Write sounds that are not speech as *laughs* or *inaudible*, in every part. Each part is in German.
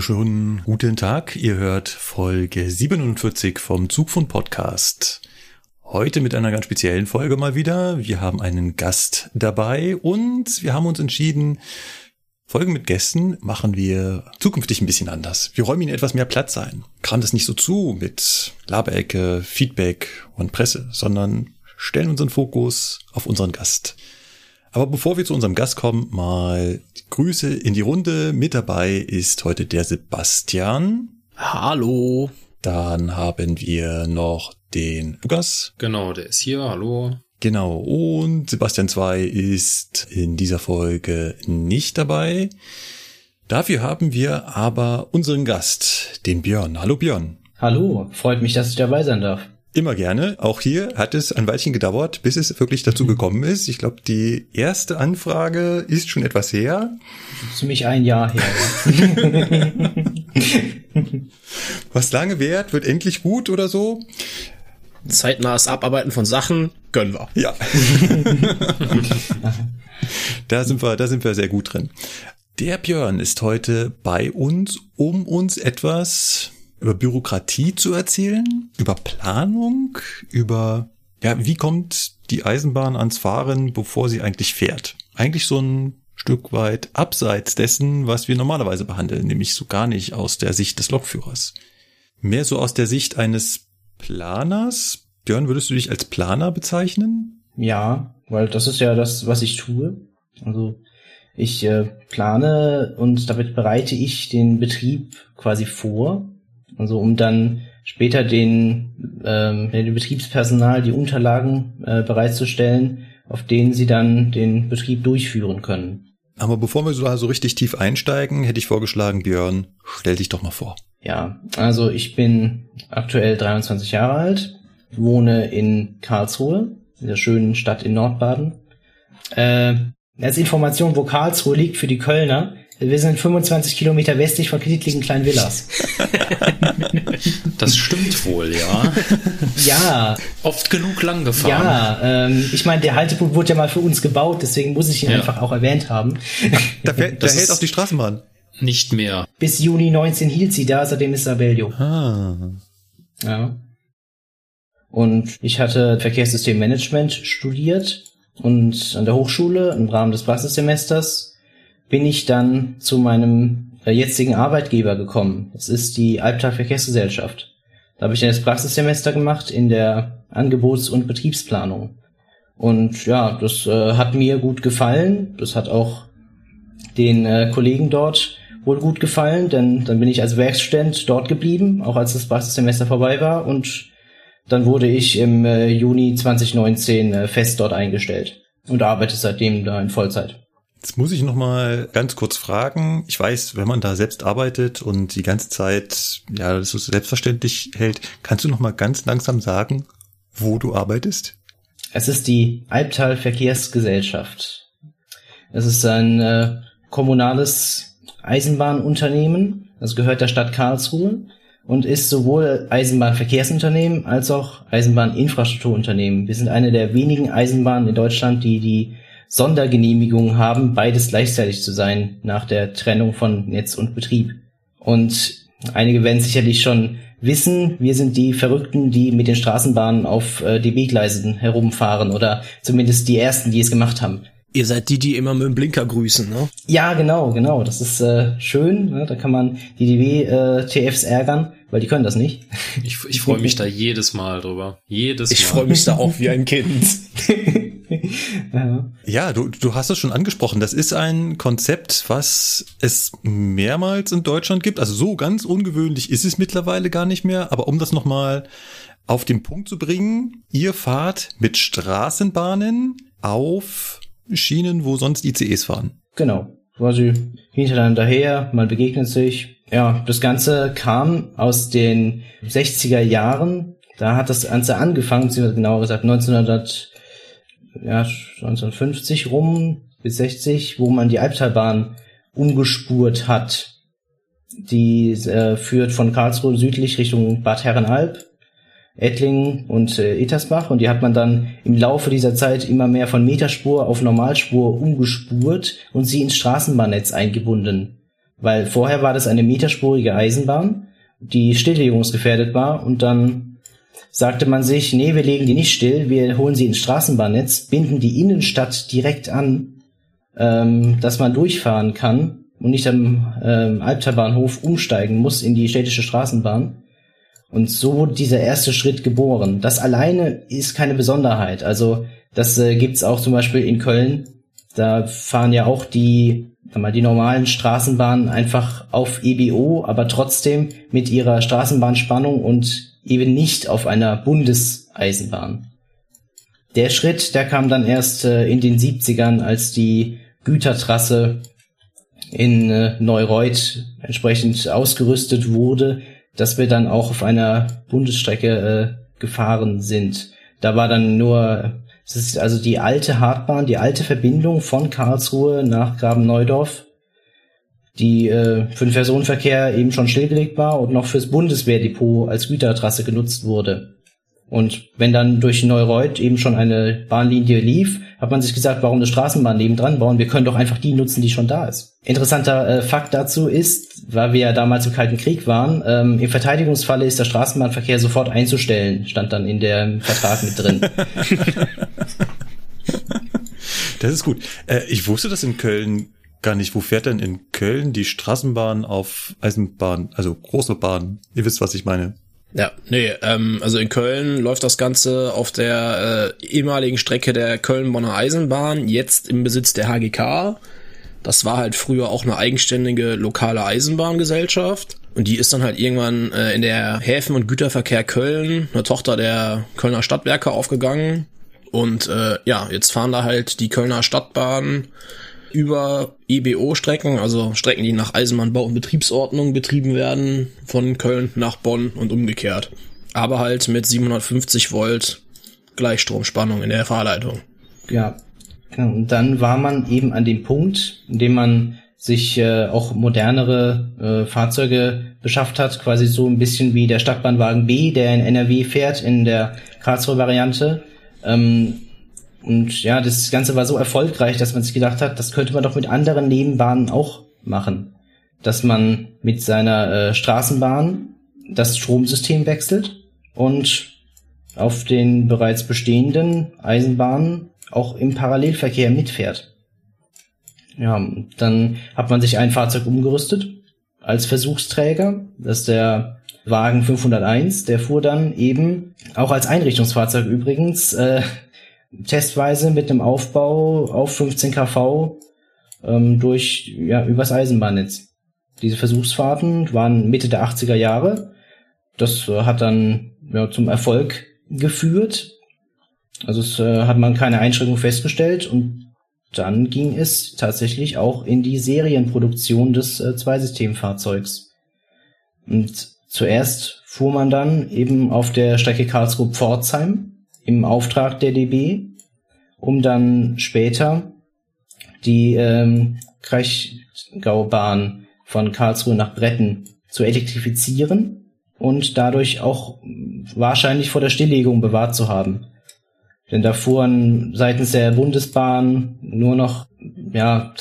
Wunderschönen guten Tag. Ihr hört Folge 47 vom Zugfunk-Podcast. Heute mit einer ganz speziellen Folge mal wieder. Wir haben einen Gast dabei und wir haben uns entschieden, Folgen mit Gästen machen wir zukünftig ein bisschen anders. Wir räumen ihnen etwas mehr Platz ein. Kram das nicht so zu mit Laberecke, Feedback und Presse, sondern stellen unseren Fokus auf unseren Gast. Aber bevor wir zu unserem Gast kommen, mal Grüße in die Runde. Mit dabei ist heute der Sebastian. Hallo. Dann haben wir noch den Lukas. Genau, der ist hier. Hallo. Genau, und Sebastian 2 ist in dieser Folge nicht dabei. Dafür haben wir aber unseren Gast, den Björn. Hallo Björn. Hallo, freut mich, dass ich dabei sein darf. Immer gerne. Auch hier hat es ein Weilchen gedauert, bis es wirklich dazu gekommen ist. Ich glaube, die erste Anfrage ist schon etwas her. Ziemlich ein Jahr her. *laughs* Was lange währt, wird endlich gut oder so zeitnahes Abarbeiten von Sachen gönnen wir. Ja. da sind wir, da sind wir sehr gut drin. Der Björn ist heute bei uns, um uns etwas über Bürokratie zu erzählen, über Planung, über, ja, wie kommt die Eisenbahn ans Fahren, bevor sie eigentlich fährt? Eigentlich so ein Stück weit abseits dessen, was wir normalerweise behandeln, nämlich so gar nicht aus der Sicht des Lokführers. Mehr so aus der Sicht eines Planers. Björn, würdest du dich als Planer bezeichnen? Ja, weil das ist ja das, was ich tue. Also ich äh, plane und damit bereite ich den Betrieb quasi vor. Also um dann später den, ähm, den Betriebspersonal die Unterlagen äh, bereitzustellen, auf denen sie dann den Betrieb durchführen können. Aber bevor wir so, so richtig tief einsteigen, hätte ich vorgeschlagen, Björn, stell dich doch mal vor. Ja, also ich bin aktuell 23 Jahre alt, wohne in Karlsruhe, in der schönen Stadt in Nordbaden. Äh, als Information, wo Karlsruhe liegt für die Kölner, wir sind 25 Kilometer westlich von knittligen kleinen Villas. Das stimmt wohl, ja. ja. Oft genug lang gefahren. Ja, ähm, ich meine, der Haltepunkt wurde ja mal für uns gebaut, deswegen muss ich ihn ja. einfach auch erwähnt haben. Da, fährt, da hält auch die Straßenbahn. Nicht mehr. Bis Juni 19 hielt sie da, seitdem ist Sabelio. Ah. Ja. Und ich hatte Verkehrssystemmanagement studiert und an der Hochschule im Rahmen des Praxissemesters bin ich dann zu meinem äh, jetzigen Arbeitgeber gekommen. Das ist die Albtal Verkehrsgesellschaft. Da habe ich dann das Praxissemester gemacht in der Angebots- und Betriebsplanung. Und ja, das äh, hat mir gut gefallen. Das hat auch den äh, Kollegen dort wohl gut gefallen, denn dann bin ich als Werkstudent dort geblieben, auch als das Praxissemester vorbei war und dann wurde ich im äh, Juni 2019 äh, fest dort eingestellt und arbeite seitdem da in Vollzeit. Jetzt muss ich noch mal ganz kurz fragen. Ich weiß, wenn man da selbst arbeitet und die ganze Zeit ja das so selbstverständlich hält, kannst du noch mal ganz langsam sagen, wo du arbeitest? Es ist die Albtal Verkehrsgesellschaft. Es ist ein äh, kommunales Eisenbahnunternehmen, das gehört der Stadt Karlsruhe und ist sowohl Eisenbahnverkehrsunternehmen als auch Eisenbahninfrastrukturunternehmen. Wir sind eine der wenigen Eisenbahnen in Deutschland, die die Sondergenehmigung haben, beides gleichzeitig zu sein nach der Trennung von Netz und Betrieb. Und einige werden sicherlich schon wissen, wir sind die Verrückten, die mit den Straßenbahnen auf äh, DB-Gleisen herumfahren oder zumindest die ersten, die es gemacht haben. Ihr seid die, die immer mit dem Blinker grüßen, ne? Ja, genau, genau. Das ist äh, schön. Ne? Da kann man die DW-TFs äh, ärgern, weil die können das nicht. Ich, ich freue mich da jedes Mal drüber. Jedes ich Mal. Ich freue mich da auch wie ein Kind. *laughs* *laughs* ja, ja du, du hast es schon angesprochen. Das ist ein Konzept, was es mehrmals in Deutschland gibt. Also so ganz ungewöhnlich ist es mittlerweile gar nicht mehr. Aber um das nochmal auf den Punkt zu bringen, ihr fahrt mit Straßenbahnen auf Schienen, wo sonst ICEs fahren. Genau. Quasi hintereinander her, man begegnet sich. Ja, das Ganze kam aus den 60er Jahren. Da hat das Ganze angefangen, beziehungsweise genauer gesagt 1900, ja, 1950 rum bis 60, wo man die Albtalbahn umgespurt hat. Die äh, führt von Karlsruhe südlich Richtung Bad Herrenalb Ettlingen und äh, Ettersbach und die hat man dann im Laufe dieser Zeit immer mehr von Meterspur auf Normalspur umgespurt und sie ins Straßenbahnnetz eingebunden. Weil vorher war das eine meterspurige Eisenbahn, die stilllegungsgefährdet war und dann sagte man sich, nee, wir legen die nicht still, wir holen sie ins Straßenbahnnetz, binden die Innenstadt direkt an, ähm, dass man durchfahren kann und nicht am ähm, Albterbahnhof umsteigen muss in die städtische Straßenbahn. Und so wurde dieser erste Schritt geboren. Das alleine ist keine Besonderheit. Also das äh, gibt's auch zum Beispiel in Köln. Da fahren ja auch die, mal, die normalen Straßenbahnen einfach auf EBO, aber trotzdem mit ihrer Straßenbahnspannung und eben nicht auf einer Bundeseisenbahn. Der Schritt, der kam dann erst äh, in den 70ern, als die Gütertrasse in äh, Neureuth entsprechend ausgerüstet wurde, dass wir dann auch auf einer Bundesstrecke äh, gefahren sind. Da war dann nur, es ist also die alte Hartbahn, die alte Verbindung von Karlsruhe nach Graben-Neudorf, die äh, für den Personenverkehr eben schon stillgelegt war und noch fürs Bundeswehrdepot als Gütertrasse genutzt wurde. Und wenn dann durch Neureuth eben schon eine Bahnlinie lief, hat man sich gesagt, warum eine Straßenbahn nebendran bauen? Wir können doch einfach die nutzen, die schon da ist. Interessanter äh, Fakt dazu ist, weil wir ja damals im Kalten Krieg waren, ähm, im Verteidigungsfalle ist der Straßenbahnverkehr sofort einzustellen, stand dann in dem Vertrag mit drin. *laughs* das ist gut. Äh, ich wusste das in Köln gar nicht. Wo fährt denn in Köln die Straßenbahn auf Eisenbahn, also große Bahn? Ihr wisst, was ich meine. Ja, nee, ähm, also in Köln läuft das Ganze auf der äh, ehemaligen Strecke der Köln-Bonner Eisenbahn, jetzt im Besitz der HGK. Das war halt früher auch eine eigenständige lokale Eisenbahngesellschaft. Und die ist dann halt irgendwann äh, in der Häfen- und Güterverkehr Köln, eine Tochter der Kölner Stadtwerke, aufgegangen. Und äh, ja, jetzt fahren da halt die Kölner Stadtbahnen über EBO-Strecken, also Strecken, die nach Eisenbahnbau- und Betriebsordnung betrieben werden, von Köln nach Bonn und umgekehrt. Aber halt mit 750 Volt Gleichstromspannung in der Fahrleitung. Ja, genau. Und dann war man eben an dem Punkt, in dem man sich äh, auch modernere äh, Fahrzeuge beschafft hat, quasi so ein bisschen wie der Stadtbahnwagen B, der in NRW fährt, in der Karlsruhe Variante. Ähm, und ja, das Ganze war so erfolgreich, dass man sich gedacht hat, das könnte man doch mit anderen Nebenbahnen auch machen. Dass man mit seiner äh, Straßenbahn das Stromsystem wechselt und auf den bereits bestehenden Eisenbahnen auch im Parallelverkehr mitfährt. Ja, dann hat man sich ein Fahrzeug umgerüstet als Versuchsträger. Das ist der Wagen 501. Der fuhr dann eben auch als Einrichtungsfahrzeug übrigens äh, testweise mit einem Aufbau auf 15 kV ähm, durch ja übers Eisenbahnnetz. Diese Versuchsfahrten waren Mitte der 80er Jahre. Das äh, hat dann ja, zum Erfolg geführt. Also es äh, hat man keine Einschränkung festgestellt und dann ging es tatsächlich auch in die Serienproduktion des äh, Zweisystemfahrzeugs. Und zuerst fuhr man dann eben auf der Strecke Karlsruhe-Pforzheim im Auftrag der DB, um dann später die ähm, Kraichgaubahn von Karlsruhe nach Bretten zu elektrifizieren und dadurch auch wahrscheinlich vor der Stilllegung bewahrt zu haben. Denn da fuhren seitens der Bundesbahn nur noch ja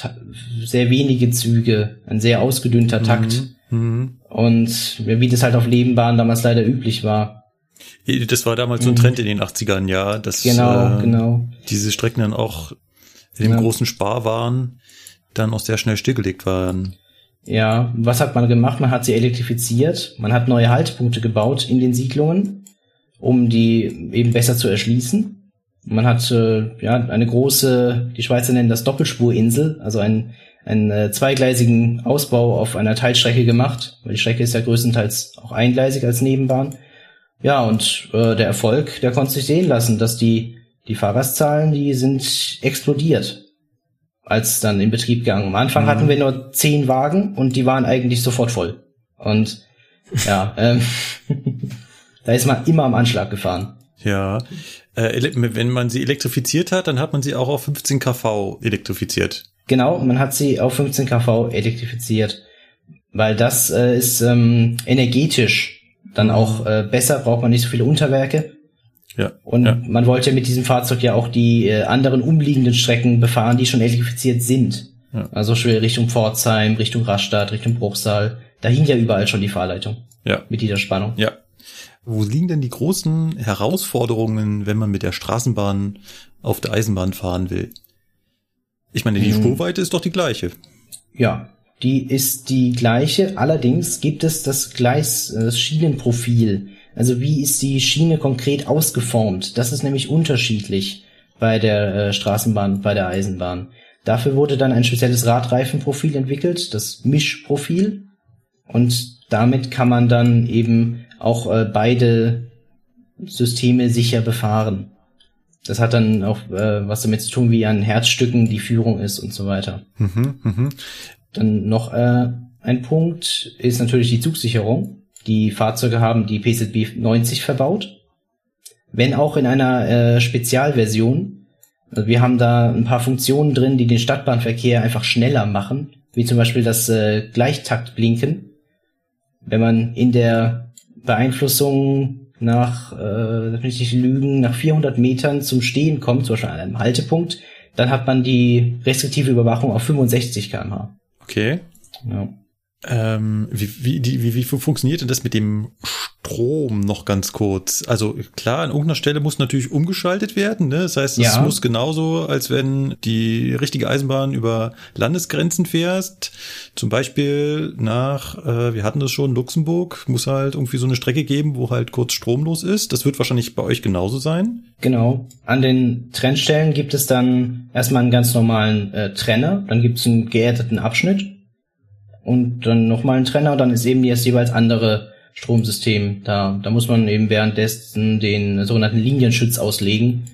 sehr wenige Züge, ein sehr ausgedünnter Takt. Mhm. Und wie das halt auf Lebenbahnen damals leider üblich war. Das war damals so ein mhm. Trend in den 80ern, ja, dass genau, äh, genau. diese Strecken dann auch in dem ja. großen Sparwaren dann auch sehr schnell stillgelegt waren. Ja, was hat man gemacht? Man hat sie elektrifiziert, man hat neue Haltepunkte gebaut in den Siedlungen, um die eben besser zu erschließen. Man hat äh, ja eine große, die Schweizer nennen das Doppelspurinsel, also einen, einen äh, zweigleisigen Ausbau auf einer Teilstrecke gemacht, weil die Strecke ist ja größtenteils auch eingleisig als Nebenbahn. Ja, und äh, der Erfolg, der konnte sich sehen lassen, dass die, die Fahrgastzahlen, die sind explodiert. als dann in Betrieb gegangen. Am Anfang mhm. hatten wir nur zehn Wagen und die waren eigentlich sofort voll. Und ja, *laughs* ähm, *laughs* da ist man immer am Anschlag gefahren. Ja, äh, wenn man sie elektrifiziert hat, dann hat man sie auch auf 15 kV elektrifiziert. Genau, man hat sie auf 15 kV elektrifiziert, weil das äh, ist ähm, energetisch dann auch äh, besser, braucht man nicht so viele Unterwerke. Ja. Und ja. man wollte mit diesem Fahrzeug ja auch die äh, anderen umliegenden Strecken befahren, die schon elektrifiziert sind. Ja. Also Richtung Pforzheim, Richtung Rastatt, Richtung Bruchsal. Da hing ja überall schon die Fahrleitung. Ja. Mit dieser Spannung. Ja. Wo liegen denn die großen Herausforderungen, wenn man mit der Straßenbahn auf der Eisenbahn fahren will? Ich meine, die hm. Spurweite ist doch die gleiche. Ja, die ist die gleiche. Allerdings gibt es das Gleis, das Schienenprofil. Also wie ist die Schiene konkret ausgeformt? Das ist nämlich unterschiedlich bei der äh, Straßenbahn, bei der Eisenbahn. Dafür wurde dann ein spezielles Radreifenprofil entwickelt, das Mischprofil. Und damit kann man dann eben auch äh, beide Systeme sicher befahren. Das hat dann auch äh, was damit zu tun, wie an Herzstücken die Führung ist und so weiter. Mhm, mh. Dann noch äh, ein Punkt ist natürlich die Zugsicherung. Die Fahrzeuge haben die PZB 90 verbaut, wenn auch in einer äh, Spezialversion. Also wir haben da ein paar Funktionen drin, die den Stadtbahnverkehr einfach schneller machen, wie zum Beispiel das äh, Gleichtaktblinken. Wenn man in der Beeinflussung nach, äh, lass mich nicht lügen, nach 400 Metern zum Stehen kommt, zum Beispiel an einem Haltepunkt, dann hat man die restriktive Überwachung auf 65 km/h. Okay. Ja. Ähm, wie, wie, die, wie, wie funktioniert denn das mit dem Strom noch ganz kurz? Also klar, an irgendeiner Stelle muss natürlich umgeschaltet werden. Ne? Das heißt, es ja. muss genauso, als wenn die richtige Eisenbahn über Landesgrenzen fährst. Zum Beispiel nach, äh, wir hatten das schon, Luxemburg, muss halt irgendwie so eine Strecke geben, wo halt kurz stromlos ist. Das wird wahrscheinlich bei euch genauso sein. Genau. An den Trennstellen gibt es dann erstmal einen ganz normalen äh, Trenner, dann gibt es einen geerdeten Abschnitt und dann nochmal ein Trenner und dann ist eben das jeweils andere Stromsystem da. Da muss man eben währenddessen den sogenannten Linienschutz auslegen.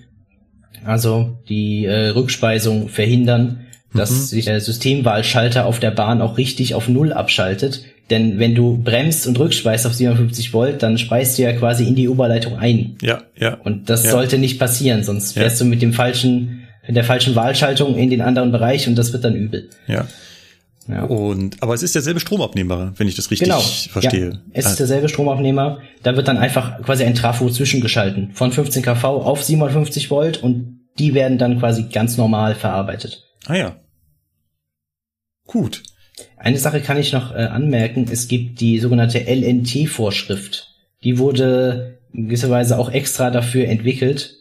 Also die äh, Rückspeisung verhindern, dass mhm. sich der Systemwahlschalter auf der Bahn auch richtig auf Null abschaltet. Denn wenn du bremst und rückspeist auf 57 Volt, dann speist du ja quasi in die Oberleitung ein. Ja, ja. Und das ja. sollte nicht passieren, sonst fährst ja. du mit dem falschen, mit der falschen Wahlschaltung in den anderen Bereich und das wird dann übel. Ja. Ja. Und, aber es ist derselbe Stromabnehmer, wenn ich das richtig genau. verstehe. Ja, es ist derselbe Stromabnehmer. Da wird dann einfach quasi ein Trafo zwischengeschalten. Von 15 kV auf 750 Volt und die werden dann quasi ganz normal verarbeitet. Ah ja. Gut. Eine Sache kann ich noch äh, anmerken. Es gibt die sogenannte LNT-Vorschrift. Die wurde in gewisser Weise auch extra dafür entwickelt,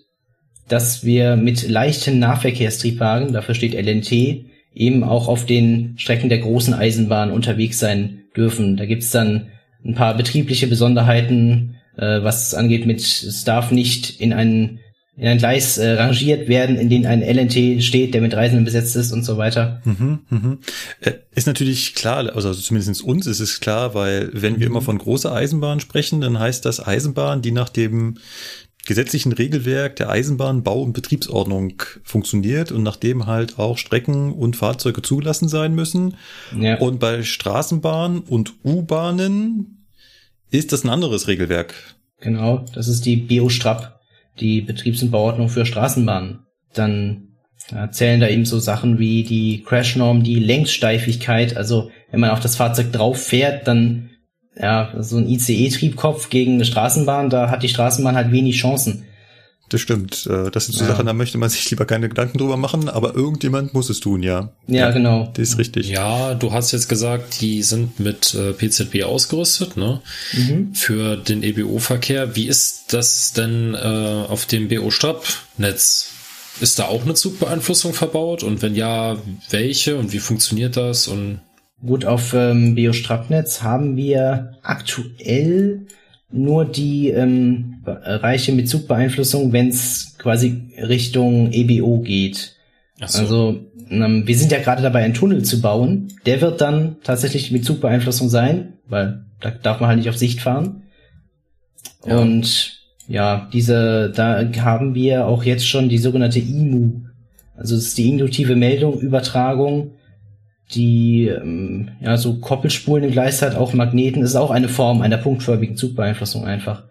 dass wir mit leichten Nahverkehrstriebwagen, dafür steht LNT, eben auch auf den Strecken der großen Eisenbahn unterwegs sein dürfen. Da gibt's dann ein paar betriebliche Besonderheiten, äh, was angeht mit, es darf nicht in ein, in ein Gleis äh, rangiert werden, in dem ein LNT steht, der mit Reisenden besetzt ist und so weiter. Mhm, mhm. Äh, ist natürlich klar, also zumindest uns ist es klar, weil wenn wir immer von großer Eisenbahn sprechen, dann heißt das Eisenbahn, die nach dem gesetzlichen Regelwerk der Eisenbahnbau- und Betriebsordnung funktioniert und nachdem halt auch Strecken und Fahrzeuge zugelassen sein müssen. Ja. Und bei Straßenbahnen und U-Bahnen ist das ein anderes Regelwerk. Genau, das ist die BO-Strap, die Betriebs- und Bauordnung für Straßenbahnen. Dann ja, zählen da eben so Sachen wie die Crashnorm, die Längssteifigkeit. Also wenn man auf das Fahrzeug drauf fährt, dann ja, so ein ICE-Triebkopf gegen eine Straßenbahn, da hat die Straßenbahn halt wenig Chancen. Das stimmt. Äh, das sind so ja. Sachen, da möchte man sich lieber keine Gedanken drüber machen, aber irgendjemand muss es tun, ja. Ja, ja genau. Das ist richtig. Ja, du hast jetzt gesagt, die sind mit äh, PZB ausgerüstet, ne? Mhm. Für den EBO-Verkehr. Wie ist das denn äh, auf dem BO-Strap-Netz? Ist da auch eine Zugbeeinflussung verbaut? Und wenn ja, welche? Und wie funktioniert das? Und Gut, auf ähm, Biostrapnetz haben wir aktuell nur die ähm, Bereiche mit Zugbeeinflussung, wenn es quasi Richtung EBO geht. So. Also ähm, wir sind ja gerade dabei, einen Tunnel zu bauen. Der wird dann tatsächlich mit Zugbeeinflussung sein, weil da darf man halt nicht auf Sicht fahren. Ja. Und ja, diese, da haben wir auch jetzt schon die sogenannte IMU Also es ist die induktive Meldung, Übertragung, die ähm, ja so Koppelspulen im Gleis hat, auch Magneten. Das ist auch eine Form einer punktförmigen Zugbeeinflussung einfach,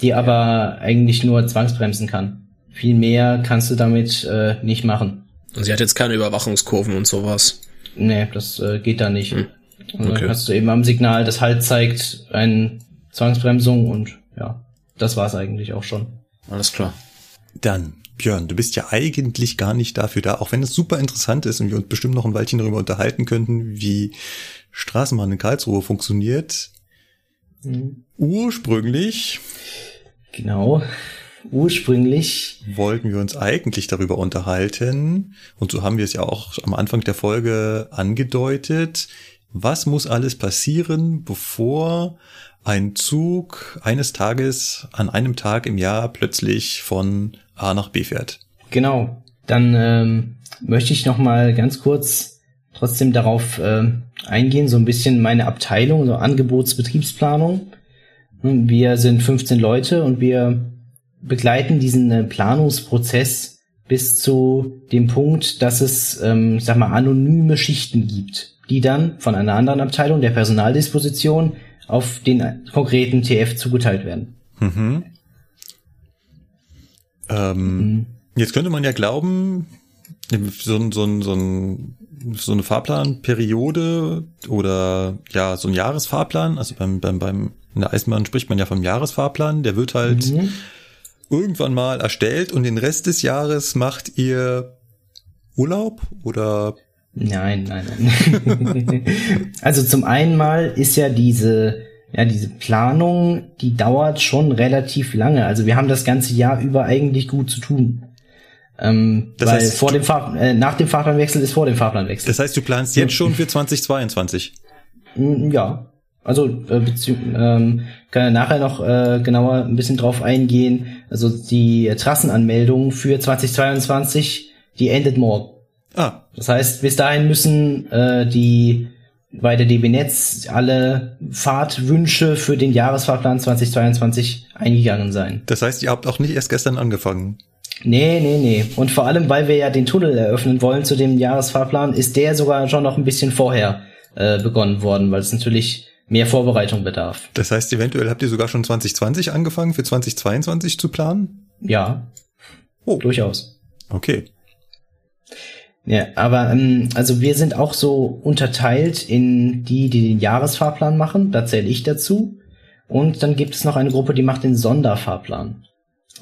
die aber eigentlich nur zwangsbremsen kann. Viel mehr kannst du damit äh, nicht machen. Und sie hat jetzt keine Überwachungskurven und sowas. Nee, das äh, geht da nicht. Hm. Und dann Okay. hast du eben am Signal, das Halt zeigt, eine Zwangsbremsung und ja, das war's eigentlich auch schon. Alles klar. Dann, Björn, du bist ja eigentlich gar nicht dafür da, auch wenn es super interessant ist und wir uns bestimmt noch ein Weilchen darüber unterhalten könnten, wie Straßenbahn in Karlsruhe funktioniert. Ursprünglich Genau. Ursprünglich, wollten wir uns eigentlich darüber unterhalten, und so haben wir es ja auch am Anfang der Folge angedeutet, was muss alles passieren, bevor ein Zug eines Tages an einem Tag im Jahr plötzlich von A nach B fährt. genau. Dann ähm, möchte ich noch mal ganz kurz trotzdem darauf ähm, eingehen, so ein bisschen meine Abteilung, so Angebotsbetriebsplanung. Hm, Wir sind 15 Leute und wir begleiten diesen äh, Planungsprozess bis zu dem Punkt, dass es, ähm, ich sag mal, anonyme Schichten gibt, die dann von einer anderen Abteilung der Personaldisposition auf den konkreten TF zugeteilt werden. Mhm. Ähm, Jetzt könnte man ja glauben, so, ein- so, ein- so, ein, so eine Fahrplanperiode oder ja, so ein Jahresfahrplan, also beim, beim, beim, in der Eisenbahn spricht man ja vom Jahresfahrplan, der wird halt Mhm. irgendwann mal erstellt und den Rest des Jahres macht ihr Urlaub oder Nein, nein, nein. *laughs* also zum einen mal ist ja diese, ja, diese Planung, die dauert schon relativ lange. Also wir haben das ganze Jahr über eigentlich gut zu tun. Ähm, Das weil heißt, vor dem Fahr äh, nach dem Fahrplanwechsel ist vor dem Fahrplanwechsel. das heißt, du planst jetzt schon für 2022. Mm, Ja. Also äh, ähm, kann ja nachher noch äh, genauer ein bisschen drauf eingehen. Also die Trassenanmeldung für 2022, die endet morgen. Ah, Das heißt, bis dahin müssen äh, die bei der DB Netz alle Fahrtwünsche für den Jahresfahrplan 2022 eingegangen sein. das heißt, ihr habt auch nicht erst gestern angefangen. Nee, nee, nee. Und vor allem, weil wir ja den Tunnel eröffnen wollen zu dem Jahresfahrplan, ist der sogar schon noch ein bisschen vorher äh, begonnen worden, weil es natürlich mehr Vorbereitung bedarf. Das heißt, eventuell habt ihr sogar schon 2020 angefangen, für 2022 zu planen? Ja, Oh, durchaus. okay. Ja, aber ähm, also wir sind auch so unterteilt in die, die den Jahresfahrplan machen, da zähle ich dazu. Und dann gibt es noch eine Gruppe, die macht den Sonderfahrplan.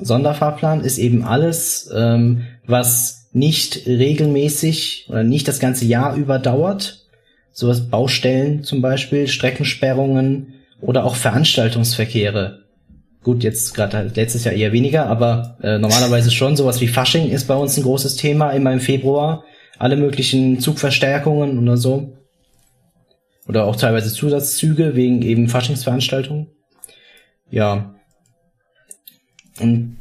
Sonderfahrplan ist eben alles, ähm, was nicht regelmäßig oder nicht das ganze Jahr über dauert. Sowas Baustellen zum Beispiel, Streckensperrungen oder auch Veranstaltungsverkehre. Gut, jetzt gerade halt letztes Jahr eher weniger, aber äh, normalerweise schon. Sowas wie Fasching ist bei uns ein großes Thema, immer im Februar. Alle möglichen Zugverstärkungen oder so. Oder auch teilweise Zusatzzüge wegen eben Faschingsveranstaltungen. Ja. Und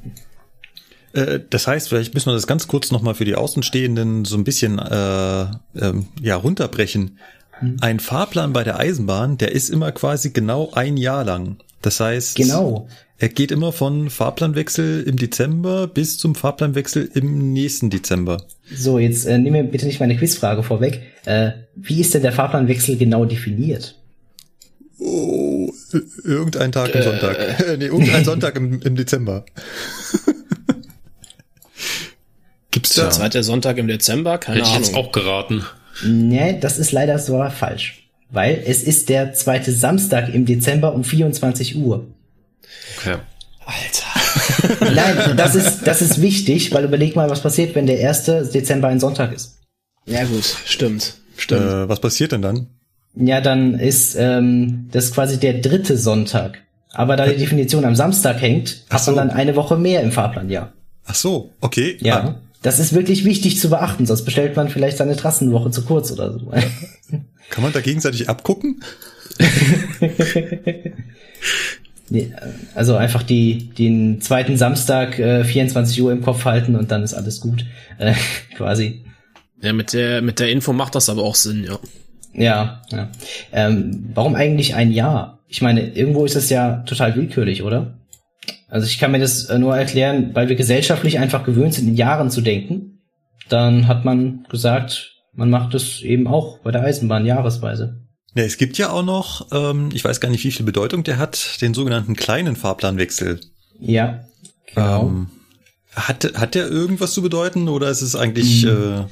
Äh, Das heißt, vielleicht müssen wir das ganz kurz nochmal für die Außenstehenden so ein bisschen äh, ähm, ja, runterbrechen. Ein Fahrplan bei der Eisenbahn, der ist immer quasi genau ein Jahr lang. Das heißt, genau. er geht immer von Fahrplanwechsel im Dezember bis zum Fahrplanwechsel im nächsten Dezember. So, jetzt äh, mir bitte nicht meine Quizfrage vorweg. Äh, wie ist denn der Fahrplanwechsel genau definiert? Oh, äh, irgendein Tag im Sonntag. Äh, *laughs* nee, irgendein Sonntag im, im Dezember. *laughs* Gibt's da? Zweiter Sonntag im Dezember? Keine Hätte ich jetzt Ahnung. auch geraten. Nee, das ist leider sogar falsch. Weil es ist der zweite Samstag im Dezember um 24 Uhr. Okay. Alter. *laughs* Nein, das ist, das ist wichtig, weil überleg mal, was passiert, wenn der 1. Dezember ein Sonntag ist. Ja gut, stimmt. Stimmt. Äh, was passiert denn dann? Ja, dann ist ähm, das quasi der dritte Sonntag. Aber da die Definition am Samstag hängt, Ach hat so. man dann eine Woche mehr im Fahrplan, ja. Ach so, okay. Ja. Ah, Das ist wirklich wichtig zu beachten, sonst bestellt man vielleicht seine Trassenwoche zu kurz oder so. *laughs* kann man da gegenseitig abgucken? *laughs* Also einfach die, den zweiten Samstag äh, 24 Uhr im Kopf halten und dann ist alles gut. Äh, *laughs* quasi. Ja, mit der, mit der Info macht das aber auch Sinn, ja. Ja, ja. Ähm, warum eigentlich ein Jahr? Ich meine, irgendwo ist es ja total willkürlich, oder? Also ich kann mir das äh, nur erklären, weil wir gesellschaftlich einfach gewöhnt sind, in Jahren zu denken. dann hat man gesagt, man macht es eben auch bei der Eisenbahn jahresweise. Ja, es gibt ja auch noch, ähm, ich weiß gar nicht, wie viel Bedeutung der hat, den sogenannten kleinen Fahrplanwechsel. Ja, genau. Ähm, hat, hat der irgendwas zu bedeuten oder ist es eigentlich... Mhm. Äh,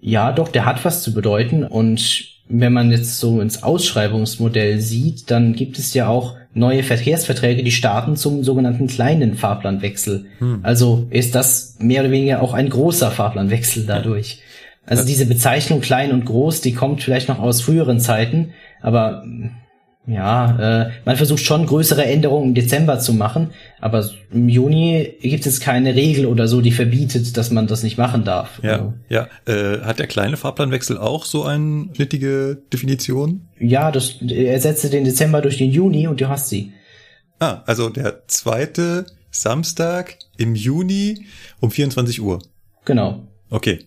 Ja, doch, der hat was zu bedeuten. Und wenn man jetzt so ins Ausschreibungsmodell sieht, dann gibt es ja auch neue Verkehrsverträge, die starten zum sogenannten kleinen Fahrplanwechsel. Also ist das mehr oder weniger auch ein großer Fahrplanwechsel dadurch. Also diese Bezeichnung klein und groß, die kommt vielleicht noch aus früheren Zeiten, aber ja, äh, man versucht schon größere Änderungen im Dezember zu machen, aber im Juni gibt es keine Regel oder so, die verbietet, dass man das nicht machen darf. ja, Also, ja. Äh, hat der kleine Fahrplanwechsel auch so eine schnittige Definition? ja, das ersetze den Dezember durch den Juni und du hast sie. Ah, also der zweite Samstag im Juni um 24 Uhr. Genau. Okay.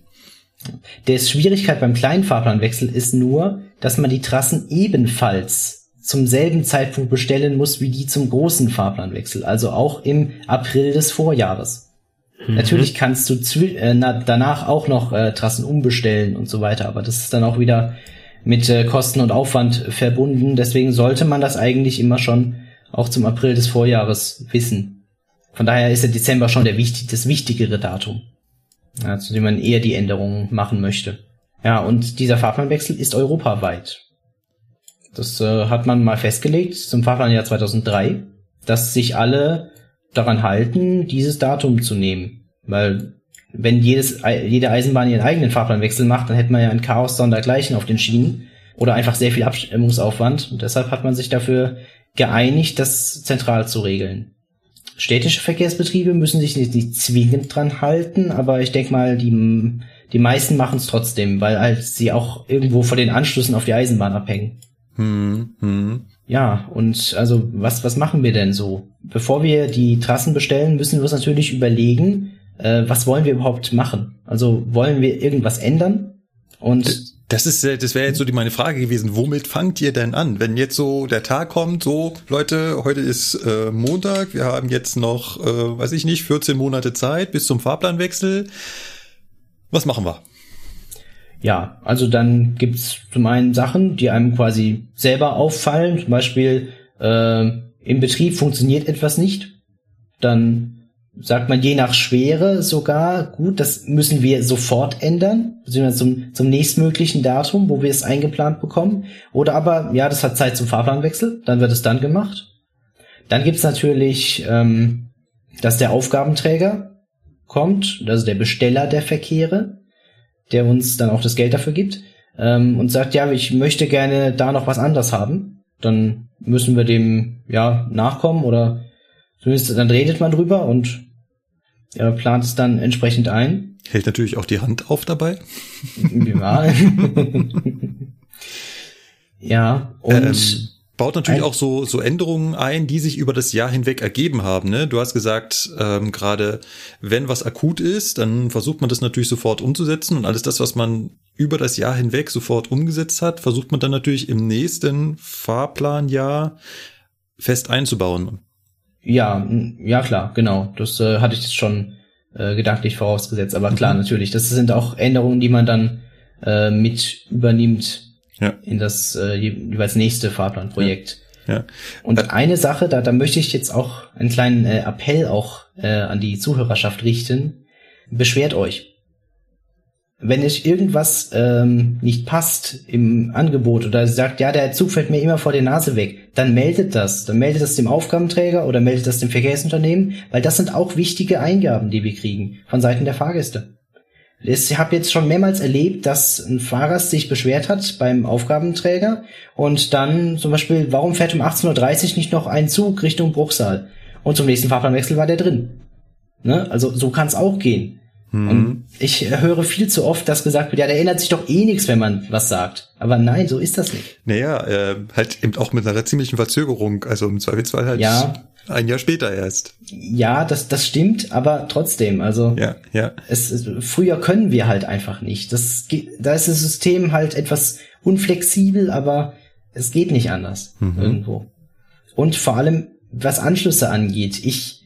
Der Schwierigkeit beim kleinen Fahrplanwechsel ist nur, dass man die Trassen ebenfalls zum selben Zeitpunkt bestellen muss wie die zum großen Fahrplanwechsel, also auch im April des Vorjahres. Natürlich kannst du äh, na, danach auch noch äh, Trassen umbestellen und so weiter, aber das ist dann auch wieder mit äh, Kosten und Aufwand verbunden. Deswegen sollte man das eigentlich immer schon auch zum April des Vorjahres wissen. Von daher ist der Dezember schon der wichtig, das wichtigere Datum ja, zu dem man eher die Änderungen machen möchte. Ja, und dieser Fahrplanwechsel ist europaweit. Das äh, hat man mal festgelegt zum Fahrplanjahr 2003, dass sich alle daran halten, dieses Datum zu nehmen. Weil wenn jedes, jede Eisenbahn ihren eigenen Fahrplanwechsel macht, dann hätte man ja ein Chaos sondergleichen auf den Schienen oder einfach sehr viel Abstimmungsaufwand. Und deshalb hat man sich dafür geeinigt, das zentral zu regeln. Städtische Verkehrsbetriebe müssen sich nicht, nicht zwingend dran halten, aber ich denke mal, die, die meisten machen es trotzdem, weil halt sie auch irgendwo von den Anschlüssen auf die Eisenbahn abhängen. Hm, hm. Ja, und also was, was machen wir denn so? Bevor wir die Trassen bestellen, müssen wir uns natürlich überlegen, äh, was wollen wir überhaupt machen? Also wollen wir irgendwas ändern? Und Das ist, äh, das wäre jetzt so die meine Frage gewesen. Womit fangt ihr denn an? Wenn jetzt so der Tag kommt, so Leute, heute ist äh, Montag, wir haben jetzt noch, äh, weiß ich nicht, 14 Monate Zeit bis zum Fahrplanwechsel. Was machen wir? Ja, also dann gibt's zum einen Sachen, die einem quasi selber auffallen. Zum Beispiel äh, im Betrieb funktioniert etwas nicht. Dann sagt man je nach Schwere sogar, gut, das müssen wir sofort ändern, beziehungsweise zum, zum nächstmöglichen Datum, wo wir es eingeplant bekommen. Oder aber, ja, das hat Zeit zum Fahrplanwechsel, dann wird es dann gemacht. Dann gibt's natürlich, ähm, dass der Aufgabenträger kommt, also der Besteller der Verkehre, der uns dann auch das Geld dafür gibt ähm, und sagt, ja, ich möchte gerne da noch was anderes haben, dann müssen wir dem ja nachkommen oder zumindest dann redet man drüber und ja, plant es dann entsprechend ein. Hält natürlich auch die Hand auf dabei. Ja, *laughs* ja und Ähm, baut natürlich auch so, so Änderungen ein, die sich über das Jahr hinweg ergeben haben. Ne? Du hast gesagt, ähm, gerade wenn was akut ist, dann versucht man das natürlich sofort umzusetzen und alles das, was man über das Jahr hinweg sofort umgesetzt hat, versucht man dann natürlich im nächsten Fahrplanjahr fest einzubauen. Ja, ja klar, genau. Das äh, hatte ich jetzt schon äh, gedanklich vorausgesetzt, aber klar, natürlich. Das sind auch Änderungen, die man dann äh, mit übernimmt Ja. in das äh, je- jeweils nächste Fahrplanprojekt. Ja. Und eine Sache, da, da möchte ich jetzt auch einen kleinen äh, Appell auch äh, an die Zuhörerschaft richten. Beschwert euch. Wenn euch irgendwas ähm, nicht passt im Angebot oder sagt, ja, der Zug fällt mir immer vor der Nase weg, dann meldet das. Dann meldet das dem Aufgabenträger oder meldet das dem Verkehrsunternehmen, weil das sind auch wichtige Eingaben, die wir kriegen von Seiten der Fahrgäste. Ich habe jetzt schon mehrmals erlebt, dass ein Fahrer sich beschwert hat beim Aufgabenträger und dann zum Beispiel, warum fährt um 18.30 Uhr nicht noch ein Zug Richtung Bruchsal? Und zum nächsten Fahrplanwechsel war der drin. Ne? Also so kann es auch gehen. Und ich höre viel zu oft, dass gesagt wird, ja, da ändert sich doch eh nichts, wenn man was sagt. Aber nein, so ist das nicht. Naja, äh, halt eben auch mit einer ziemlichen Verzögerung, also im Zweifelsfall halt Ja. ein Jahr später erst. Ja, das, das stimmt, aber trotzdem, also Ja, ja. es, früher können wir halt einfach nicht. Das, da ist das System halt etwas unflexibel, aber es geht nicht anders irgendwo. Und vor allem, was Anschlüsse angeht, ich,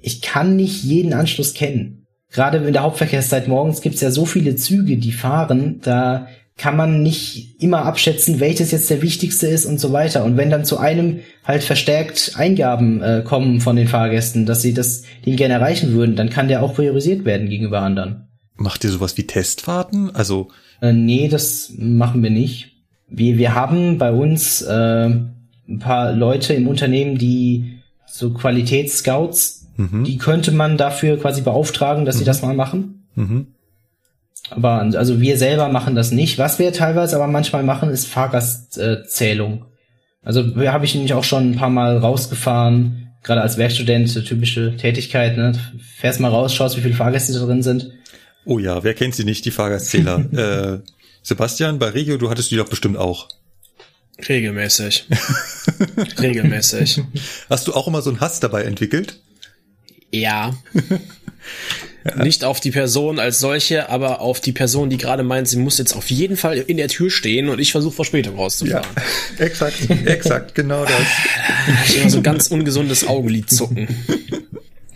ich kann nicht jeden Anschluss kennen. Gerade in der Hauptverkehrszeit morgens gibt's ja so viele Züge, die fahren, da kann man nicht immer abschätzen, welches jetzt der wichtigste ist und so weiter. Und wenn dann zu einem halt verstärkt Eingaben äh, kommen von den Fahrgästen, dass sie das den gerne erreichen würden, dann kann der auch priorisiert werden gegenüber anderen. Macht ihr sowas wie Testfahrten? Also Äh, nee, das machen wir nicht. Wir, wir haben bei uns äh, ein paar Leute im Unternehmen, die so Qualitätsscouts, mhm. die könnte man dafür quasi beauftragen, dass sie das mal machen. Mhm. Aber also wir selber machen das nicht. Was wir teilweise aber manchmal machen, ist Fahrgastzählung. Also wir habe ich nämlich auch schon ein paar Mal rausgefahren, gerade als Werkstudent, so typische Tätigkeit, ne? Fährst mal raus, schaust, wie viele Fahrgäste da drin sind. Oh ja, wer kennt sie nicht, die Fahrgastzähler? *laughs* äh, Sebastian, bei Regio, du hattest die doch bestimmt auch. Regelmäßig. *laughs* Regelmäßig. Hast du auch immer so einen Hass dabei entwickelt? Ja. *laughs* Nicht auf die Person als solche, aber auf die Person, die gerade meint, sie muss jetzt auf jeden Fall in der Tür stehen und ich versuche Verspätung rauszufahren. *laughs* exakt, exakt, genau das. Ich immer so ein ganz ungesundes Augenlid zucken.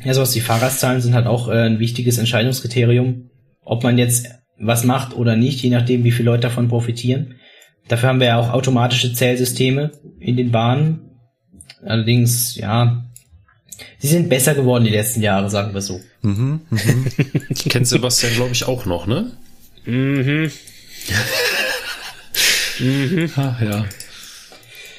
Ja, sowas wie Fahrgastzahlen sind halt auch äh, ein wichtiges Entscheidungskriterium, ob man jetzt was macht oder nicht, je nachdem, wie viele Leute davon profitieren. Dafür haben wir ja auch automatische Zählsysteme in den Bahnen. Allerdings, ja, sie sind besser geworden die letzten Jahre, sagen wir so. Mhm, mhm. *laughs* Kennt Sebastian, glaube ich, auch noch, ne? Mhm. Ach ja.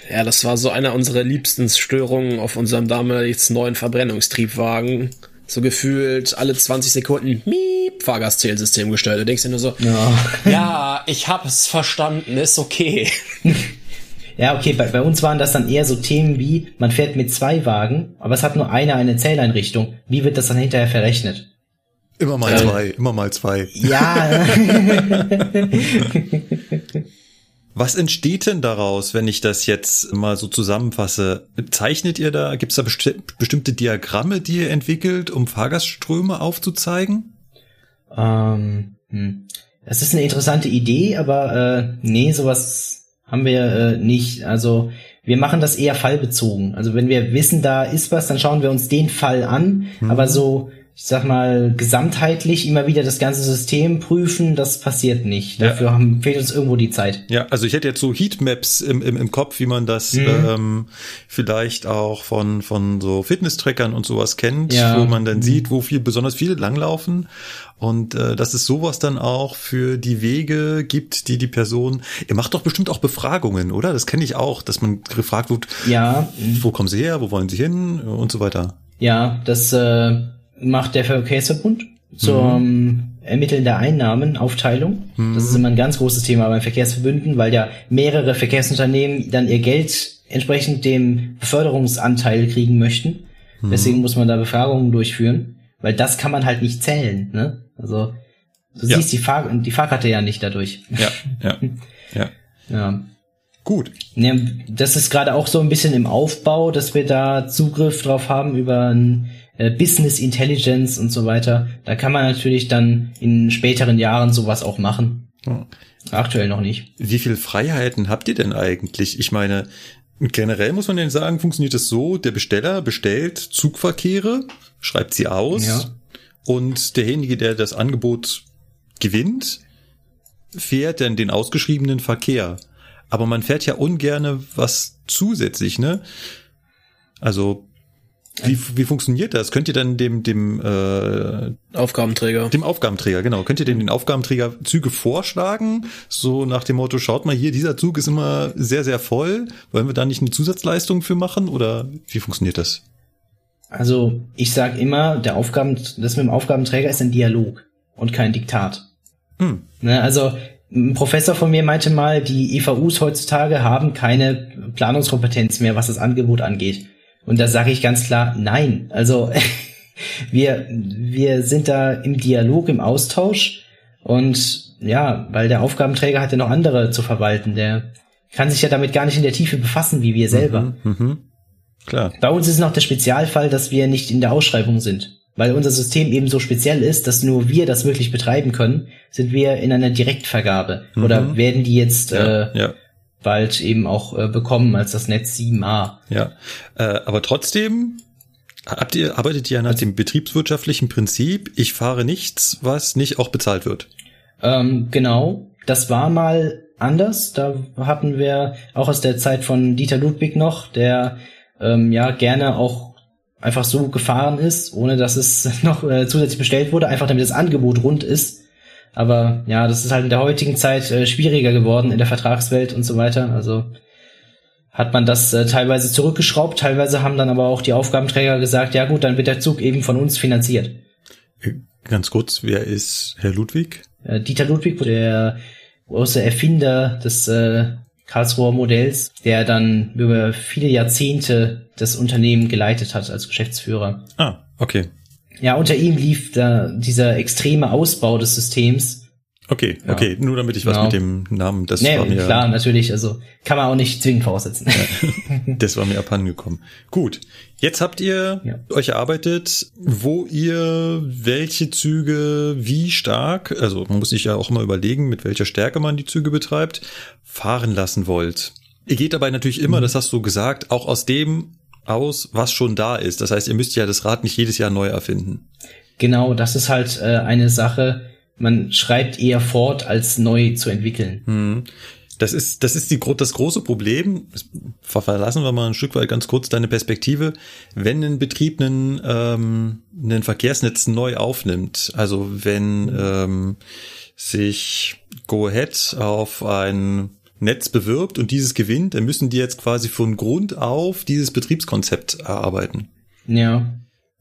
Ja, das war so einer unserer liebsten Störungen auf unserem damals neuen Verbrennungstriebwagen. So gefühlt alle 20 Sekunden miep, Fahrgastzählsystem gestellt. Du denkst dir nur so, Ja. *laughs* ja, ich hab's verstanden, ist okay. *laughs* Ja, okay, bei, bei uns waren das dann eher so Themen wie, man fährt mit zwei Wagen, aber es hat nur einer eine Zähleinrichtung. Wie wird das dann hinterher verrechnet? Immer mal zwei, immer mal zwei. Ja, *laughs* Was entsteht denn daraus, wenn ich das jetzt mal so zusammenfasse? Zeichnet ihr da, gibt es da besti bestimmte Diagramme, die ihr entwickelt, um Fahrgastströme aufzuzeigen? ähm, hm. das ist eine interessante Idee, aber äh, nee, sowas haben wir äh, nicht. Also wir machen das eher fallbezogen. Also wenn wir wissen, da ist was, dann schauen wir uns den Fall an, aber so ich sag mal, gesamtheitlich immer wieder das ganze System prüfen, das passiert nicht. Ja. Dafür haben, fehlt uns irgendwo die Zeit. Ja, also ich hätte jetzt so Heatmaps im, im, im Kopf, wie man das Mhm. ähm, vielleicht auch von, von so Fitness-Trackern und sowas kennt, Ja. wo man dann sieht, wo viel, besonders viele langlaufen. Und äh, dass es sowas dann auch für die Wege gibt, die die Person. Ihr macht doch bestimmt auch Befragungen, oder? Das kenne ich auch, dass man gefragt wird, Ja, wo kommen Sie her, wo wollen Sie hin und so weiter. ja, das äh, macht der Verkehrsverbund zur ähm, Ermitteln der Einnahmenaufteilung. Das ist immer ein ganz großes Thema beim Verkehrsverbünden, weil ja mehrere Verkehrsunternehmen dann ihr Geld entsprechend dem Beförderungsanteil kriegen möchten. Deswegen muss man da Befragungen durchführen, weil das kann man halt nicht zählen. Ne? Also du Ja. siehst die, Fahr die Fahrkarte ja nicht dadurch. Ja, ja, *laughs* ja. Ja. Gut. Ja, das ist gerade auch so ein bisschen im Aufbau, dass wir da Zugriff drauf haben über ein äh, Business Intelligence und so weiter. Da kann man natürlich dann in späteren Jahren sowas auch machen. Ja. Aktuell noch nicht. Wie viel Freiheiten habt ihr denn eigentlich? Ich meine, generell muss man denn sagen, funktioniert es so, der Besteller bestellt Zugverkehre, schreibt sie aus Ja. und derjenige, der das Angebot gewinnt, fährt dann den ausgeschriebenen Verkehr. Aber man fährt ja ungerne was zusätzlich, ne? Also wie, wie funktioniert das? Könnt ihr dann dem dem äh, Aufgabenträger. dem Aufgabenträger, genau. Könnt ihr dem den Aufgabenträger Züge vorschlagen? So nach dem Motto, schaut mal hier, dieser Zug ist immer sehr, sehr voll. Wollen wir da nicht eine Zusatzleistung für machen? Oder wie funktioniert das? Also ich sag immer, der Aufgaben, das mit dem Aufgabenträger ist ein Dialog und kein Diktat. Hm. Ne, also ein Professor von mir meinte mal, die EVUs heutzutage haben keine Planungskompetenz mehr, was das Angebot angeht. Und da sage ich ganz klar, nein. Also *laughs* wir, wir sind da im Dialog, im Austausch und ja, weil der Aufgabenträger hat ja noch andere zu verwalten. Der kann sich ja damit gar nicht in der Tiefe befassen, wie wir selber. Mhm. Klar. Bei uns ist noch der Spezialfall, dass wir nicht in der Ausschreibung sind. Weil unser System eben so speziell ist, dass nur wir das wirklich betreiben können, sind wir in einer Direktvergabe. Oder werden die jetzt Ja, äh, ja, bald eben auch äh, bekommen als das Netz 7a. ja. Äh, aber trotzdem Habt ihr, arbeitet ihr nach dem betriebswirtschaftlichen Prinzip, ich fahre nichts, was nicht auch bezahlt wird? Ähm, genau, das war mal anders. Da hatten wir auch aus der Zeit von Dieter Ludwig noch, der ähm, ja gerne auch einfach so gefahren ist, ohne dass es *laughs* noch äh, zusätzlich bestellt wurde, einfach damit das Angebot rund ist. Aber ja, das ist halt in der heutigen Zeit äh, schwieriger geworden in der Vertragswelt und so weiter. Also hat man das äh, teilweise zurückgeschraubt, teilweise haben dann aber auch die Aufgabenträger gesagt, ja gut, dann wird der Zug eben von uns finanziert. Ganz kurz, wer ist Herr Ludwig? Äh, Dieter Ludwig, der große Erfinder des äh, Karlsruher Modells, der dann über viele Jahrzehnte das Unternehmen geleitet hat als Geschäftsführer. Ah, okay. Ja, unter ihm lief da dieser extreme Ausbau des Systems. Okay, Ja. okay, nur damit ich was Genau. mit dem Namen, das Nee, war mir, klar, natürlich, also kann man auch nicht zwingend voraussetzen. *laughs* das war mir abhandengekommen. Gut, jetzt habt ihr Ja. euch erarbeitet, wo ihr welche Züge wie stark, also man muss sich ja auch immer überlegen, mit welcher Stärke man die Züge betreibt, fahren lassen wollt. Ihr geht dabei natürlich immer, Mhm. das hast du gesagt, auch aus dem aus, was schon da ist. Das heißt, ihr müsst ja das Rad nicht jedes Jahr neu erfinden. genau, das ist halt äh, eine Sache, man schreibt eher fort, als neu zu entwickeln. Hm. Das ist, das ist die, das große Problem. Verlassen wir mal ein Stück weit ganz kurz deine Perspektive. Wenn ein Betrieb einen, ähm, einen Verkehrsnetz neu aufnimmt, also wenn ähm, sich Go Ahead auf ein Netz bewirbt und dieses gewinnt, dann müssen die jetzt quasi von Grund auf dieses Betriebskonzept erarbeiten. Ja,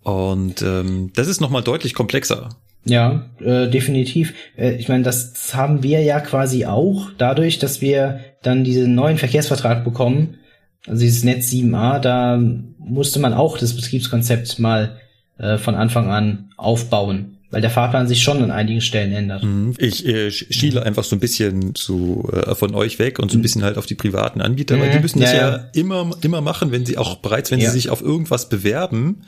Und ähm, das ist nochmal deutlich komplexer. Ja, äh, definitiv. Äh, ich meine, das haben wir ja quasi auch dadurch, dass wir dann diesen neuen Verkehrsvertrag bekommen, also dieses Netz 7a, da musste man auch das Betriebskonzept mal äh, von Anfang an aufbauen, weil der Fahrplan sich schon an einigen Stellen ändert. Mhm. Ich äh, sch- schiele einfach so ein bisschen zu äh, von euch weg und so ein bisschen halt auf die privaten Anbieter, weil die Mhm. müssen das Ja, ja, ja. immer immer machen, wenn sie auch bereits, wenn Ja. sie sich auf irgendwas bewerben,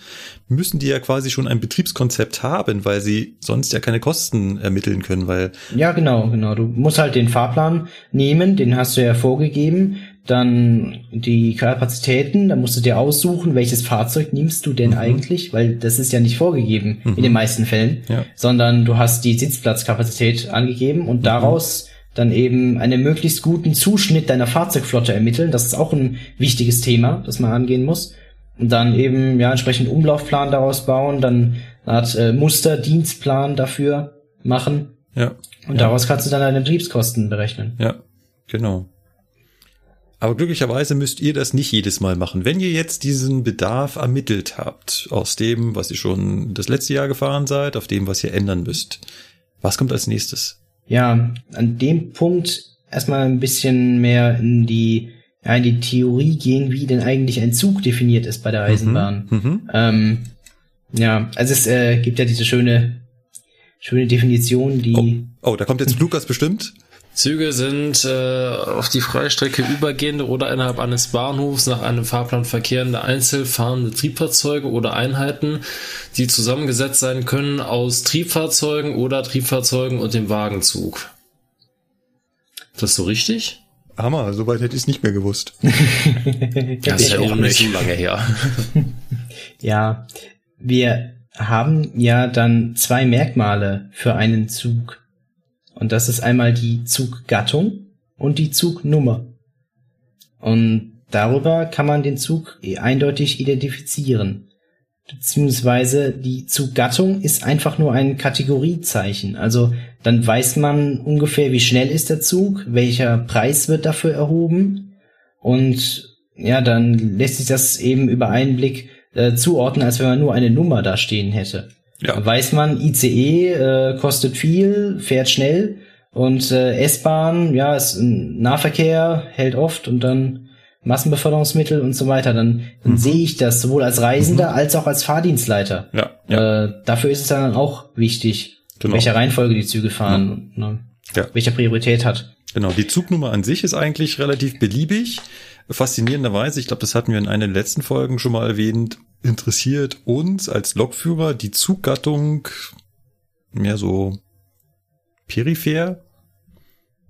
müssen die ja quasi schon ein Betriebskonzept haben, weil sie sonst ja keine Kosten ermitteln können, weil Ja, genau, genau. Du musst halt den Fahrplan nehmen, den hast du ja vorgegeben, dann die Kapazitäten, dann musst du dir aussuchen, welches Fahrzeug nimmst du denn eigentlich, weil das ist ja nicht vorgegeben in den meisten Fällen, Ja. sondern du hast die Sitzplatzkapazität angegeben und daraus dann eben einen möglichst guten Zuschnitt deiner Fahrzeugflotte ermitteln. Das ist auch ein wichtiges Thema, das man angehen muss. Und dann eben ja entsprechend Umlaufplan daraus bauen, dann eine Art äh, Musterdienstplan dafür machen. ja, Und daraus kannst du dann deine Betriebskosten berechnen. ja, genau. Aber glücklicherweise müsst ihr das nicht jedes Mal machen. Wenn ihr jetzt diesen Bedarf ermittelt habt, aus dem, was ihr schon das letzte Jahr gefahren seid, auf dem, was ihr ändern müsst, was kommt als nächstes? Ja, an dem Punkt erstmal ein bisschen mehr in die, ja, in die Theorie gehen, wie denn eigentlich ein Zug definiert ist bei der Eisenbahn. Mhm. Ähm, ja, also es äh, gibt ja diese schöne, schöne Definition, die Oh, da kommt jetzt Lukas bestimmt. Züge sind äh, auf die Freistrecke übergehende oder innerhalb eines Bahnhofs nach einem Fahrplan verkehrende einzelfahrende Triebfahrzeuge oder Einheiten, die zusammengesetzt sein können aus Triebfahrzeugen oder Triebfahrzeugen und dem Wagenzug. Ist das so richtig? Hammer, soweit hätte ich es nicht mehr gewusst. *laughs* Das ist ja auch auch nicht so lange her. *laughs* Ja, wir haben ja dann zwei Merkmale für einen Zug. Und das ist einmal die Zuggattung und die Zugnummer. Und darüber kann man den Zug eh eindeutig identifizieren. Beziehungsweise die Zuggattung ist einfach nur ein Kategoriezeichen. Also dann weiß man ungefähr, wie schnell ist der Zug, welcher Preis wird dafür erhoben. Und ja, dann lässt sich das eben über einen Blick äh, zuordnen, als wenn man nur eine Nummer da stehen hätte. Ja. Weiß man, ICE äh, kostet viel, fährt schnell und äh, S-Bahn, ja, ist ein Nahverkehr, hält oft und dann Massenbeförderungsmittel und so weiter. Dann, dann sehe ich das sowohl als Reisender als auch als Fahrdienstleiter. Ja, ja. Äh, dafür ist es dann auch wichtig, Genau. welcher Reihenfolge die Züge fahren und ne, Ja. welcher Priorität hat. Genau, die Zugnummer an sich ist eigentlich relativ beliebig. Faszinierenderweise, ich glaube, das hatten wir in einer der letzten Folgen schon mal erwähnt, interessiert uns als Lokführer die Zuggattung mehr so peripher.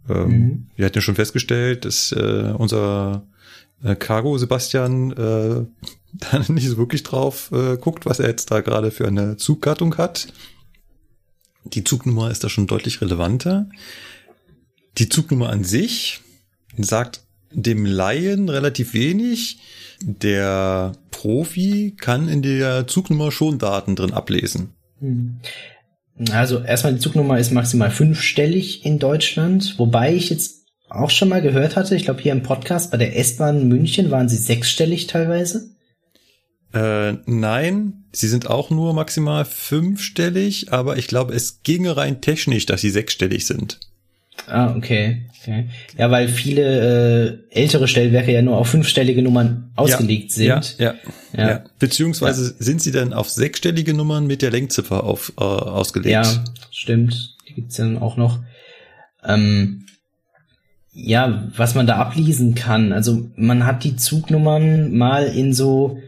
Ähm, mhm. Wir hatten ja schon festgestellt, dass äh, unser äh, Cargo Sebastian äh, *laughs* da nicht so wirklich drauf äh, guckt, was er jetzt da gerade für eine Zuggattung hat. Die Zugnummer ist da schon deutlich relevanter. Die Zugnummer an sich sagt dem Laien relativ wenig. Der Profi kann in der Zugnummer schon Daten drin ablesen. Hm. Also erstmal die Zugnummer ist maximal fünfstellig in Deutschland, wobei ich jetzt auch schon mal gehört hatte, ich glaube hier im Podcast bei der S-Bahn München waren sie sechsstellig teilweise. Äh, nein, sie sind auch nur maximal fünfstellig, aber ich glaube, es ginge rein technisch, dass sie sechsstellig sind. Ah, okay. okay. Ja, weil viele äh, ältere Stellwerke ja nur auf fünfstellige Nummern ausgelegt ja, sind. Ja, ja, ja. Beziehungsweise ja. sind sie dann auf sechsstellige Nummern mit der Lenkziffer auf, äh, ausgelegt. Ja, stimmt. Die gibt's dann auch noch. Ähm, ja, was man da ablesen kann. Also man hat die Zugnummern mal in so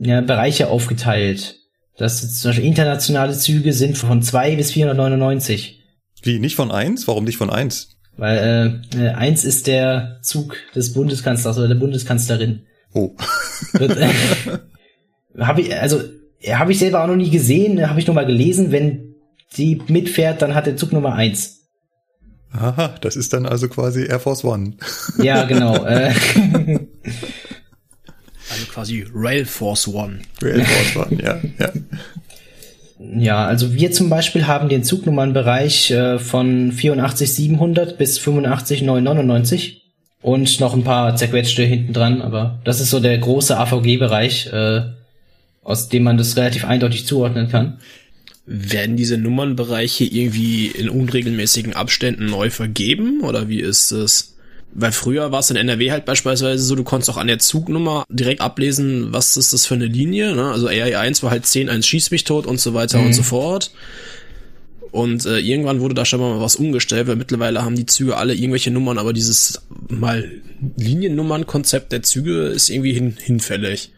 ja, Bereiche aufgeteilt. Das zum Beispiel internationale Züge sind von zwei bis 499. Wie, nicht von eins? Warum nicht von eins? Weil äh, äh, eins ist der Zug des Bundeskanzlers oder der Bundeskanzlerin. Oh. äh, *laughs* habe ich, also habe ich selber auch noch nie gesehen, habe ich nur mal gelesen, wenn die mitfährt, dann hat der Zug Nummer eins. Aha, das ist dann also quasi Air Force One. *laughs* Ja, genau. Äh. also quasi Rail Force One. Rail Force One, ja, ja. Ja, also wir zum Beispiel haben den Zugnummernbereich äh, von 84.700 bis 85.999 und noch ein paar zerquetschte hinten dran, aber das ist so der große AVG-Bereich, äh, aus dem man das relativ eindeutig zuordnen kann. Werden diese Nummernbereiche irgendwie in unregelmäßigen Abständen neu vergeben oder wie ist es? Weil früher war es in NRW halt beispielsweise so, du konntest auch an der Zugnummer direkt ablesen, was ist das für eine Linie. Ne? Also RE1 war halt 10, 1 schieß mich tot und so weiter mhm. und so fort. Und äh, irgendwann wurde da schon mal was umgestellt, weil mittlerweile haben die Züge alle irgendwelche Nummern, aber dieses mal Liniennummern-Konzept der Züge ist irgendwie hin hinfällig.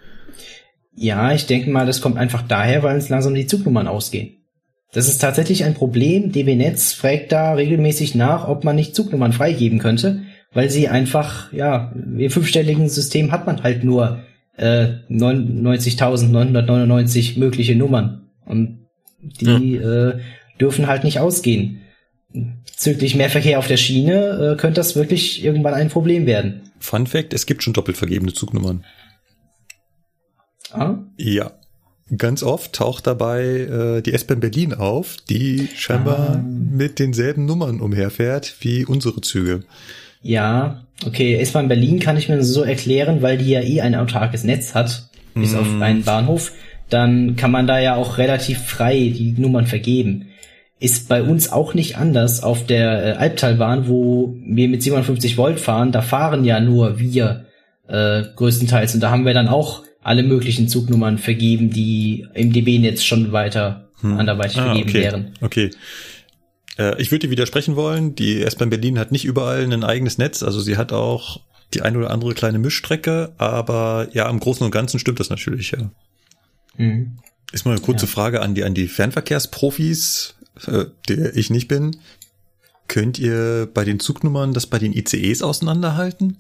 Ja, ich denke mal, das kommt einfach daher, weil uns langsam die Zugnummern ausgehen. Das ist tatsächlich ein Problem. DB Netz fragt da regelmäßig nach, ob man nicht Zugnummern freigeben könnte weil sie einfach, ja, im fünfstelligen System hat man halt nur äh, 99.999 mögliche Nummern und die ja. äh, dürfen halt nicht ausgehen. Bezüglich mehr Verkehr auf der Schiene äh, könnte das wirklich irgendwann ein Problem werden. Fun Fact, es gibt schon doppelt vergebene Zugnummern. Ah? Ja. Ganz oft taucht dabei äh, die S-Bahn Berlin auf, die scheinbar ah. mit denselben Nummern umherfährt wie unsere Züge. Ja, okay, S-Bahn Berlin kann ich mir so erklären, weil die ja eh ein autarkes Netz hat, bis mm. auf mhm. einen Bahnhof. Dann kann man da ja auch relativ frei die Nummern vergeben. Ist bei uns auch nicht anders auf der äh, Albtalbahn, wo wir mit 57 Volt fahren. Da fahren ja nur wir äh, größtenteils. Und da haben wir dann auch alle möglichen Zugnummern vergeben, die im DB-Netz schon weiter hm. anderweitig ah, vergeben okay. wären. Okay. Äh, ich würde dir widersprechen wollen. Die S-Bahn Berlin hat nicht überall ein eigenes Netz. Also sie hat auch die ein oder andere kleine Mischstrecke. Aber ja, im Großen und Ganzen stimmt das natürlich, ja. Mhm. Ist mal eine kurze ja. Frage an die, an die Fernverkehrsprofis, äh, der ich nicht bin. Könnt ihr bei den Zugnummern das bei den ICEs auseinanderhalten?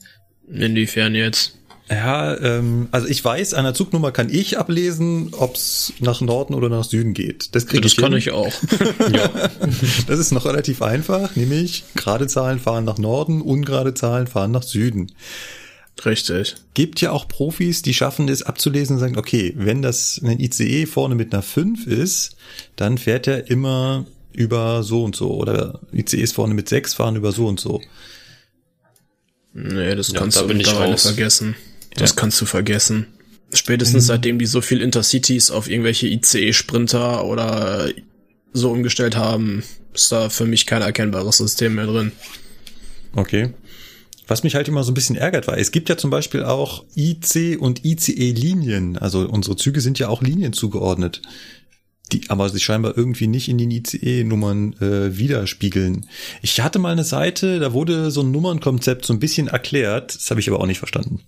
Inwiefern jetzt? Ja, ähm, also ich weiß, an der Zugnummer kann ich ablesen, ob's nach Norden oder nach Süden geht. Das kriege ja, das ich kann ich auch. *laughs* ja. *laughs* Das ist noch relativ einfach, nämlich gerade Zahlen fahren nach Norden, ungerade Zahlen fahren nach Süden. Richtig. Gibt ja auch Profis, die schaffen es abzulesen und sagen, okay, wenn das ein ICE vorne mit einer 5 ist, dann fährt er immer über so und so. Oder ICEs vorne mit 6 fahren über so und so. Nee, das ja, kannst da du mittlerweile vergessen. Das ja. kannst du vergessen. Spätestens mhm. seitdem die so viel Intercities auf irgendwelche ICE-Sprinter oder so umgestellt haben, ist da für mich kein erkennbares System mehr drin. Okay. Was mich halt immer so ein bisschen ärgert war, es gibt ja zum Beispiel auch IC und ICE-Linien. Also unsere Züge sind ja auch Linien zugeordnet. Die aber sich scheinbar irgendwie nicht in den ICE-Nummern äh, widerspiegeln. Ich hatte mal eine Seite, da wurde so ein Nummernkonzept so ein bisschen erklärt. Das habe ich aber auch nicht verstanden.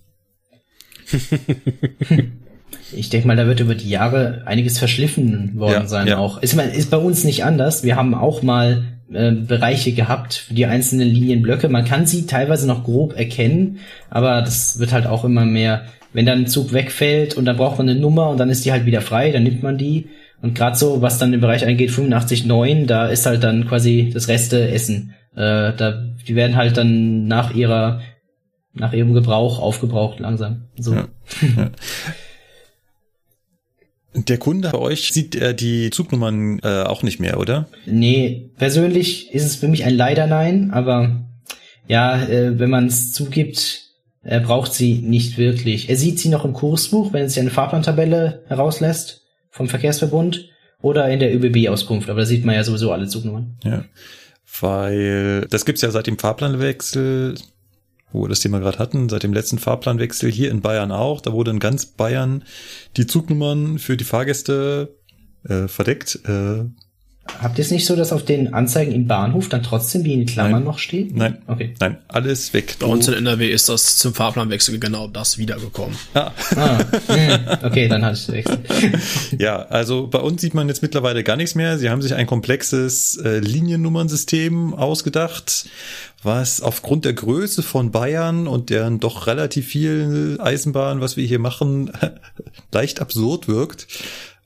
*laughs* ich denke mal, da wird über die Jahre einiges verschliffen worden ja, sein ja. auch. Ist, ist bei uns nicht anders. Wir haben auch mal äh, Bereiche gehabt für die einzelnen Linienblöcke. Man kann sie teilweise noch grob erkennen, aber das wird halt auch immer mehr, wenn dann ein Zug wegfällt und dann braucht man eine Nummer und dann ist die halt wieder frei, dann nimmt man die. Und gerade so, was dann im Bereich eingeht, 85,9, da ist halt dann quasi das Reste Essen. Äh, da, die werden halt dann nach ihrer, nach ihrem Gebrauch aufgebraucht langsam. So. Ja. Ja. Der Kunde bei euch sieht er die Zugnummern äh, auch nicht mehr, oder? Nee, persönlich ist es für mich ein leider Nein, aber ja, äh, wenn man es zugibt, er braucht sie nicht wirklich. Er sieht sie noch im Kursbuch, wenn er sich eine Fahrplantabelle herauslässt vom Verkehrsverbund oder in der ÖBB-Auskunft, aber da sieht man ja sowieso alle Zugnummern. Ja, weil das gibt's ja seit dem Fahrplanwechsel wo wir das Thema gerade hatten, seit dem letzten Fahrplanwechsel hier in Bayern auch. Da wurde in ganz Bayern die Zugnummern für die Fahrgäste äh, verdeckt. Äh, Habt ihr es nicht so, dass auf den Anzeigen im Bahnhof dann trotzdem wie in Klammern nein, noch steht? Nein, okay. Nein, alles weg. Bei uns in NRW ist das zum Fahrplanwechsel genau das wiedergekommen. Ah. ah hm, okay, dann hatte ich gewechselt. *laughs* ja, also bei uns sieht man jetzt mittlerweile gar nichts mehr. Sie haben sich ein komplexes äh, Liniennummernsystem ausgedacht, was aufgrund der Größe von Bayern und deren doch relativ vielen Eisenbahnen, was wir hier machen, *laughs* leicht absurd wirkt.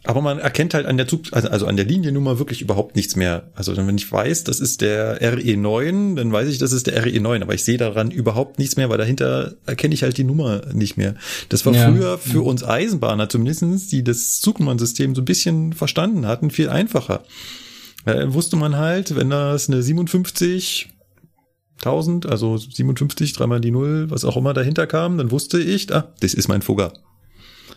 Aber man erkennt halt an der Zug, also, also an der Liniennummer wirklich überhaupt nichts mehr. Also wenn ich weiß, das ist der RE9, dann weiß ich, das ist der RE9, aber ich sehe daran überhaupt nichts mehr, weil dahinter erkenne ich halt die Nummer nicht mehr. Das war ja. früher für uns Eisenbahner zumindestens, die das Zugnummern-System so ein bisschen verstanden hatten, viel einfacher. Äh, wusste man halt, wenn das eine 57 1000, also 57, dreimal die Null, was auch immer dahinter kam, dann wusste ich, ah, das ist mein Fugger.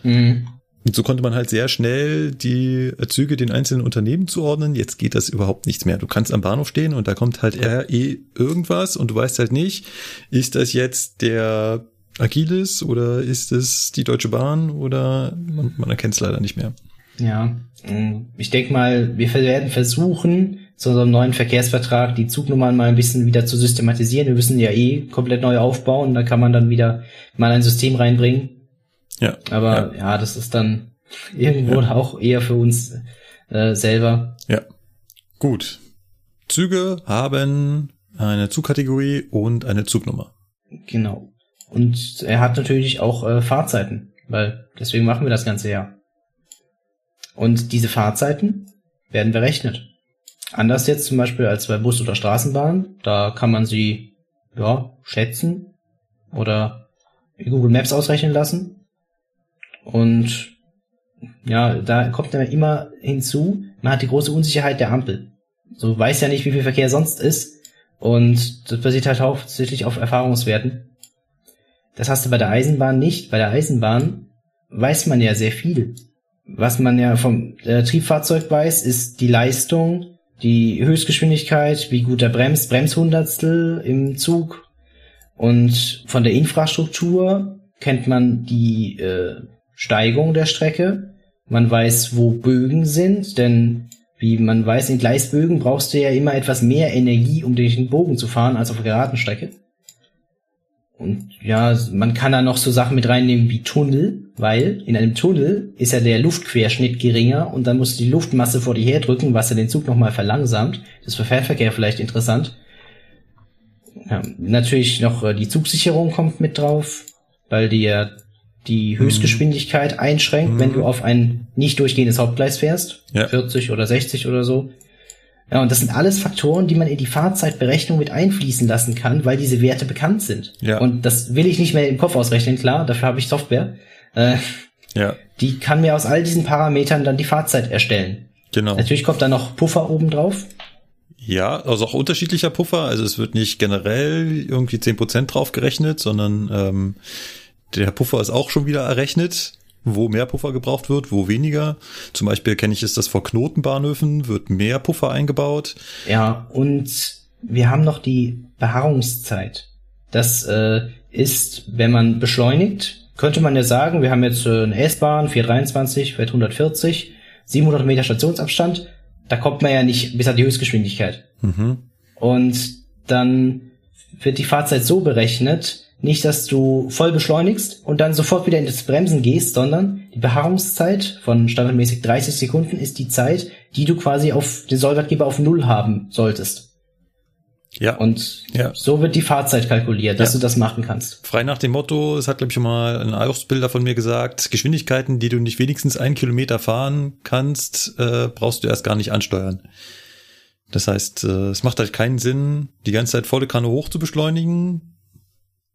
Mhm. Und so konnte man halt sehr schnell die Züge den einzelnen Unternehmen zuordnen. Jetzt geht das überhaupt nichts mehr. Du kannst am Bahnhof stehen und da kommt halt RE irgendwas und du weißt halt nicht, ist das jetzt der Agilis oder ist es die Deutsche Bahn oder man, man erkennt es leider nicht mehr. Ja, mm, ich denke mal, wir werden versuchen, zu unserem neuen Verkehrsvertrag die Zugnummern mal ein bisschen wieder zu systematisieren. Wir müssen ja eh komplett neu aufbauen, da kann man dann wieder mal ein System reinbringen. Ja. Aber ja, ja das ist dann irgendwo ja. auch eher für uns äh, selber. Ja. Gut. Züge haben eine Zugkategorie und eine Zugnummer. Genau. Und er hat natürlich auch äh, Fahrzeiten, weil deswegen machen wir das ganze Jahr. Und diese Fahrzeiten werden berechnet. Anders jetzt zum Beispiel als bei Bus oder Straßenbahn. Da kann man sie, ja, schätzen oder Google Maps ausrechnen lassen. Und ja, da kommt dann immer hinzu, man hat die große Unsicherheit der Ampel. So weiß ja nicht, wie viel Verkehr sonst ist. Und das basiert halt hauptsächlich auf Erfahrungswerten. Das hast du bei der Eisenbahn nicht. Bei der Eisenbahn weiß man ja sehr viel. Was man ja vom äh, Triebfahrzeug weiß, ist die Leistung, die Höchstgeschwindigkeit, wie gut er bremst, Bremshundertstel im Zug. Und von der Infrastruktur kennt man die äh, Steigung der Strecke. Man weiß, wo Bögen sind, denn wie man weiß, in Gleisbögen brauchst du ja immer etwas mehr Energie, um den Bogen zu fahren, als auf der geraden Strecke. Und ja, man kann da noch so Sachen mit reinnehmen wie Tunnel, weil in einem Tunnel ist ja der Luftquerschnitt geringer und dann musst du die Luftmasse vor dir herdrücken, was ja den Zug nochmal verlangsamt. Das ist für Fernverkehr vielleicht interessant. Ja, natürlich noch äh, die Zugsicherung kommt mit drauf, weil die ja die Höchstgeschwindigkeit einschränkt, mhm. wenn du auf ein nicht durchgehendes Hauptgleis fährst, ja. 40 oder 60 oder so. Ja, und das sind alles Faktoren, die man in die Fahrzeitberechnung mit einfließen lassen kann, weil diese Werte bekannt sind. Ja. Und das will ich nicht mehr im Kopf ausrechnen, klar, dafür habe ich Software. Äh, ja. Die kann mir aus all diesen Parametern dann die Fahrzeit erstellen. Genau. Natürlich kommt da noch Puffer oben drauf. Ja, also auch unterschiedlicher Puffer. Also es wird nicht generell irgendwie zehn Prozent drauf gerechnet, sondern ähm, der Puffer ist auch schon wieder errechnet wo mehr Puffer gebraucht wird, wo weniger. Zum Beispiel kenne ich es, dass vor Knotenbahnhöfen wird mehr Puffer eingebaut. Ja, und wir haben noch die Beharrungszeit. Das äh, ist, wenn man beschleunigt, könnte man ja sagen, wir haben jetzt äh, eine S-Bahn, 423, fährt 140, 700 Meter Stationsabstand. Da kommt man ja nicht bis an die Höchstgeschwindigkeit. Mhm. Und dann wird die Fahrzeit so berechnet, nicht, dass du voll beschleunigst und dann sofort wieder in das Bremsen gehst, sondern die Beharrungszeit von standardmäßig 30 Sekunden ist die Zeit, die du quasi auf den Sollwertgeber auf Null haben solltest. Ja. Und Ja. so wird die Fahrzeit kalkuliert, dass Ja. du das machen kannst. Frei nach dem Motto, es hat, glaube ich, schon mal ein Ausbilder von mir gesagt, Geschwindigkeiten, die du nicht wenigstens einen Kilometer fahren kannst, äh, brauchst du erst gar nicht ansteuern. Das heißt, äh, es macht halt keinen Sinn, die ganze Zeit volle Kanne hoch zu beschleunigen,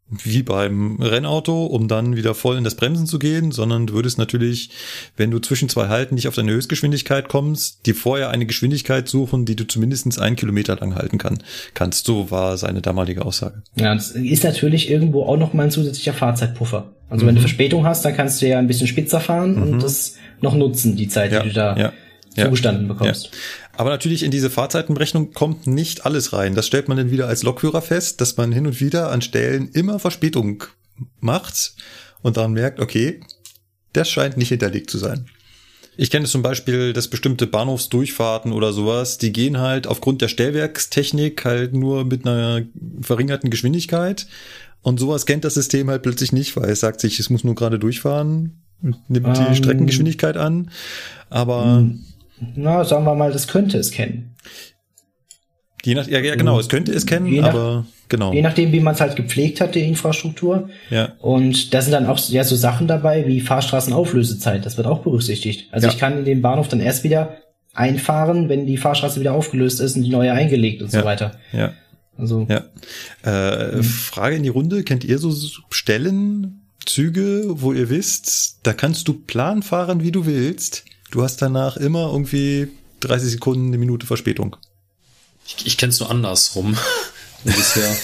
wie beim Rennauto, um dann wieder voll in das Bremsen zu gehen, sondern du würdest natürlich, wenn du zwischen zwei Halten nicht auf deine Höchstgeschwindigkeit kommst, dir vorher eine Geschwindigkeit suchen, die du zumindest einen Kilometer lang halten kann, kannst. So war seine damalige Aussage. Ja, das ist natürlich irgendwo auch noch mal ein zusätzlicher Fahrzeitpuffer. Also wenn du Verspätung hast, dann kannst du ja ein bisschen spitzer fahren und das noch nutzen, die Zeit, Ja, die du da ja, ja. zugestanden bekommst. Ja. Aber natürlich in diese Fahrzeitenberechnung kommt nicht alles rein. Das stellt man dann wieder als Lokführer fest, dass man hin und wieder an Stellen immer Verspätung macht und dann merkt, okay, das scheint nicht hinterlegt zu sein. Ich kenne zum Beispiel, dass bestimmte Bahnhofsdurchfahrten oder sowas, die gehen halt aufgrund der Stellwerkstechnik halt nur mit einer verringerten Geschwindigkeit. Und sowas kennt das System halt plötzlich nicht, weil es sagt sich, es muss nur gerade durchfahren, nimmt die Ähm. Streckengeschwindigkeit an. Aber Na, sagen wir mal, das könnte es kennen. Je nach, ja, ja, genau, es könnte es kennen, nach- aber genau. Je nachdem, wie man es halt gepflegt hat, die Infrastruktur. Ja, Und da sind dann auch ja so Sachen dabei wie Fahrstraßenauflösezeit. Das wird auch berücksichtigt. Also Ja. ich kann in den Bahnhof dann erst wieder einfahren, wenn die Fahrstraße wieder aufgelöst ist und die neue eingelegt und Ja. so weiter. ja, Also ja. Äh, Frage in die Runde, kennt ihr so Stellen, Züge, wo ihr wisst, da kannst du Plan fahren, wie du willst. Du hast danach immer irgendwie 30 Sekunden, eine Minute Verspätung. Ich, ich kenne es nur andersrum. *laughs* Bisher.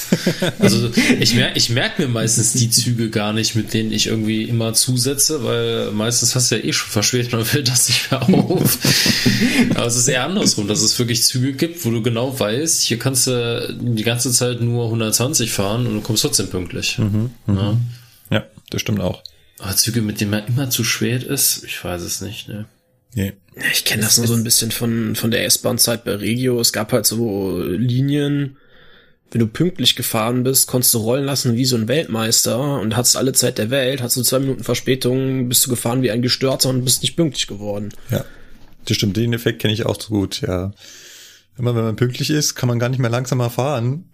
Also ich merke ich merk mir meistens die Züge gar nicht, mit denen ich irgendwie immer zusetze, weil meistens hast du ja eh schon verspätet und fällt das nicht mehr auf. *laughs* Aber es ist eher andersrum, dass es wirklich Züge gibt, wo du genau weißt, hier kannst du die ganze Zeit nur 120 fahren und du kommst trotzdem pünktlich. Ja. Ja, das stimmt auch. Aber Züge, mit denen man immer zu spät ist, ich weiß es nicht. Ne? Nee. Ich kenne das nur so ein bisschen von, von der S-Bahn-Zeit bei Regio. Es gab halt so Linien, wenn du pünktlich gefahren bist, konntest du rollen lassen wie so ein Weltmeister und hattest alle Zeit der Welt, hast du zwei Minuten Verspätung, bist du gefahren wie ein Gestörter und bist nicht pünktlich geworden. Ja, das stimmt. Den Effekt kenne ich auch so gut, ja. Immer wenn man pünktlich ist, kann man gar nicht mehr langsamer fahren.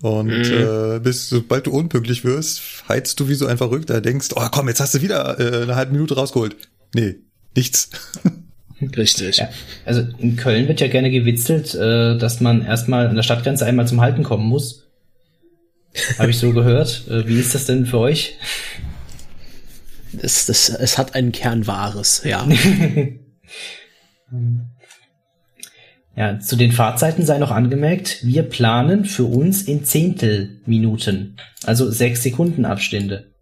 Und äh, bis sobald du unpünktlich wirst, heizt du wie so ein Verrückter, denkst, oh komm, jetzt hast du wieder äh, eine halbe Minute rausgeholt. Nee, nichts. *laughs* Richtig. Ja, also in Köln wird ja gerne gewitzelt, äh, dass man erstmal an der Stadtgrenze einmal zum Halten kommen muss. Habe ich so gehört. Äh, wie ist das denn für euch? Das, das, es hat einen Kern Wahres, ja. *laughs* Ja, zu den Fahrzeiten sei noch angemerkt, wir planen für uns in Zehntelminuten, also sechs Sekunden Abstände.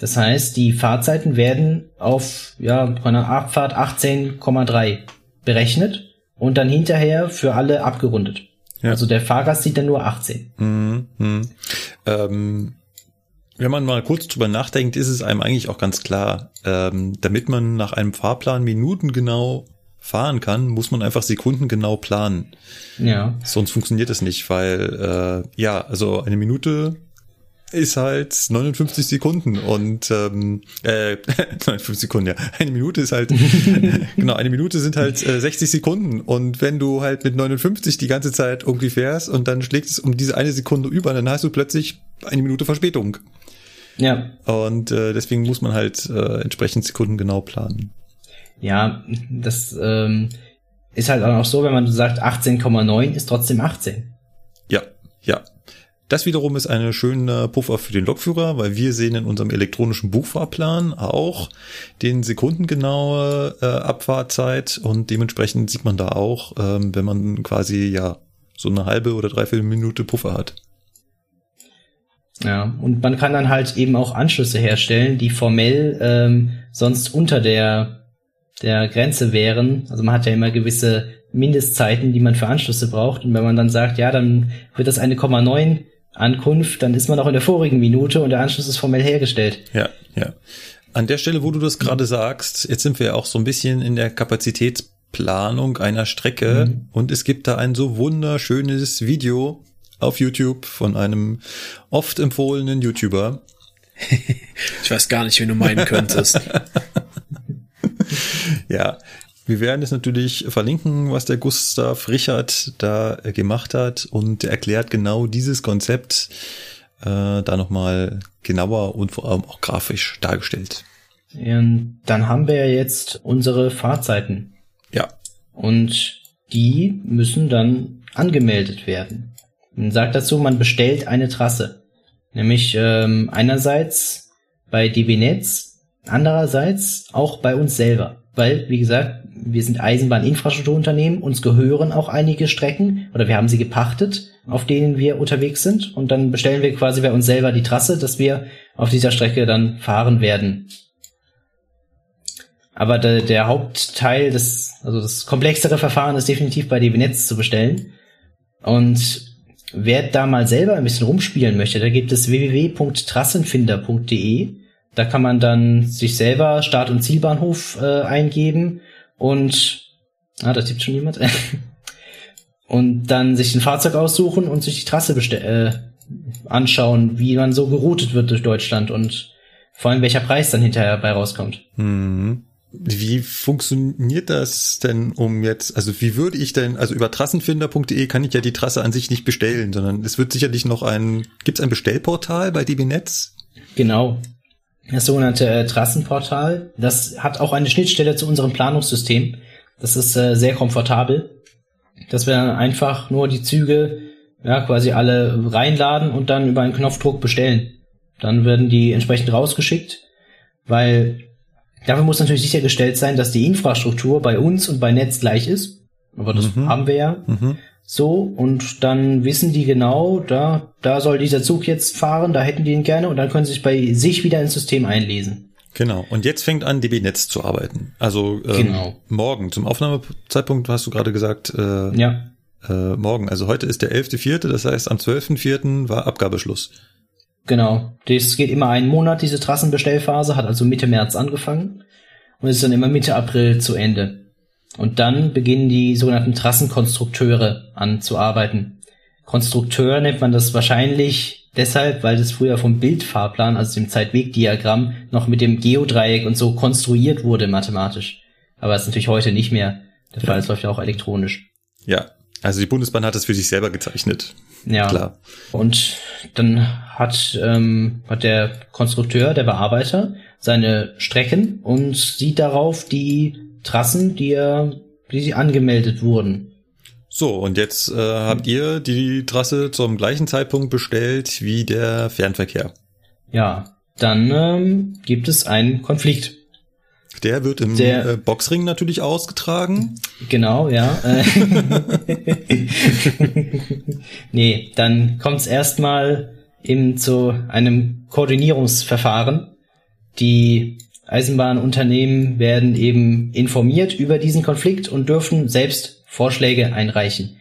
Das heißt, die Fahrzeiten werden auf ja, bei einer Abfahrt 18,3 berechnet und dann hinterher für alle abgerundet. Ja. Also der Fahrgast sieht dann nur 18. Mhm, mhm. Ähm, wenn man mal kurz drüber nachdenkt, ist es einem eigentlich auch ganz klar, ähm, damit man nach einem Fahrplan minutengenau fahren kann, muss man einfach sekundengenau planen. Ja. Sonst funktioniert es nicht, weil äh, ja, also eine Minute ist halt 59 Sekunden und ähm, äh, *laughs* 59 Sekunden, ja. Eine Minute ist halt *laughs* genau, eine Minute sind halt äh, 60 Sekunden und wenn du halt mit 59 die ganze Zeit irgendwie fährst und dann schlägt es um diese eine Sekunde über, dann hast du plötzlich eine Minute Verspätung. Ja. Und äh, deswegen muss man halt äh, entsprechend Sekunden genau planen. Ja, das ähm, ist halt auch so, wenn man sagt 18,9 ist trotzdem 18. Ja, ja. Das wiederum ist eine schöne Puffer für den Lokführer, weil wir sehen in unserem elektronischen Buchfahrplan auch den sekundengenaue äh, Abfahrtzeit und dementsprechend sieht man da auch, ähm, wenn man quasi ja so eine halbe oder dreiviertel Minute Puffer hat. Ja, und man kann dann halt eben auch Anschlüsse herstellen, die formell ähm, sonst unter der, der Grenze wären. Also man hat ja immer gewisse Mindestzeiten, die man für Anschlüsse braucht. Und wenn man dann sagt, ja, dann wird das eine 0,9 Ankunft, dann ist man noch in der vorigen Minute und der Anschluss ist formell hergestellt. Ja, ja. An der Stelle, wo du das gerade sagst, jetzt sind wir ja auch so ein bisschen in der Kapazitätsplanung einer Strecke Mhm. und es gibt da ein so wunderschönes Video auf YouTube von einem oft empfohlenen YouTuber. Ich weiß gar nicht, wen du meinen könntest. *laughs* Ja, Wir werden es natürlich verlinken, was der Gustav Richard da äh, gemacht hat und er erklärt genau dieses Konzept äh, da nochmal genauer und vor allem auch grafisch dargestellt. Und dann haben wir ja jetzt unsere Fahrzeiten. Ja. Und die müssen dann angemeldet werden. Man sagt dazu, man bestellt eine Trasse. Nämlich ähm, einerseits bei DB Netz, andererseits auch bei uns selber. Weil, wie gesagt, wir sind Eisenbahninfrastrukturunternehmen, uns gehören auch einige Strecken oder wir haben sie gepachtet, auf denen wir unterwegs sind und dann bestellen wir quasi bei uns selber die Trasse, dass wir auf dieser Strecke dann fahren werden. Aber der, der Hauptteil des, also das komplexere Verfahren ist definitiv bei DB Netz zu bestellen. Und wer da mal selber ein bisschen rumspielen möchte, da gibt es www.trassenfinder.de. Da kann man dann sich selber Start- und Zielbahnhof äh, eingeben und ah, da tippt schon jemand. *laughs* und dann sich ein Fahrzeug aussuchen und sich die Trasse äh, anschauen, wie man so geroutet wird durch Deutschland und vor allem welcher Preis dann hinterher bei rauskommt. Mhm. Wie funktioniert das denn um jetzt, also wie würde ich denn, also über trassenfinder.de kann ich ja die Trasse an sich nicht bestellen, sondern es wird sicherlich noch ein, gibt es ein Bestellportal bei DB Netz? Genau. Das sogenannte äh, Trassenportal, das hat auch eine Schnittstelle zu unserem Planungssystem. Das ist äh, sehr komfortabel, dass wir dann einfach nur die Züge ja quasi alle reinladen und dann über einen Knopfdruck bestellen. Dann werden die entsprechend rausgeschickt, weil Dafür muss natürlich sichergestellt sein, dass die Infrastruktur bei uns und bei Netz gleich ist. Aber das Mhm. haben wir ja. Mhm. So, und dann wissen die genau, da, da soll dieser Zug jetzt fahren, da hätten die ihn gerne und dann können sie sich bei sich wieder ins System einlesen. Genau. Und jetzt fängt an, DB Netz zu arbeiten. Also ähm, Genau. morgen, zum Aufnahmezeitpunkt hast du gerade gesagt, äh, Ja, äh, morgen. Also heute ist der 11.4., das heißt am 12.4. war Abgabeschluss. genau. Das geht immer einen Monat, diese Trassenbestellphase, hat also Mitte März angefangen und ist dann immer Mitte April zu Ende. Und dann beginnen die sogenannten Trassenkonstrukteure an zu arbeiten. Konstrukteur nennt man das wahrscheinlich deshalb, weil das früher vom Bildfahrplan, also dem Zeitwegdiagramm, noch mit dem Geodreieck und so konstruiert wurde mathematisch. Aber das ist natürlich heute nicht mehr der Fall, es läuft ja auch elektronisch. Ja. Also die Bundesbahn hat es für sich selber gezeichnet. Ja. Klar. Und dann hat, ähm, hat der Konstrukteur, der Bearbeiter, seine Strecken und sieht darauf die Trassen, die die sie angemeldet wurden. So, und jetzt äh, habt ihr die Trasse zum gleichen Zeitpunkt bestellt wie der Fernverkehr. Ja, dann ähm, gibt es einen Konflikt. Der wird im Der- äh, Boxring natürlich ausgetragen. Genau, ja. *laughs* Nee, dann kommt es erstmal eben zu einem Koordinierungsverfahren. Die Eisenbahnunternehmen werden eben informiert über diesen Konflikt und dürfen selbst Vorschläge einreichen.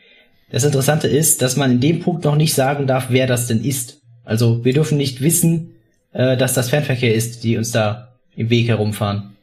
Das Interessante ist, dass man in dem Punkt noch nicht sagen darf, wer das denn ist. Also wir dürfen nicht wissen, äh, dass das Fernverkehr ist, die uns da im Weg herumfahren.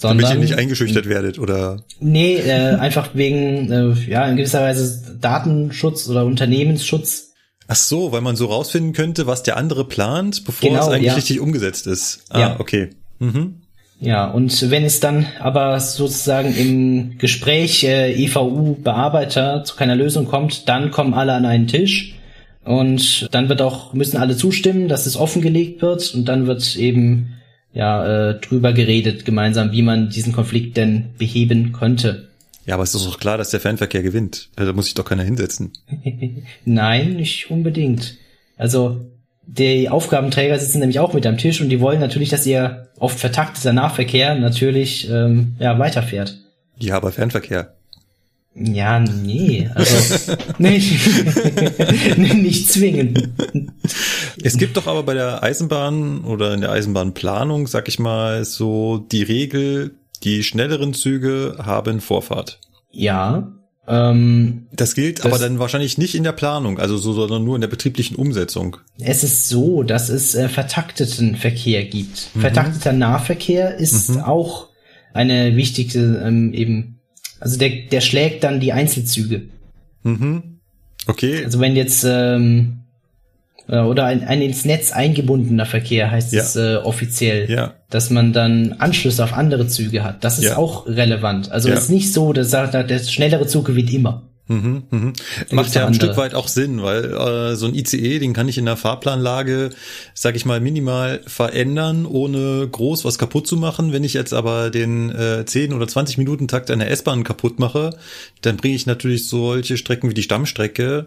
Damit ihr nicht eingeschüchtert werdet oder Nee, äh, einfach wegen, äh, ja, in gewisser Weise Datenschutz oder Unternehmensschutz. Ach so, weil man so rausfinden könnte, was der andere plant, bevor Genau, es eigentlich ja. richtig umgesetzt ist. Ah, Ja. okay. Mhm. Ja, und wenn es dann aber sozusagen im Gespräch äh, EVU-Bearbeiter zu keiner Lösung kommt, dann kommen alle an einen Tisch und dann wird auch, müssen alle zustimmen, dass es offengelegt wird und dann wird eben ja äh, drüber geredet gemeinsam, wie man diesen Konflikt denn beheben könnte. Ja, aber es ist doch klar, dass der Fernverkehr gewinnt. Also, Da muss sich doch keiner hinsetzen. *laughs* Nein, nicht unbedingt. Also die Aufgabenträger sitzen nämlich auch mit am Tisch und die wollen natürlich, dass ihr oft vertakteter Nahverkehr natürlich ähm, ja, weiterfährt. Ja, aber Fernverkehr. Ja, nee, also *laughs* nicht, *laughs* nicht zwingend. Es gibt doch aber bei der Eisenbahn oder in der Eisenbahnplanung, sag ich mal, so die Regel, die schnelleren Züge haben Vorfahrt. Ja, ähm, Das gilt Das- aber dann wahrscheinlich nicht in der Planung, also so, sondern nur in der betrieblichen Umsetzung. es ist so, dass es äh, vertakteten Verkehr gibt. Vertakteter Nahverkehr ist auch eine wichtige ähm, eben, also der, der schlägt dann die Einzelzüge. Mhm. Okay. Also wenn jetzt ähm, äh, oder ein, ein ins Netz eingebundener Verkehr heißt Ja. es äh, offiziell. Ja. Dass man dann Anschlüsse auf andere Züge hat. Das ist Ja. auch relevant. Also Ja. es ist nicht so, dass der schnellere Zug gewinnt immer. Mhm, mhm. Macht ja ja ein andere. Stück weit auch Sinn, weil äh, so ein ICE, den kann ich in der Fahrplanlage, sag ich mal, minimal verändern, ohne groß was kaputt zu machen. Wenn ich jetzt aber den äh, 10 oder 20 Minuten Takt einer S-Bahn kaputt mache, dann bringe ich natürlich solche Strecken wie die Stammstrecke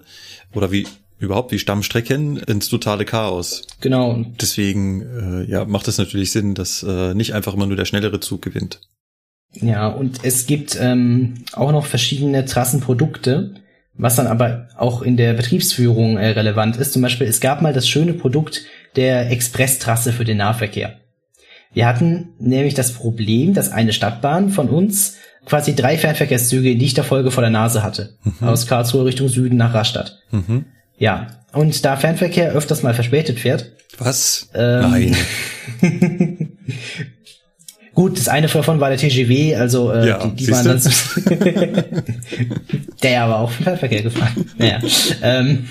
oder wie überhaupt die Stammstrecken ins totale Chaos. Genau. Deswegen äh, ja, macht es natürlich Sinn, dass äh, nicht einfach immer nur der schnellere Zug gewinnt. Ja, und es gibt ähm, auch noch verschiedene Trassenprodukte, was dann aber auch in der Betriebsführung äh, relevant ist. Zum Beispiel, es gab mal das schöne Produkt der Expresstrasse für den Nahverkehr. Wir hatten nämlich das Problem, dass eine Stadtbahn von uns quasi drei Fernverkehrszüge in dichter Folge vor der Nase hatte. Aus Karlsruhe Richtung Süden nach Rastatt. Mhm. Ja, und da Fernverkehr öfters mal verspätet fährt, Was? Ähm, Nein. *laughs* Gut, das eine davon war der TGW, also äh, Ja, die, die waren dann *laughs* der aber auch vom Fernverkehr gefahren. *laughs* Naja. ähm,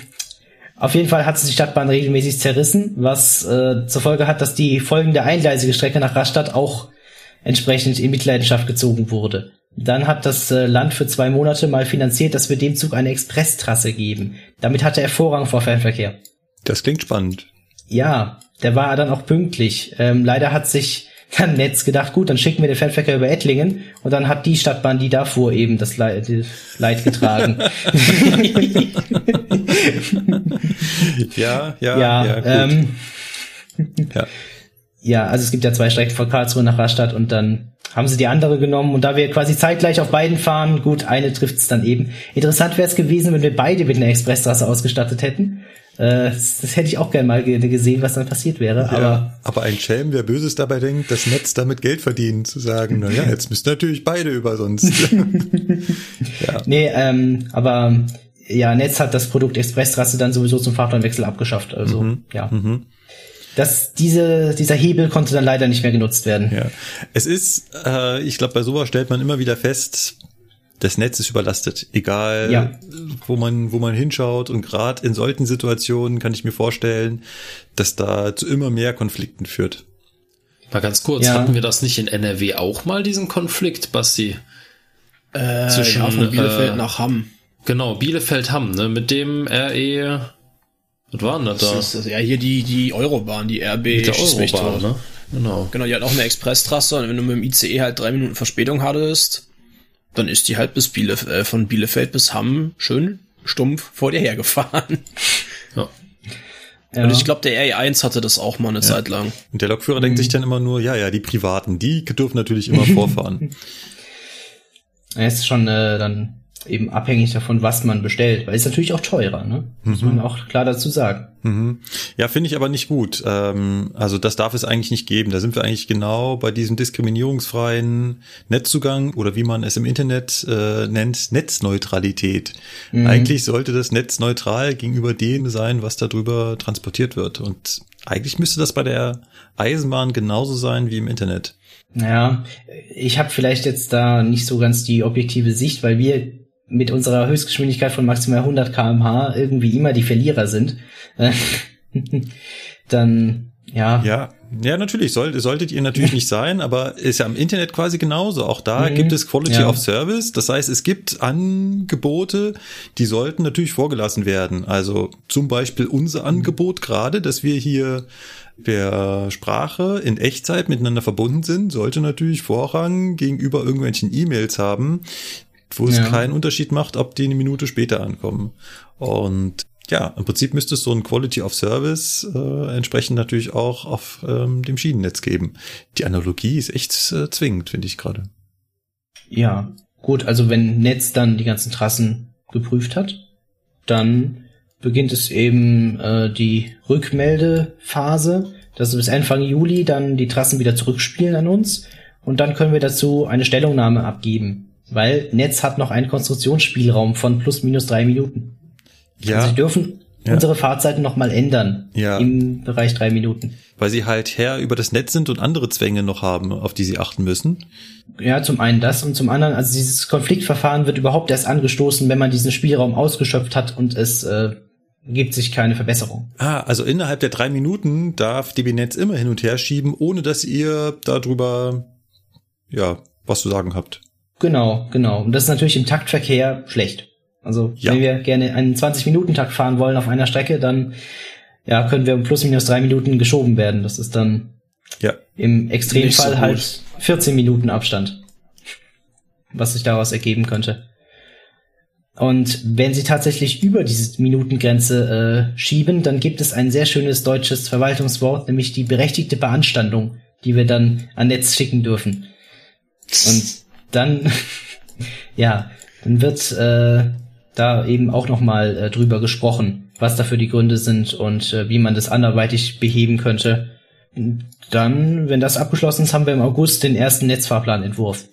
auf jeden Fall hat sich die Stadtbahn regelmäßig zerrissen, was äh, zur Folge hat, dass die folgende eingleisige Strecke nach Rastatt auch entsprechend in Mitleidenschaft gezogen wurde. Dann hat das äh, Land für zwei Monate mal finanziert, dass wir dem Zug eine Expresstrasse geben. Damit hatte er Vorrang vor Fernverkehr. Das klingt spannend. Ja, der war dann auch pünktlich. Ähm, leider hat sich dann Netz gedacht, gut, dann schicken wir den Fernverkehr über Ettlingen und dann hat die Stadtbahn, die da fuhr, eben das Leid, Leid getragen. *laughs* Ja, ja, ja, ja, ähm, ja. *laughs* ja, also es gibt ja zwei Strecken von Karlsruhe nach Rastatt und dann haben sie die andere genommen und da wir quasi zeitgleich auf beiden fahren, gut, eine trifft's dann eben. Interessant wäre es gewesen, wenn wir beide mit einer Expressstraße ausgestattet hätten. Äh, das, das hätte ich auch gerne mal ge- gesehen, was dann passiert wäre, aber ja, aber ein Schelm, der Böses dabei denkt, das Netz damit Geld verdienen, zu sagen, na ja, *laughs* jetzt müssen natürlich beide über sonst. *laughs* ja. Nee, ähm, aber ja, Netz hat das Produkt Expressstraße dann sowieso zum Fahrplanwechsel abgeschafft. Also Mhm. ja. Das, diese, dieser Hebel konnte dann leider nicht mehr genutzt werden. ja. Es ist, äh, ich glaube, bei sowas stellt man immer wieder fest, das Netz ist überlastet. Egal, Ja. wo man, wo man hinschaut. Und gerade in solchen Situationen kann ich mir vorstellen, dass da zu immer mehr Konflikten führt. Mal ganz kurz, Ja. hatten wir das nicht in NRW auch mal, diesen Konflikt, Basti? Äh, Zwischen, ja, von Bielefeld äh, nach Hamm. Genau, Bielefeld-Hamm, ne, mit dem RE, was war denn das da? Das ist, ja, hier die, die Eurobahn, die RB. Mit der Eurobahn, ne? Genau. Genau, die hat auch eine Expresstrasse und wenn du mit dem ICE halt drei Minuten Verspätung hattest, dann ist die halt bis Bielef äh, von Bielefeld bis Hamm schön stumpf vor dir hergefahren. Ja. *laughs* Ja. Und ich glaube, der RE1 hatte das auch mal eine Zeit lang. Und der Lokführer denkt sich dann immer nur, ja, ja, die Privaten, die dürfen natürlich immer *laughs* vorfahren. Es ist schon äh, dann eben abhängig davon, was man bestellt, weil es ist natürlich auch teurer, ne? Muss man auch klar dazu sagen. Mhm. Ja, finde ich aber nicht gut. Ähm, also das darf es eigentlich nicht geben. Da sind wir eigentlich genau bei diesem diskriminierungsfreien Netzzugang oder wie man es im Internet äh, nennt, Netzneutralität. Eigentlich sollte das Netz neutral gegenüber dem sein, was darüber transportiert wird. Und eigentlich müsste das bei der Eisenbahn genauso sein wie im Internet. Ja, ich habe vielleicht jetzt da nicht so ganz die objektive Sicht, weil wir mit unserer Höchstgeschwindigkeit von maximal 100 km/h irgendwie immer die Verlierer sind. Äh, *laughs* Dann, ja, Ja, ja, natürlich, soll, solltet ihr natürlich nicht sein, aber ist ja im Internet quasi genauso. Auch da Mhm. gibt es Quality Ja. of Service. Das heißt, es gibt Angebote, die sollten natürlich vorgelassen werden. Also zum Beispiel unser Angebot gerade, dass wir hier per Sprache in Echtzeit miteinander verbunden sind, sollte natürlich Vorrang gegenüber irgendwelchen E-Mails haben, wo es Ja. keinen Unterschied macht, ob die eine Minute später ankommen. Und ja, im Prinzip müsste es so ein Quality of Service äh, entsprechend natürlich auch auf ähm, dem Schienennetz geben. Die Analogie ist echt äh, zwingend, finde ich gerade. Ja, gut, also wenn Netz dann die ganzen Trassen geprüft hat, dann beginnt es eben äh, die Rückmeldephase, dass wir bis Anfang Juli dann die Trassen wieder zurückspielen an uns und dann können wir dazu eine Stellungnahme abgeben, weil Netz hat noch einen Konstruktionsspielraum von plus minus drei Minuten. Ja, Also sie dürfen Ja. unsere Fahrzeiten noch mal ändern Ja. im Bereich drei Minuten. weil sie halt her über das Netz sind und andere Zwänge noch haben, auf die sie achten müssen. Ja, zum einen das und zum anderen, also dieses Konfliktverfahren wird überhaupt erst angestoßen, wenn man diesen Spielraum ausgeschöpft hat und es äh, gibt sich keine Verbesserung. Ah, also innerhalb der drei Minuten darf DB Netz immer hin und her schieben, ohne dass ihr darüber, ja, was zu sagen habt. Genau, genau. Und das ist natürlich im Taktverkehr schlecht. Also Ja. wenn wir gerne einen 20-Minuten-Takt fahren wollen auf einer Strecke, dann ja, können wir um plus minus drei Minuten geschoben werden. Das ist dann Ja, im Extremfall so halt 14 Minuten Abstand, was sich daraus ergeben könnte. Und wenn sie tatsächlich über diese Minutengrenze äh, schieben, dann gibt es ein sehr schönes deutsches Verwaltungswort, nämlich die berechtigte Beanstandung, die wir dann an Netz schicken dürfen. Und dann, *laughs* ja, dann wird äh, da eben auch nochmal äh, drüber gesprochen, was dafür die Gründe sind und äh, wie man das anderweitig beheben könnte. Dann, wenn das abgeschlossen ist, haben wir im August den ersten Netzfahrplanentwurf.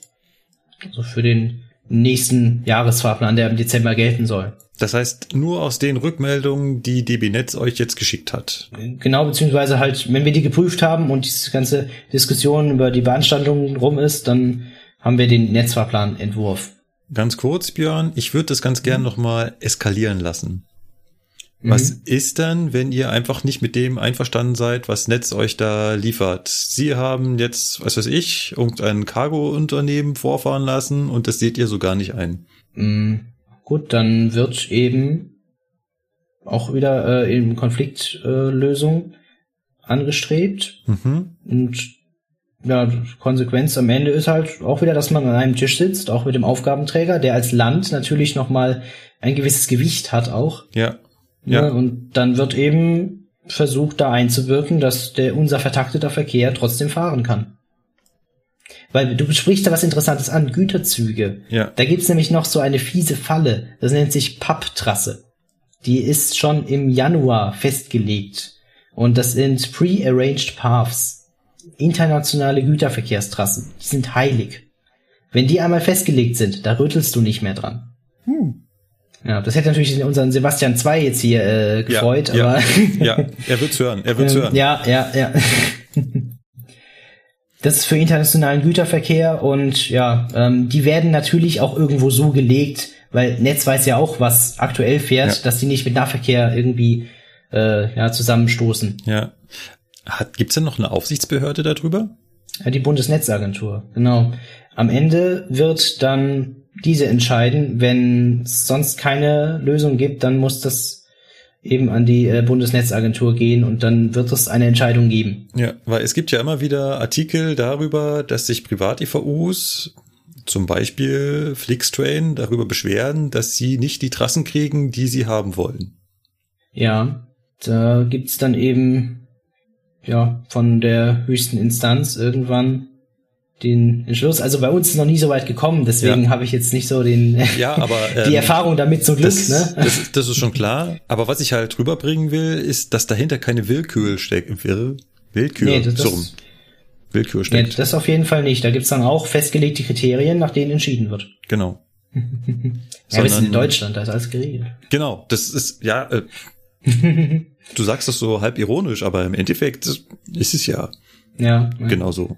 Also für den nächsten Jahresfahrplan, der im Dezember gelten soll. das heißt, nur aus den Rückmeldungen, die DB Netz euch jetzt geschickt hat. Genau, beziehungsweise halt, wenn wir die geprüft haben und diese ganze Diskussion über die Beanstandung rum ist, dann haben wir den Netzfahrplanentwurf. Ganz kurz, Björn, ich würde das ganz gern nochmal eskalieren lassen. Was Mhm. ist denn, wenn ihr einfach nicht mit dem einverstanden seid, was Netz euch da liefert? Sie haben jetzt, was weiß ich, irgendein Cargo-Unternehmen vorfahren lassen und das seht ihr so gar nicht ein. Mm, Gut, dann wird eben auch wieder äh, eben Konfliktlösung äh, angestrebt. Mhm. Und ja, Konsequenz am Ende ist halt auch wieder, dass man an einem Tisch sitzt, auch mit dem Aufgabenträger, der als Land natürlich nochmal ein gewisses Gewicht hat auch. Ja. Ja. Ne? Und dann wird eben versucht, da einzuwirken, dass der unser vertakteter Verkehr trotzdem fahren kann. Weil du sprichst da was Interessantes an, Güterzüge. Ja. Da gibt's nämlich noch so eine fiese Falle. Das nennt sich Papptrasse. Die ist schon im Januar festgelegt. Und das sind pre-arranged paths. Internationale Güterverkehrstrassen. Die sind heilig. Wenn die einmal festgelegt sind, da rüttelst du nicht mehr dran. Ja, das hätte natürlich unseren Sebastian 2 jetzt hier äh, gefreut, ja, aber *laughs* ja, er wird's hören, er wird's ähm, hören. ja, ja, ja. *laughs* Das ist für internationalen Güterverkehr und ja, ähm, die werden natürlich auch irgendwo so gelegt, weil Netz weiß ja auch, was aktuell fährt, Ja. dass die nicht mit Nahverkehr irgendwie äh, ja, zusammenstoßen. Ja. Hat, gibt's denn noch eine Aufsichtsbehörde darüber? Ja, die Bundesnetzagentur, genau. Am Ende wird dann diese entscheiden, wenn es sonst keine Lösung gibt, dann muss das eben an die äh, Bundesnetzagentur gehen und dann wird es eine Entscheidung geben. Ja, weil es gibt ja immer wieder Artikel darüber, dass sich Privat-IVUs, zum Beispiel Flixtrain, darüber beschweren, dass sie nicht die Trassen kriegen, die sie haben wollen. Ja, da gibt's dann eben ja von der höchsten Instanz irgendwann den Entschluss. Also bei uns ist noch nie so weit gekommen, deswegen Ja. habe ich jetzt nicht so den *laughs* Ja, aber *laughs* die ähm, Erfahrung damit zum Glück. das, ne? das, das ist schon klar. Aber was ich halt rüberbringen will, ist, dass dahinter keine Willkür steckt. Will, Willkür, Nee, das- so. Willkür Nee, steckt. das auf jeden Fall nicht. Da gibt's dann auch festgelegte Kriterien, nach denen entschieden wird. genau. *laughs* Ja, wir sind Sondern- in Deutschland, da ist alles geregelt. Genau, das ist, ja, äh, du sagst das so halb ironisch, aber im Endeffekt ist es ja Ja. genau so.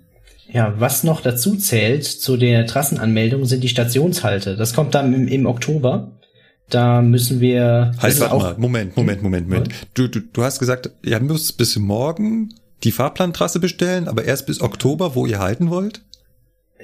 Ja, was noch dazu zählt zu der Trassenanmeldung sind die Stationshalte. Das kommt dann im, im Oktober. Da müssen wir das Halt, warte mal, Moment, Moment, Moment, Moment. Du, du, du hast gesagt, ihr müsst bis morgen die Fahrplantrasse bestellen, aber erst bis Oktober, wo ihr halten wollt?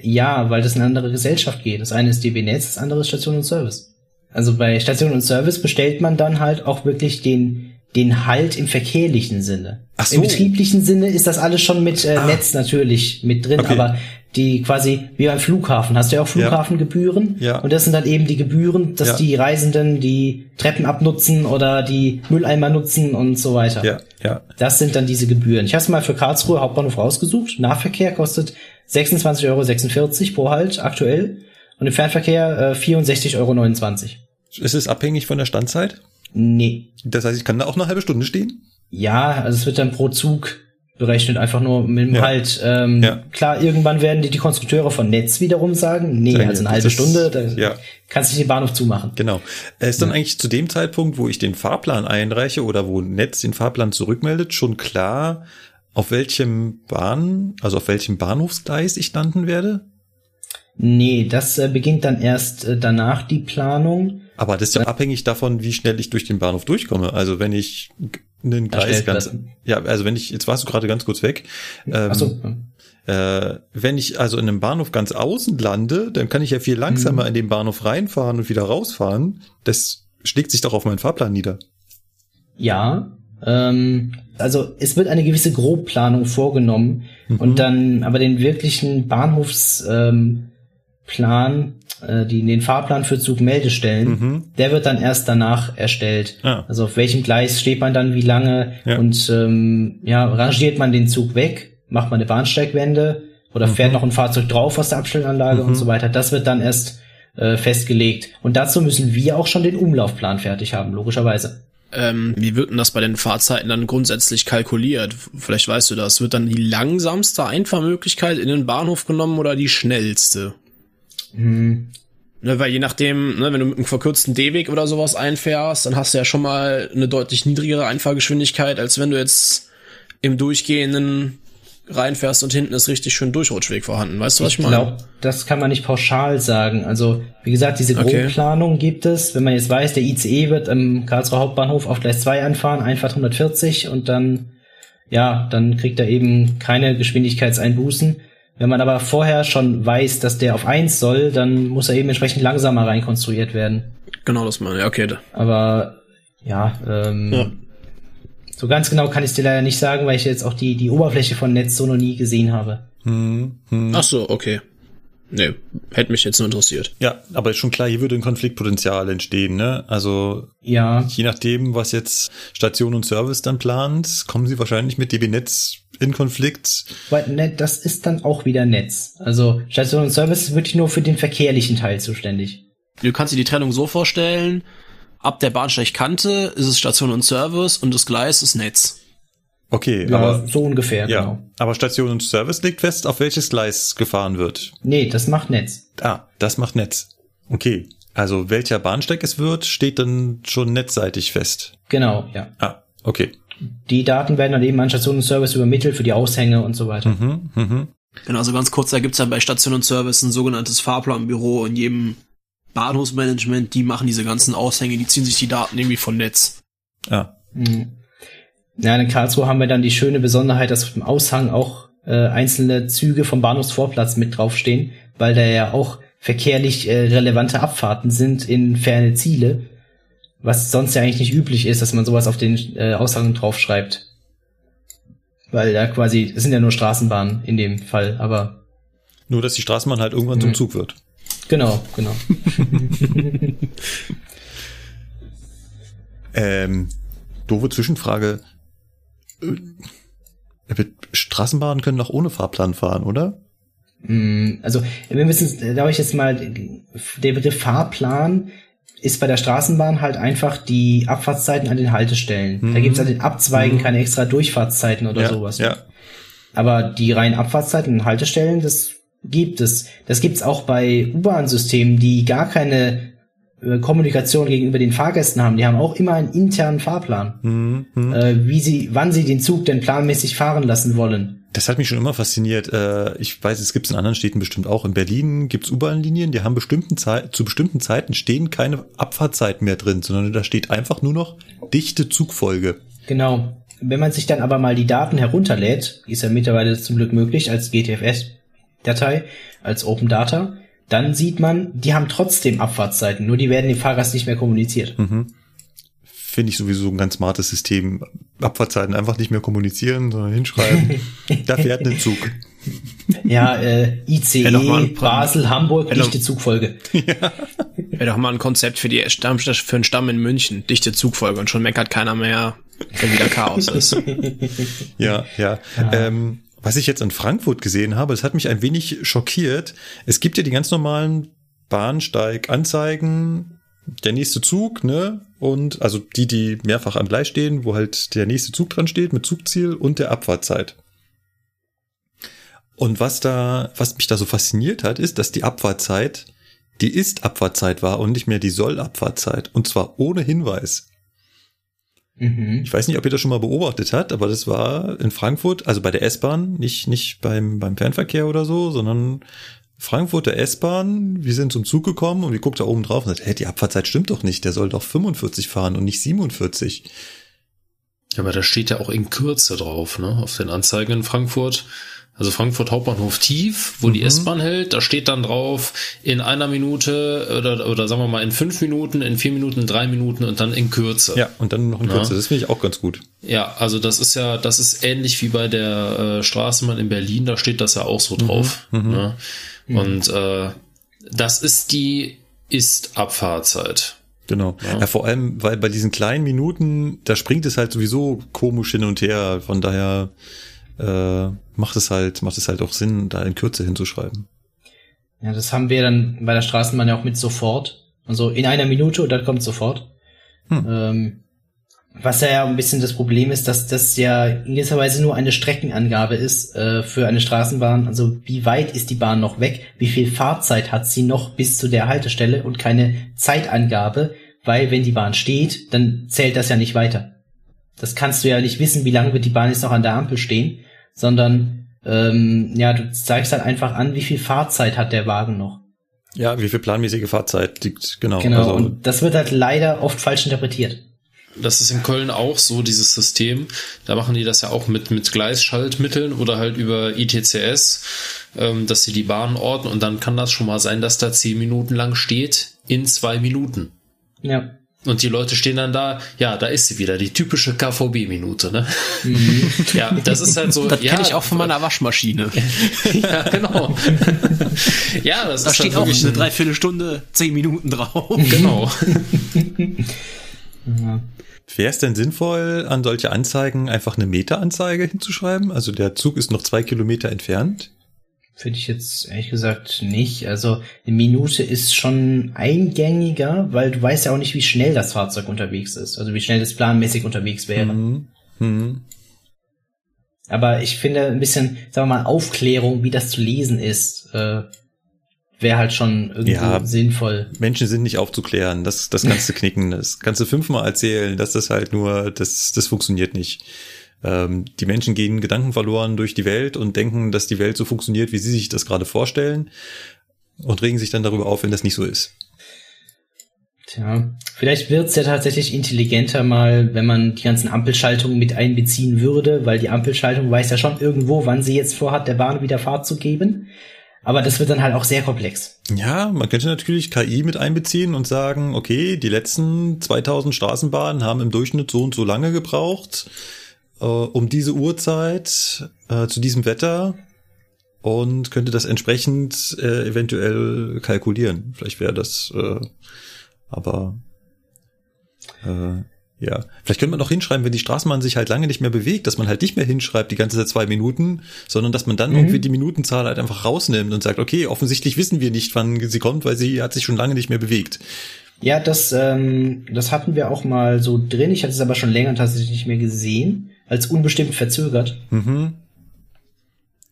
Ja, weil das in eine andere Gesellschaft geht. Das eine ist DB Netz, das andere ist Station und Service. Also bei Station und Service bestellt man dann halt auch wirklich den, den Halt im verkehrlichen Sinne. Ach so. Im betrieblichen Sinne ist das alles schon mit äh, Ah. Netz natürlich mit drin, Okay. aber die quasi, wie beim Flughafen, hast du ja auch Flughafengebühren. Ja. Und das sind dann eben die Gebühren, dass Ja. die Reisenden die Treppen abnutzen oder die Mülleimer nutzen und so weiter. Ja, ja. Das sind dann diese Gebühren. Ich habe es mal für Karlsruhe Hauptbahnhof rausgesucht. Nahverkehr kostet 26,46 Euro pro Halt aktuell und im Fernverkehr äh, 64,29 Euro. Ist es abhängig von der Standzeit? Nee. Das heißt, ich kann da auch eine halbe Stunde stehen? Ja, also es wird dann pro Zug berechnet, einfach nur mit dem Ja. Halt. Ähm, Ja. Klar, irgendwann werden die, die Konstrukteure von Netz wiederum sagen, nee, also eine halbe Stunde, da ja. kannst du den Bahnhof zumachen. Genau. Ist dann eigentlich zu dem Zeitpunkt, wo ich den Fahrplan einreiche oder wo Netz den Fahrplan zurückmeldet, schon klar, auf welchem Bahn, also auf welchem Bahnhofsgleis ich landen werde? Nee, das äh, beginnt dann erst äh, danach die Planung. Aber das ist ja abhängig davon, wie schnell ich durch den Bahnhof durchkomme. Also wenn ich einen Gleis ganz, ja, also wenn ich, jetzt warst du gerade ganz kurz weg. Ähm, Ach so. äh, wenn ich also in einem Bahnhof ganz außen lande, dann kann ich ja viel langsamer Mhm. in den Bahnhof reinfahren und wieder rausfahren. Das schlägt sich doch auf meinen Fahrplan nieder. Ja, ähm, also es wird eine gewisse Grobplanung vorgenommen und dann aber den wirklichen Bahnhofsplan, ähm, Plan, äh, die, den Fahrplan für Zugmeldestellen, Mhm. der wird dann erst danach erstellt. Ah. Also auf welchem Gleis steht man dann wie lange Ja. und ähm, ja, rangiert man den Zug weg, macht man eine Bahnsteigwende oder Mhm. fährt noch ein Fahrzeug drauf aus der Abstellanlage und so weiter. Das wird dann erst äh, festgelegt. Und dazu müssen wir auch schon den Umlaufplan fertig haben, logischerweise. Ähm, wie wird denn das bei den Fahrzeiten dann grundsätzlich kalkuliert? Vielleicht weißt du das. Wird dann die langsamste Einfahrmöglichkeit in den Bahnhof genommen oder die schnellste? Hm. Ne, weil je nachdem, ne, wenn du mit einem verkürzten D-Weg oder sowas einfährst, dann hast du ja schon mal eine deutlich niedrigere Einfahrgeschwindigkeit, als wenn du jetzt im Durchgehenden reinfährst und hinten ist richtig schön Durchrutschweg vorhanden. Weißt du, was ich Ich meine? glaube, das kann man nicht pauschal sagen. Also, wie gesagt, diese Okay. Grobplanung gibt es. Wenn man jetzt weiß, der ICE wird am Karlsruher Hauptbahnhof auf Gleis 2 anfahren, Einfahrt 140 und dann, ja, dann kriegt er eben keine Geschwindigkeitseinbußen. Wenn man aber vorher schon weiß, dass der auf 1 soll, dann muss er eben entsprechend langsamer reinkonstruiert werden. Genau, das meine ich. Okay, da- Aber, ja, ähm, Ja. so ganz genau kann ich dir leider nicht sagen, weil ich jetzt auch die, die Oberfläche von Netz so noch nie gesehen habe. Hm, hm. Ach so, okay. Nee, hätte mich jetzt nur interessiert. Ja, aber ist schon klar, hier würde ein Konfliktpotenzial entstehen, ne? Also Ja, je nachdem, was jetzt Station und Service dann plant, kommen sie wahrscheinlich mit DB Netz in Konflikt. Weil, ne, das ist dann auch wieder Netz. Also Station und Service ist wirklich nur für den verkehrlichen Teil zuständig. Du kannst dir die Trennung so vorstellen, ab der Bahnsteigkante ist es Station und Service und das Gleis ist Netz. Okay, Ja, aber so ungefähr, ja, genau. aber Station und Service legt fest, auf welches Gleis gefahren wird. Nee, das macht Netz. Ah, das macht Netz. Okay, also welcher Bahnsteig es wird, steht dann schon netzseitig fest. Genau, ja. Ah, okay. Die Daten werden dann eben an Station und Service übermittelt für die Aushänge und so weiter. Mhm, mhm. Genau, also ganz kurz, da gibt's ja bei Station und Service ein sogenanntes Fahrplanbüro in jedem Bahnhofsmanagement, die machen diese ganzen Aushänge, die ziehen sich die Daten irgendwie von Netz. Ah, Mhm. Ja, in Karlsruhe haben wir dann die schöne Besonderheit, dass auf dem Aushang auch äh, einzelne Züge vom Bahnhofsvorplatz mit draufstehen, weil da ja auch verkehrlich äh, relevante Abfahrten sind in ferne Ziele, was sonst ja eigentlich nicht üblich ist, dass man sowas auf den äh, Aushang draufschreibt. Weil da quasi, es sind ja nur Straßenbahnen in dem Fall, aber nur, dass die Straßenbahn halt irgendwann zum Mhm. Zug wird. genau, genau. *laughs* Ähm, doofe Zwischenfrage. Äh, Straßenbahnen können doch ohne Fahrplan fahren, oder? Mm, Also, wir müssen, glaube ich jetzt mal, der Begriff Fahrplan ist bei der Straßenbahn halt einfach die Abfahrtszeiten an den Haltestellen. Da Mhm. gibt's an den Abzweigen keine extra Durchfahrtszeiten oder ja, sowas. Ja. Aber die reinen Abfahrtszeiten an Haltestellen, das gibt es. Das gibt's auch bei U-Bahn-Systemen, die gar keine äh, Kommunikation gegenüber den Fahrgästen haben. Die haben auch immer einen internen Fahrplan, Mhm, mhm. äh, wie sie, wann sie den Zug denn planmäßig fahren lassen wollen. Das hat mich schon immer fasziniert. Äh, Ich weiß, es gibt es in anderen Städten bestimmt auch. In Berlin gibt es U-Bahn-Linien, die haben bestimmten Zeit, zu bestimmten Zeiten stehen keine Abfahrtzeiten mehr drin, sondern da steht einfach nur noch dichte Zugfolge. Genau. Wenn man sich dann aber mal die Daten herunterlädt, ist ja mittlerweile zum Glück möglich als GTFS-Datei, als Open Data, dann sieht man, die haben trotzdem Abfahrtszeiten, nur die werden dem Fahrgast nicht mehr kommuniziert. Mhm. Finde ich sowieso ein ganz smartes System. Abfahrtzeiten einfach nicht mehr kommunizieren, sondern hinschreiben. *laughs* da fährt ein Zug. Ja, äh, ICE, ein- Basel, Hamburg, Hätte- dichte Zugfolge. Wäre doch mal ein Konzept für die Stamm, für einen Stamm in München. Dichte Zugfolge und schon meckert keiner mehr, wenn wieder Chaos ist. *laughs* Ja, ja. Ähm, was ich jetzt in Frankfurt gesehen habe, das hat mich ein wenig schockiert. Es gibt ja die ganz normalen Bahnsteiganzeigen, der nächste Zug, ne? Und also die, die mehrfach am Gleis stehen, wo halt der nächste Zug dran steht mit Zugziel und der Abfahrtzeit. Und was da, was mich da so fasziniert hat, ist, dass die Abfahrtzeit die Ist-Abfahrtzeit war und nicht mehr die Soll-Abfahrtzeit. Und zwar ohne Hinweis. Mhm. Ich weiß nicht, ob ihr das schon mal beobachtet habt, aber das war in Frankfurt, also bei der S-Bahn, nicht, nicht beim, beim Fernverkehr oder so, sondern Frankfurter S-Bahn, wir sind zum Zug gekommen und wir guckt da oben drauf und sagt, hä, die Abfahrtzeit stimmt doch nicht, der soll doch 45 fahren und nicht 47. Ja, aber da steht ja auch in Kürze drauf, ne, auf den Anzeigen in Frankfurt. Also Frankfurt Hauptbahnhof Tief, wo mhm. die S-Bahn hält, da steht dann drauf in einer Minute oder, oder sagen wir mal in fünf Minuten, in vier Minuten, drei Minuten und dann in Kürze. Ja, und dann noch in Kürze. Ja. Das finde ich auch ganz gut. Ja, also das ist ja, das ist ähnlich wie bei der äh, Straßenbahn in Berlin, da steht das ja auch so drauf. Mhm. mhm. Ne? Mhm. Und äh, das ist die Ist-Abfahrzeit. Genau. Ja. ja. vor allem, weil bei diesen kleinen Minuten, da springt es halt sowieso komisch hin und her. Von daher äh, macht es halt, macht es halt auch Sinn, da in Kürze hinzuschreiben. Ja, das haben wir dann bei der Straßenbahn ja auch mit sofort. Also in einer Minute und dann kommt sofort. Hm. Ähm, was ja ein bisschen das Problem ist, dass das ja in gewisser Weise nur eine Streckenangabe ist äh, für eine Straßenbahn. Also wie weit ist die Bahn noch weg? Wie viel Fahrzeit hat sie noch bis zu der Haltestelle und keine Zeitangabe, weil wenn die Bahn steht, dann zählt das ja nicht weiter. Das kannst du ja nicht wissen, wie lange wird die Bahn jetzt noch an der Ampel stehen sondern ähm, ja, du zeigst halt einfach an, wie viel Fahrzeit hat der Wagen noch. Ja, wie viel planmäßige Fahrzeit liegt, genau. Genau, also, und das wird halt leider oft falsch interpretiert. Das ist in Köln auch so, dieses System. Da machen die das ja auch mit, mit Gleisschaltmitteln oder halt über ITCS, ähm, dass sie die Bahn ordnen und dann kann das schon mal sein, dass da zehn Minuten lang steht in zwei Minuten. Ja. Und die Leute stehen dann da, ja, da ist sie wieder, die typische KVB-Minute, ne? Mhm. *laughs* Ja, das ist halt so. Das ja, kenne ich auch von meiner Waschmaschine. *laughs* ja, genau. *laughs* ja, das da ist steht halt auch eine Dreiviertelstunde, zehn Minuten drauf. Genau. ja. Wäre es denn sinnvoll, an solche Anzeigen einfach eine Meteranzeige hinzuschreiben? Also der Zug ist noch zwei Kilometer entfernt. Finde ich jetzt ehrlich gesagt nicht. Also eine Minute ist schon eingängiger, weil du weißt ja auch nicht, wie schnell das Fahrzeug unterwegs ist. Also wie schnell das planmäßig unterwegs wäre. Mhm. Mhm. Aber ich finde ein bisschen, sagen wir mal, Aufklärung, wie das zu lesen ist, äh, wäre halt schon irgendwie ja, sinnvoll. Menschen sind nicht aufzuklären, das, das ganze *laughs* Knicken, das kannst du fünfmal erzählen, dass das halt nur, das, das funktioniert nicht. Ähm, die Menschen gehen Gedanken verloren durch die Welt und denken, dass die Welt so funktioniert, wie sie sich das gerade vorstellen und regen sich dann darüber auf, wenn das nicht so ist. Tja, vielleicht wird's ja tatsächlich intelligenter mal, wenn man die ganzen Ampelschaltungen mit einbeziehen würde, weil die Ampelschaltung weiß ja schon irgendwo, wann sie jetzt vorhat, der Bahn wieder Fahrt zu geben. Aber das wird dann halt auch sehr komplex. Ja, man könnte natürlich KI mit einbeziehen und sagen, okay, die letzten 2000 Straßenbahnen haben im Durchschnitt so und so lange gebraucht äh, um diese Uhrzeit äh, zu diesem Wetter und könnte das entsprechend äh, eventuell kalkulieren. Vielleicht wäre das, äh, aber äh, ja, vielleicht könnte man auch hinschreiben, wenn die Straßenbahn sich halt lange nicht mehr bewegt, dass man halt nicht mehr hinschreibt die ganze Zeit zwei Minuten, sondern dass man dann mhm. irgendwie die Minutenzahl halt einfach rausnimmt und sagt, okay, offensichtlich wissen wir nicht, wann sie kommt, weil sie hat sich schon lange nicht mehr bewegt. Ja, das, ähm, das hatten wir auch mal so drin. Ich hatte es aber schon länger tatsächlich nicht mehr gesehen als unbestimmt verzögert. Mhm.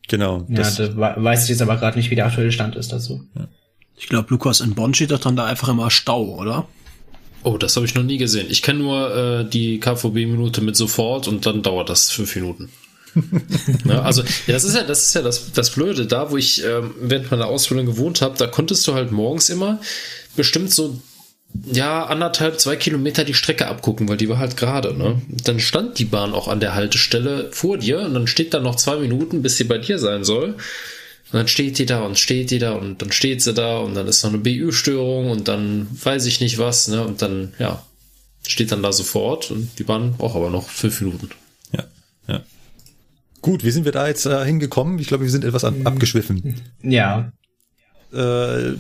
Genau. Ja, da weiß ich jetzt aber gerade nicht, wie der aktuelle Stand ist dazu. Ja. Ich glaube, Lukas, in Bonn steht doch dann da einfach immer Stau, oder? Oh, das habe ich noch nie gesehen. Ich kenne nur äh, die KVB-Minute mit sofort und dann dauert das fünf Minuten. ja, *laughs* also ja, das ist ja das ist ja das, das Blöde da, wo ich ähm, während meiner Ausbildung gewohnt habe. Da konntest du halt morgens immer bestimmt so ja, anderthalb, zwei Kilometer die Strecke abgucken, weil die war halt gerade, ne? Dann stand die Bahn auch an der Haltestelle vor dir und dann steht da noch zwei Minuten, bis sie bei dir sein soll. Und dann steht die da und steht die da und dann steht sie da und dann ist noch eine BU-Störung und dann weiß ich nicht was, ne? Und dann, ja, steht dann da sofort und die Bahn braucht aber noch fünf Minuten. Ja, ja. Gut, wie sind wir da jetzt äh, hingekommen? Ich glaube, wir sind etwas ab abgeschwiffen. Ja äh,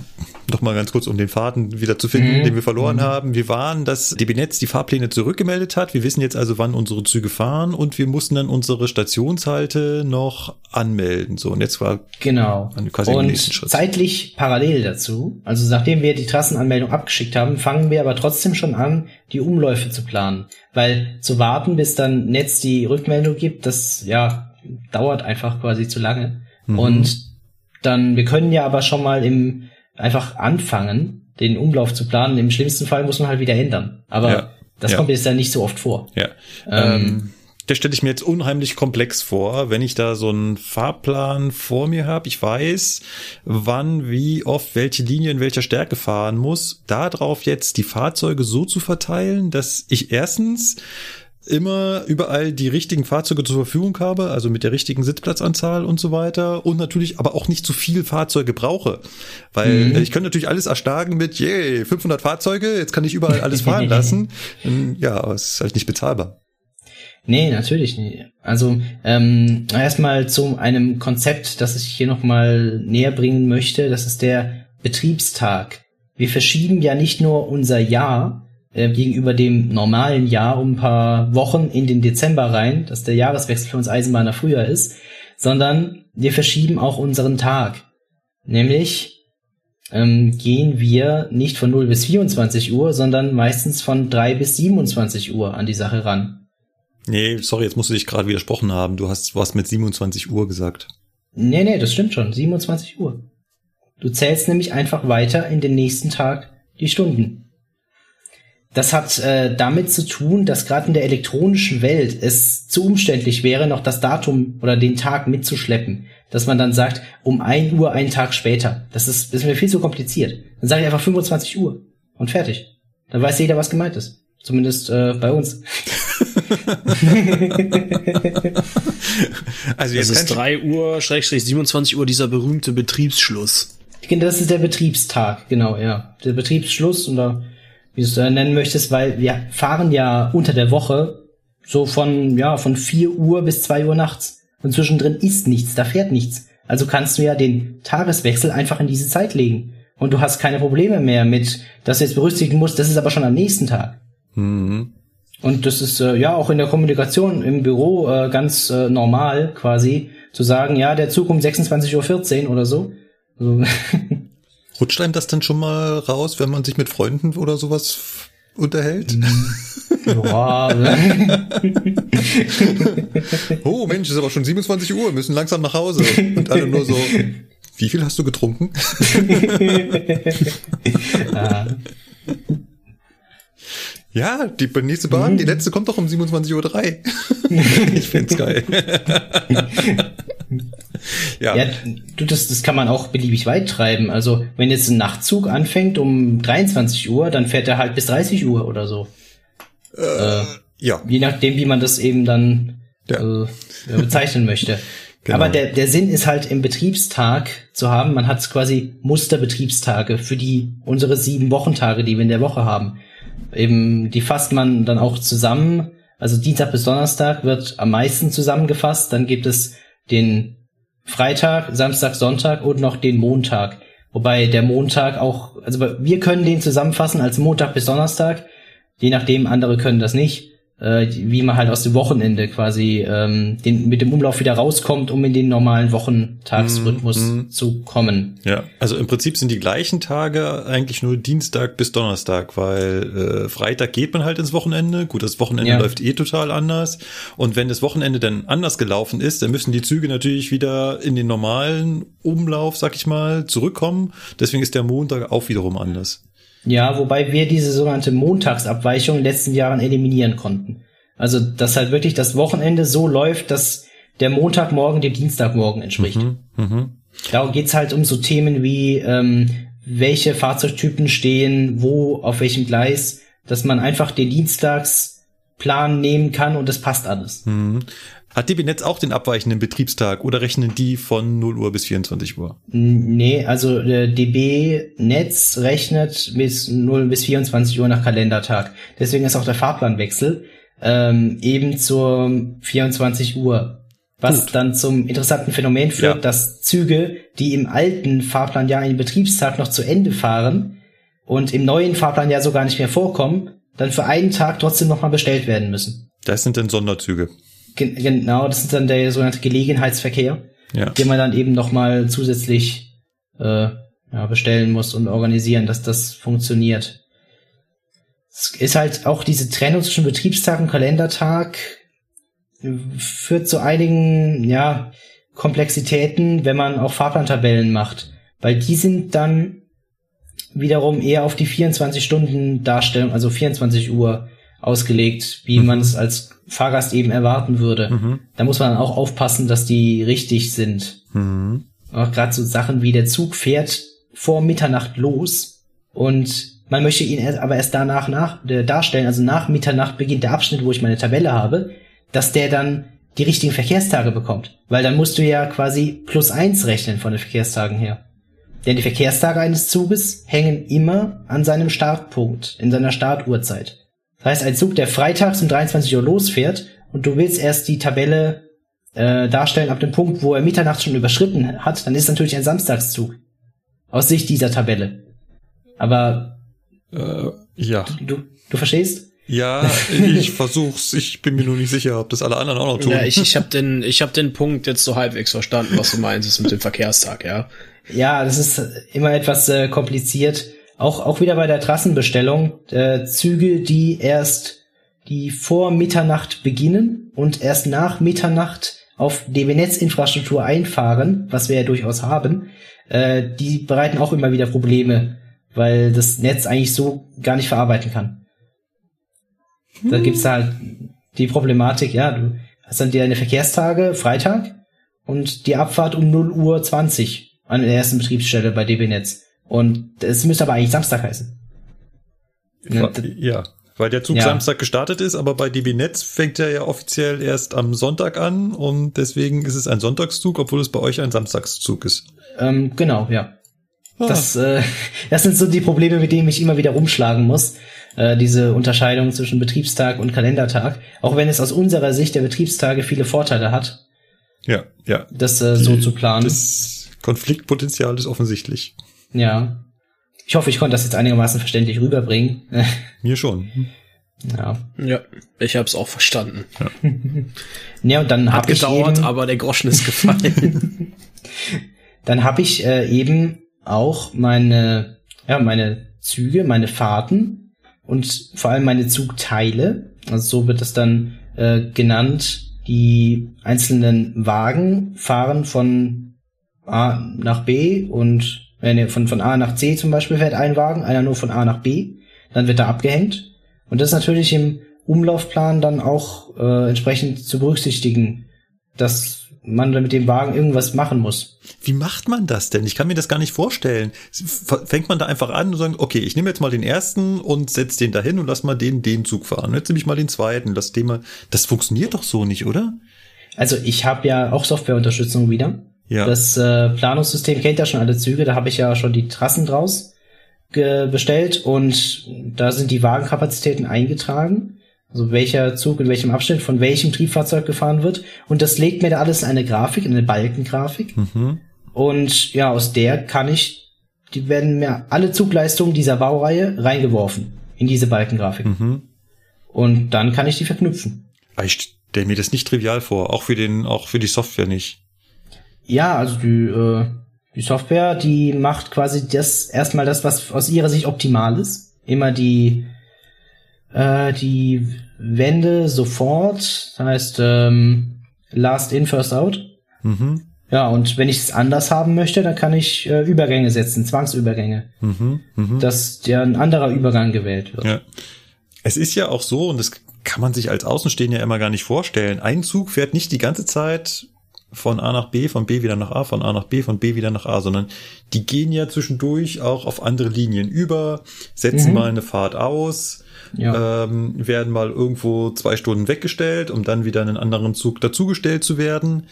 noch mal ganz kurz, um den Faden wieder zu finden, mhm. den wir verloren mhm. haben. Wir waren, dass DB Netz die Fahrpläne zurückgemeldet hat. Wir wissen jetzt also, wann unsere Züge fahren und wir mussten dann unsere Stationshalte noch anmelden. So, und jetzt war genau. quasi und zeitlich parallel dazu, also nachdem wir die Trassenanmeldung abgeschickt haben, fangen wir aber trotzdem schon an, die Umläufe zu planen. Weil zu warten, bis dann Netz die Rückmeldung gibt, das ja dauert einfach quasi zu lange. Mhm. Und dann, wir können ja aber schon mal im, einfach anfangen, den Umlauf zu planen. Im schlimmsten Fall muss man halt wieder ändern. Aber ja, das ja. kommt jetzt ja nicht so oft vor. Ja. Ähm, ähm der stelle ich mir jetzt unheimlich komplex vor, wenn ich da so einen Fahrplan vor mir habe. Ich weiß, wann, wie oft, welche Linie in welcher Stärke fahren muss. Darauf jetzt die Fahrzeuge so zu verteilen, dass ich erstens immer überall die richtigen Fahrzeuge zur Verfügung habe, also mit der richtigen Sitzplatzanzahl und so weiter und natürlich aber auch nicht zu viel Fahrzeuge brauche, weil mhm. ich könnte natürlich alles erstarken mit, yay, 500 Fahrzeuge, jetzt kann ich überall alles fahren *laughs* lassen. Ja, aber es ist halt nicht bezahlbar. Nee, natürlich nicht. Also ähm, erstmal zu einem Konzept, das ich hier nochmal näher bringen möchte, das ist der Betriebstag. Wir verschieben ja nicht nur unser Jahr, äh, gegenüber dem normalen Jahr um ein paar Wochen in den Dezember rein, dass der Jahreswechsel für uns Eisenbahner früher ist, sondern wir verschieben auch unseren Tag. Nämlich ähm, gehen wir nicht von 0 bis 24 Uhr, sondern meistens von 3 bis 27 Uhr an die Sache ran. Nee, sorry, jetzt musst du dich gerade widersprochen haben. Du hast was mit 27 Uhr gesagt. Nee, nee, das stimmt schon. 27 Uhr. Du zählst nämlich einfach weiter in den nächsten Tag die Stunden. Das hat äh, damit zu tun, dass gerade in der elektronischen Welt es zu umständlich wäre, noch das Datum oder den Tag mitzuschleppen. Dass man dann sagt, um ein Uhr einen Tag später. Das ist, das ist mir viel zu kompliziert. Dann sage ich einfach 25 Uhr und fertig. Dann weiß jeder, was gemeint ist. Zumindest äh, bei uns. *laughs* also jetzt das ist 3 Uhr, Schrägstrich 27 Uhr, dieser berühmte Betriebsschluss. Das ist der Betriebstag, genau, ja. Der Betriebsschluss und da wie du es äh, nennen möchtest, weil wir fahren ja unter der Woche so von, ja, von 4 Uhr bis 2 Uhr nachts. Und zwischendrin ist nichts, da fährt nichts. Also kannst du ja den Tageswechsel einfach in diese Zeit legen. Und du hast keine Probleme mehr mit, dass du jetzt berücksichtigen musst, das ist aber schon am nächsten Tag. Mhm. Und das ist äh, ja auch in der Kommunikation im Büro äh, ganz äh, normal quasi zu sagen, ja, der Zug um 26.14 Uhr oder so. Also *laughs* Rutscht einem das dann schon mal raus, wenn man sich mit Freunden oder sowas unterhält? Ja. *laughs* oh Mensch, ist aber schon 27 Uhr, müssen langsam nach Hause. Und alle nur so, wie viel hast du getrunken? *laughs* ah. Ja, die nächste Bahn, die letzte kommt doch um 27.03 Uhr. *laughs* ich find's geil. *laughs* ja. ja, du, das, das kann man auch beliebig weit treiben. Also, wenn jetzt ein Nachtzug anfängt um 23 Uhr, dann fährt er halt bis 30 Uhr oder so. Äh, äh, ja. Je nachdem, wie man das eben dann ja. äh, bezeichnen möchte. *laughs* Genau. Aber der, der Sinn ist halt im Betriebstag zu haben, man hat quasi Musterbetriebstage für die unsere sieben Wochentage, die wir in der Woche haben eben, die fasst man dann auch zusammen. Also Dienstag bis Donnerstag wird am meisten zusammengefasst. Dann gibt es den Freitag, Samstag, Sonntag und noch den Montag. Wobei der Montag auch, also wir können den zusammenfassen als Montag bis Donnerstag. Je nachdem, andere können das nicht äh, wie man halt aus dem Wochenende quasi ähm, den, mit dem Umlauf wieder rauskommt, um in den normalen Wochentagsrhythmus mm, zu kommen. Ja, also im Prinzip sind die gleichen Tage eigentlich nur Dienstag bis Donnerstag, weil äh, Freitag geht man halt ins Wochenende. Gut, das Wochenende ja. läuft eh total anders. Und wenn das Wochenende dann anders gelaufen ist, dann müssen die Züge natürlich wieder in den normalen Umlauf, sag ich mal, zurückkommen. Deswegen ist der Montag auch wiederum anders. Ja, wobei wir diese sogenannte Montagsabweichung in den letzten Jahren eliminieren konnten. Also, dass halt wirklich das Wochenende so läuft, dass der Montagmorgen dem Dienstagmorgen entspricht. Mhm, mh. Da geht's halt um so Themen wie, ähm, welche Fahrzeugtypen stehen, wo, auf welchem Gleis, dass man einfach den Dienstagsplan nehmen kann und das passt alles. Mhm. Hat DB Netz auch den abweichenden Betriebstag oder rechnen die von 0 Uhr bis 24 Uhr? Nee, also äh, DB Netz rechnet bis 0 bis 24 Uhr nach Kalendertag. Deswegen ist auch der Fahrplanwechsel ähm, eben zur 24 Uhr. Was Gut. dann zum interessanten Phänomen führt, ja. dass Züge, die im alten Fahrplanjahr einen Betriebstag noch zu Ende fahren und im neuen Fahrplanjahr so gar nicht mehr vorkommen, dann für einen Tag trotzdem nochmal bestellt werden müssen. Das sind dann Sonderzüge. Genau, das ist dann der sogenannte Gelegenheitsverkehr, ja. den man dann eben nochmal zusätzlich äh, ja, bestellen muss und organisieren, dass das funktioniert. Es ist halt auch diese Trennung zwischen Betriebstag und Kalendertag führt zu einigen, ja, Komplexitäten, wenn man auch Fahrplantabellen macht. Weil die sind dann wiederum eher auf die 24 Stunden Darstellung, also 24 Uhr ausgelegt, wie man es als Fahrgast eben erwarten würde. Mhm. Da muss man auch aufpassen, dass die richtig sind. Mhm. Auch gerade so Sachen wie der Zug fährt vor Mitternacht los und man möchte ihn erst, aber erst danach nach, äh, darstellen, also nach Mitternacht beginnt der Abschnitt, wo ich meine Tabelle habe, dass der dann die richtigen Verkehrstage bekommt. Weil dann musst du ja quasi plus eins rechnen von den Verkehrstagen her. Denn die Verkehrstage eines Zuges hängen immer an seinem Startpunkt, in seiner Startuhrzeit. Das heißt, ein Zug, der freitags um 23 Uhr losfährt und du willst erst die Tabelle äh, darstellen ab dem Punkt, wo er Mitternacht schon überschritten hat, dann ist es natürlich ein Samstagszug. Aus Sicht dieser Tabelle. Aber Äh, ja. du, du verstehst? Ja, *laughs* ich versuch's. Ich bin mir nur nicht sicher, ob das alle anderen auch noch tun. Ja, ich, ich habe den, ich hab den Punkt jetzt so halbwegs verstanden, was du meinst ist mit dem Verkehrstag, ja. Ja, das ist immer etwas äh, kompliziert. Auch, auch wieder bei der Trassenbestellung. Äh, Züge, die erst, die vor Mitternacht beginnen und erst nach Mitternacht auf DB-Netz-Infrastruktur einfahren, was wir ja durchaus haben, äh, die bereiten auch immer wieder Probleme, weil das Netz eigentlich so gar nicht verarbeiten kann. Da gibt's halt die Problematik, ja, du hast dann deine Verkehrstage, Freitag, und die Abfahrt um 0 Uhr 20 an der ersten Betriebsstelle bei DB Netz. Und es müsste aber eigentlich Samstag heißen. Ja, weil der Zug Ja. Samstag gestartet ist, aber bei DB Netz fängt er ja offiziell erst am Sonntag an und deswegen ist es ein Sonntagszug, obwohl es bei euch ein Samstagszug ist. Ähm, genau, ja. Ah. Das, äh, *laughs* das sind so die Probleme, mit denen ich immer wieder rumschlagen muss. Äh, diese Unterscheidung zwischen Betriebstag und Kalendertag. Auch wenn es aus unserer Sicht der Betriebstage viele Vorteile hat, Ja, ja. das äh, so zu planen. Das Konfliktpotenzial ist offensichtlich. Ja. Ich hoffe, ich konnte das jetzt einigermaßen verständlich rüberbringen. *laughs* Mir schon. ja. Ja, ich hab's auch verstanden. Ja, und dann Hat habe ich gedauert, eben, aber der Groschen ist gefallen. *laughs* dann habe ich äh, eben auch meine, ja, meine Züge, meine Fahrten und vor allem meine Zugteile. Also so wird es dann äh, genannt. Die einzelnen Wagen fahren von A nach B und äh, nee, von, von A nach C zum Beispiel fährt ein Wagen, einer nur von A nach B. Dann wird er abgehängt. Und das ist natürlich im Umlaufplan dann auch äh, entsprechend zu berücksichtigen, dass man mit dem Wagen irgendwas machen muss. Wie macht man das denn? Ich kann mir das gar nicht vorstellen. Fängt man da einfach an und sagt, okay, ich nehme jetzt mal den ersten und setz den dahin und lass mal den den Zug fahren. Jetzt nehme ich mal den zweiten, lass den mal. Das funktioniert doch so nicht, oder? Also ich habe ja auch Softwareunterstützung wieder. Ja. Das äh, Planungssystem kennt ja schon alle Züge, da habe ich ja schon die Trassen draus bestellt und da sind die Wagenkapazitäten eingetragen. Also welcher Zug in welchem Abschnitt von welchem Triebfahrzeug gefahren wird. Und das legt mir da alles in eine Grafik, in eine Balkengrafik. Mhm. Und ja, aus der kann ich, die werden mir alle Zugleistungen dieser Baureihe reingeworfen in diese Balkengrafik. Mhm. Und dann kann ich die verknüpfen. Aber Ich stelle mir das nicht trivial vor, auch für den, auch für die Software nicht. Ja, also die, äh, die Software, die macht quasi das erstmal das, was aus ihrer Sicht optimal ist. Immer die, äh, die Wände sofort, das heißt ähm, last in, first out. Mhm. Ja, und wenn ich es anders haben möchte, dann kann ich äh, Übergänge setzen, Zwangsübergänge, Mhm. Mhm. dass der ein anderer Übergang gewählt wird. Ja. Es ist ja auch so, und das kann man sich als Außenstehender immer gar nicht vorstellen. Ein Zug fährt nicht die ganze Zeit von A nach B, von B wieder nach A, von A nach B, von B wieder nach A, sondern die gehen ja zwischendurch auch auf andere Linien über, setzen Mhm. mal eine Fahrt aus, Ja. ähm, werden mal irgendwo zwei Stunden weggestellt, um dann wieder in einen anderen Zug dazugestellt zu werden.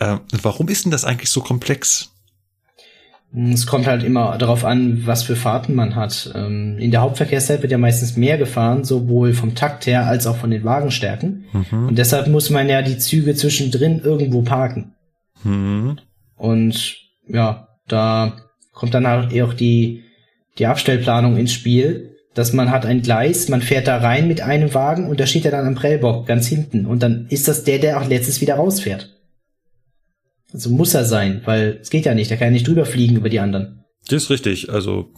Ähm, warum ist denn das eigentlich so komplex? Es kommt halt immer darauf an, was für Fahrten man hat. Ähm, In der Hauptverkehrszeit wird ja meistens mehr gefahren, sowohl vom Takt her als auch von den Wagenstärken. Mhm. Und deshalb muss man ja die Züge zwischendrin irgendwo parken. Mhm. Und ja, da kommt dann halt auch die, die Abstellplanung ins Spiel, dass man hat ein Gleis, man fährt da rein mit einem Wagen und da steht er dann am Prellbock ganz hinten. Und dann ist das der, der auch letztes wieder rausfährt. Also muss er sein, weil es geht ja nicht, der kann ja nicht drüber fliegen über die anderen. Das ist richtig. Also,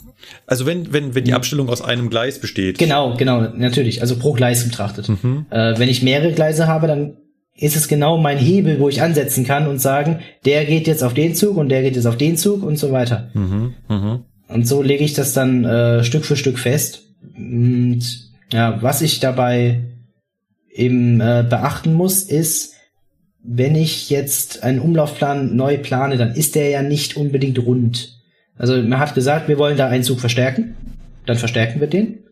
also wenn, wenn, wenn die Abstellung aus einem Gleis besteht. Genau, genau, natürlich. Also pro Gleis betrachtet. Mhm. Äh, wenn ich mehrere Gleise habe, dann ist es genau mein Hebel, wo ich ansetzen kann und sagen, der geht jetzt auf den Zug und der geht jetzt auf den Zug und so weiter. Mhm. Mhm. Und so lege ich das dann äh, Stück für Stück fest. Und Ja, was ich dabei eben äh, beachten muss, ist, wenn ich jetzt einen Umlaufplan neu plane, dann ist der ja nicht unbedingt rund. Also man hat gesagt, wir wollen da einen Zug verstärken, dann verstärken wir den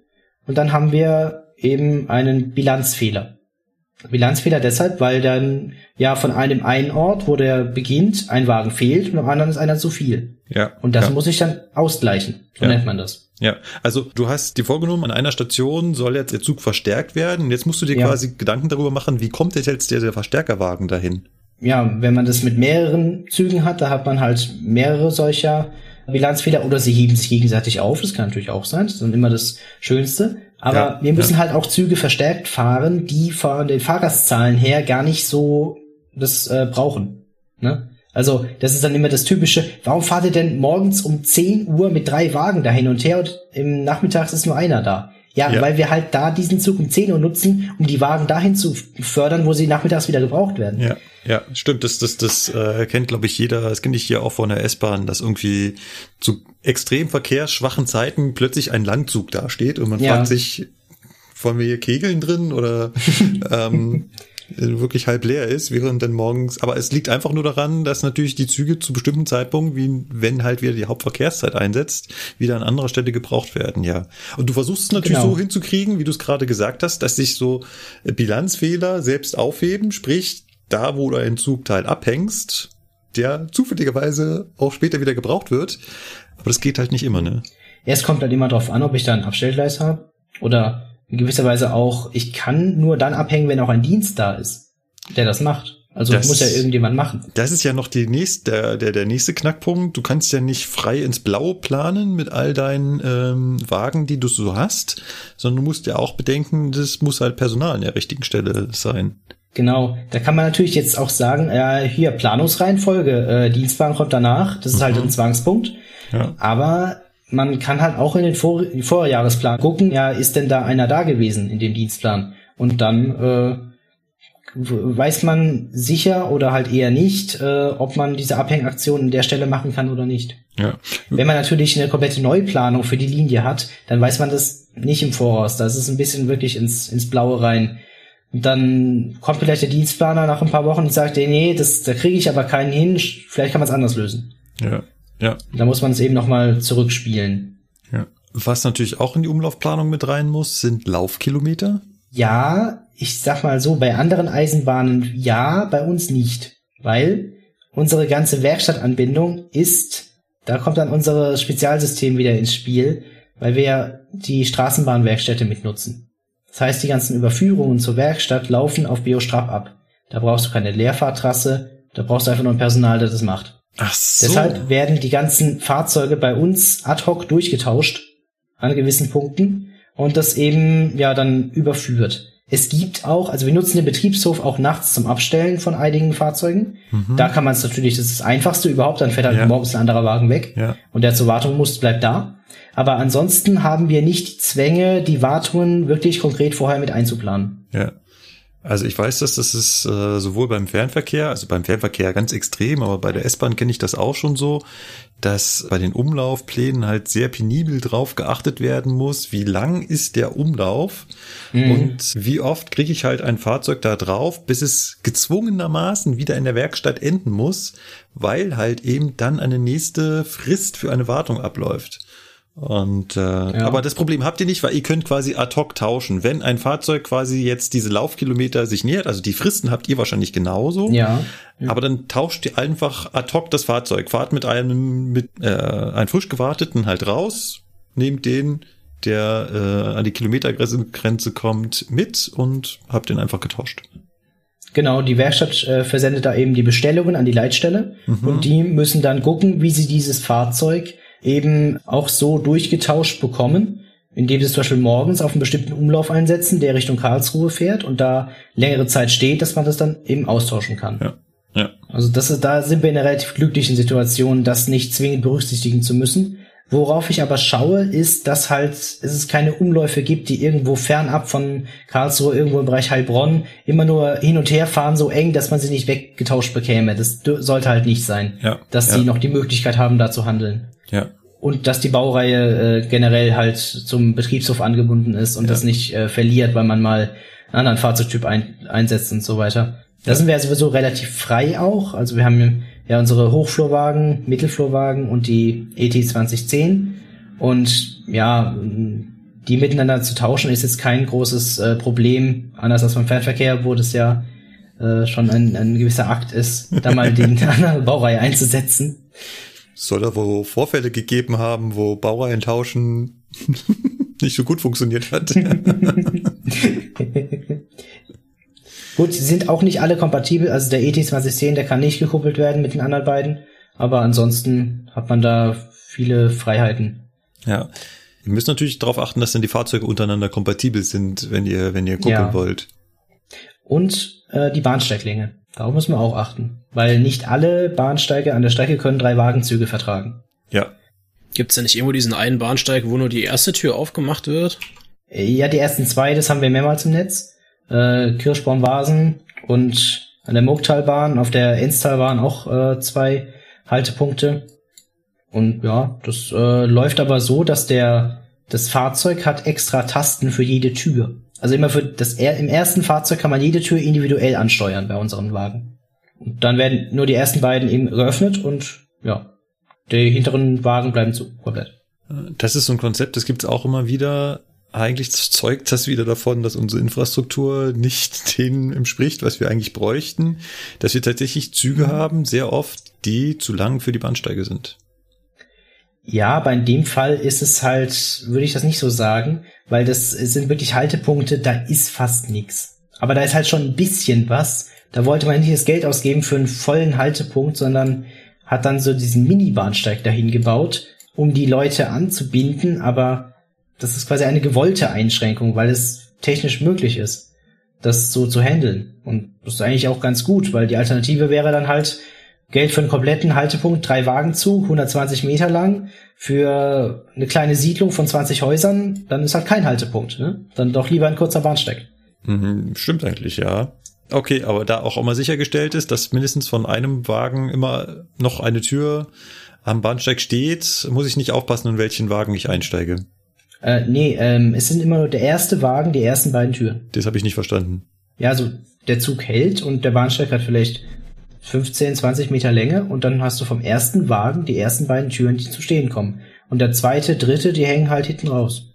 und dann haben wir eben einen Bilanzfehler. Bilanzfehler deshalb, weil dann ja von einem einen Ort, wo der beginnt, ein Wagen fehlt und am anderen ist einer zu viel. Ja. Und das ja. muss ich dann ausgleichen. So Ja. nennt man das. Ja, also du hast dir vorgenommen, an einer Station soll jetzt der Zug verstärkt werden. Und jetzt musst du dir Ja. quasi Gedanken darüber machen, wie kommt jetzt der, der Verstärkerwagen dahin? Ja, wenn man das mit mehreren Zügen hat, da hat man halt mehrere solcher Bilanzfehler oder sie heben sich gegenseitig auf. Das kann natürlich auch sein. Das ist dann immer das Schönste. Aber Ja, wir müssen halt auch Züge verstärkt fahren, die von den Fahrgastzahlen her gar nicht so das äh, brauchen. Ne? Also, das ist dann immer das Typische. Warum fahrt ihr denn morgens um 10 Uhr mit drei Wagen da hin und her und im Nachmittags ist nur einer da? Ja, Ja. weil wir halt da diesen Zug um 10 Uhr nutzen, um die Wagen dahin zu fördern, wo sie nachmittags wieder gebraucht werden. Ja, ja, stimmt. Das, das, das äh, kennt, glaube ich, jeder. Das kenne ich hier auch von der S-Bahn, dass irgendwie zu extrem verkehrsschwachen Zeiten plötzlich ein Langzug dasteht und man Ja. fragt sich, wollen wir hier Kegeln drin oder *laughs* ähm, wirklich halb leer ist, während dann morgens, aber es liegt einfach nur daran, dass natürlich die Züge zu bestimmten Zeitpunkten, wie wenn halt wieder die Hauptverkehrszeit einsetzt, wieder an anderer Stelle gebraucht werden, ja. Und du versuchst es natürlich Genau. so hinzukriegen, wie du es gerade gesagt hast, dass sich so äh, Bilanzfehler selbst aufheben, sprich, da wo du einen Zugteil abhängst, der zufälligerweise auch später wieder gebraucht wird. Aber das geht halt nicht immer, ne? Es kommt halt immer darauf an, ob ich da ein Abstellgleis habe oder in gewisser Weise auch, ich kann nur dann abhängen, wenn auch ein Dienst da ist, der das macht. Also Das- muss ja irgendjemand machen. Das ist ja noch die nächste, der, der, der nächste Knackpunkt. Du kannst ja nicht frei ins Blaue planen mit all deinen ähm, Wagen, die du so hast, sondern du musst ja auch bedenken, das muss halt Personal an der richtigen Stelle sein. Genau, da kann man natürlich jetzt auch sagen, ja, hier Planungsreihenfolge, äh, Dienstwagen kommt danach, das ist halt ein Zwangspunkt. Ja. Aber man kann halt auch in den Vor Vorjahresplan gucken, ja, ist denn da einer da gewesen in dem Dienstplan? Und dann äh, weiß man sicher oder halt eher nicht, äh, ob man diese Abhängaktion an der Stelle machen kann oder nicht. Ja. Wenn man natürlich eine komplette Neuplanung für die Linie hat, dann weiß man das nicht im Voraus. Das ist ein bisschen wirklich ins, ins Blaue rein. Und dann kommt vielleicht der Dienstplaner nach ein paar Wochen und sagt, nee, das, da kriege ich aber keinen hin, vielleicht kann man es anders lösen. Ja. Ja. Da muss man es eben nochmal zurückspielen. Ja. Was natürlich auch in die Umlaufplanung mit rein muss, sind Laufkilometer. Ja, ich sag mal so, bei anderen Eisenbahnen ja, bei uns nicht. Weil unsere ganze Werkstattanbindung ist, da kommt dann unser Spezialsystem wieder ins Spiel, weil wir die Straßenbahnwerkstätte mitnutzen. Das heißt, die ganzen Überführungen zur Werkstatt laufen auf Biostrap ab. Da brauchst du keine Leerfahrtrasse, da brauchst du einfach nur ein Personal, das das macht. Ach so. Deshalb werden die ganzen Fahrzeuge bei uns ad hoc durchgetauscht an gewissen Punkten und das eben ja dann überführt. Es gibt auch, also wir nutzen den Betriebshof auch nachts zum Abstellen von einigen Fahrzeugen. Da kann man es natürlich, das ist das Einfachste überhaupt, dann fährt halt Ja. morgens ein anderer Wagen weg Ja. und der zur Wartung muss, bleibt da. Aber ansonsten haben wir nicht die Zwänge, die Wartungen wirklich konkret vorher mit einzuplanen. Ja. Also ich weiß, dass das ist äh, sowohl beim Fernverkehr, also beim Fernverkehr ganz extrem, aber bei der S-Bahn kenne ich das auch schon so, dass bei den Umlaufplänen halt sehr penibel drauf geachtet werden muss, wie lang ist der Umlauf und wie oft kriege ich halt ein Fahrzeug da drauf, bis es gezwungenermaßen wieder in der Werkstatt enden muss, weil halt eben dann eine nächste Frist für eine Wartung abläuft. Und äh, aber das Problem habt ihr nicht, weil ihr könnt quasi ad hoc tauschen. Wenn ein Fahrzeug quasi jetzt diese Laufkilometer sich nähert, also die Fristen habt ihr wahrscheinlich genauso. Ja. Aber dann tauscht ihr einfach ad hoc das Fahrzeug. Fahrt mit einem mit äh, einem frisch gewarteten halt raus, nehmt den, der äh, an die Kilometergrenze Grenze kommt, mit und habt den einfach getauscht. Genau, die Werkstatt äh, versendet da eben die Bestellungen an die Leitstelle und die müssen dann gucken, wie sie dieses Fahrzeug eben auch so durchgetauscht bekommen, indem sie zum Beispiel morgens auf einen bestimmten Umlauf einsetzen, der Richtung Karlsruhe fährt und da längere Zeit steht, dass man das dann eben austauschen kann. Ja. Ja. Also das ist, da sind wir in einer relativ glücklichen Situation, das nicht zwingend berücksichtigen zu müssen. Worauf ich aber schaue, ist, dass halt es keine Umläufe gibt, die irgendwo fernab von Karlsruhe, irgendwo im Bereich Heilbronn, immer nur hin und her fahren, so eng, dass man sie nicht weggetauscht bekäme. Das sollte halt nicht sein, Ja, dass ja. sie noch die Möglichkeit haben, da zu handeln. Ja. und dass die Baureihe äh, generell halt zum Betriebshof angebunden ist und Ja. das nicht äh, verliert, weil man mal einen anderen Fahrzeugtyp ein, einsetzt und so weiter. Da sind wir ja sowieso relativ frei auch. Also wir haben ja unsere Hochflurwagen, Mittelflurwagen und die ET 2010 und ja, die miteinander zu tauschen ist jetzt kein großes äh, Problem. Anders als beim Fernverkehr, wo das ja äh, schon ein, ein gewisser Akt ist, da mal *laughs* die andere Baureihe einzusetzen. Soll da wohl Vorfälle gegeben haben, wo Baureihen tauschen *laughs* nicht so gut funktioniert hat? *laughs* Gut, sie sind auch nicht alle kompatibel. Also der ET 2010, der kann nicht gekuppelt werden mit den anderen beiden. Aber ansonsten hat man da viele Freiheiten. ja. Ihr müsst natürlich darauf achten, dass dann die Fahrzeuge untereinander kompatibel sind, wenn ihr, wenn ihr gucken Ja. wollt. Und äh, die Bahnsteiglänge. Darauf müssen wir auch achten. Weil nicht alle Bahnsteige an der Strecke können drei Wagenzüge vertragen. Ja. Gibt's denn nicht irgendwo diesen einen Bahnsteig, wo nur die erste Tür aufgemacht wird? Äh, Ja, die ersten zwei, das haben wir mehrmals im Netz. Äh, Kirschbaum-Vasen und an der Murgtalbahn, auf der Enstalbahn auch äh, zwei Haltepunkte. Und ja, das äh, läuft aber so, dass der das Fahrzeug hat extra Tasten für jede Tür. Also immer für das im ersten Fahrzeug kann man jede Tür individuell ansteuern bei unseren Wagen. Und dann werden nur die ersten beiden eben geöffnet und ja, die hinteren Wagen bleiben zu komplett. Das ist so ein Konzept, das gibt's auch immer wieder. Eigentlich zeugt das wieder davon, dass unsere Infrastruktur nicht *laughs* dem entspricht, was wir eigentlich bräuchten. Dass wir tatsächlich Züge haben, sehr oft, die zu lang für die Bahnsteige sind. Ja, aber in dem Fall ist es halt, würde ich das nicht so sagen, weil das sind wirklich Haltepunkte, da ist fast nichts. Aber da ist halt schon ein bisschen was. Da wollte man nicht das Geld ausgeben für einen vollen Haltepunkt, sondern hat dann so diesen Mini-Bahnsteig dahin gebaut, um die Leute anzubinden, aber das ist quasi eine gewollte Einschränkung, weil es technisch möglich ist, das so zu handeln. Und das ist eigentlich auch ganz gut, weil die Alternative wäre dann halt, Geld für einen kompletten Haltepunkt, drei Wagenzug, 120 Meter lang, für eine kleine Siedlung von 20 Häusern, dann ist halt kein Haltepunkt. Ne? Dann doch lieber ein kurzer Bahnsteig. Mhm, stimmt eigentlich, ja. Okay, aber da auch immer sichergestellt ist, dass mindestens von einem Wagen immer noch eine Tür am Bahnsteig steht, muss ich nicht aufpassen, in welchen Wagen ich einsteige. Äh, nee, ähm, es sind immer nur der erste Wagen, die ersten beiden Türen. Das habe ich nicht verstanden. Ja, also der Zug hält und der Bahnsteig hat vielleicht 15, 20 Meter Länge und dann hast du vom ersten Wagen die ersten beiden Türen, die zu stehen kommen. Und der zweite, dritte, die hängen halt hinten raus.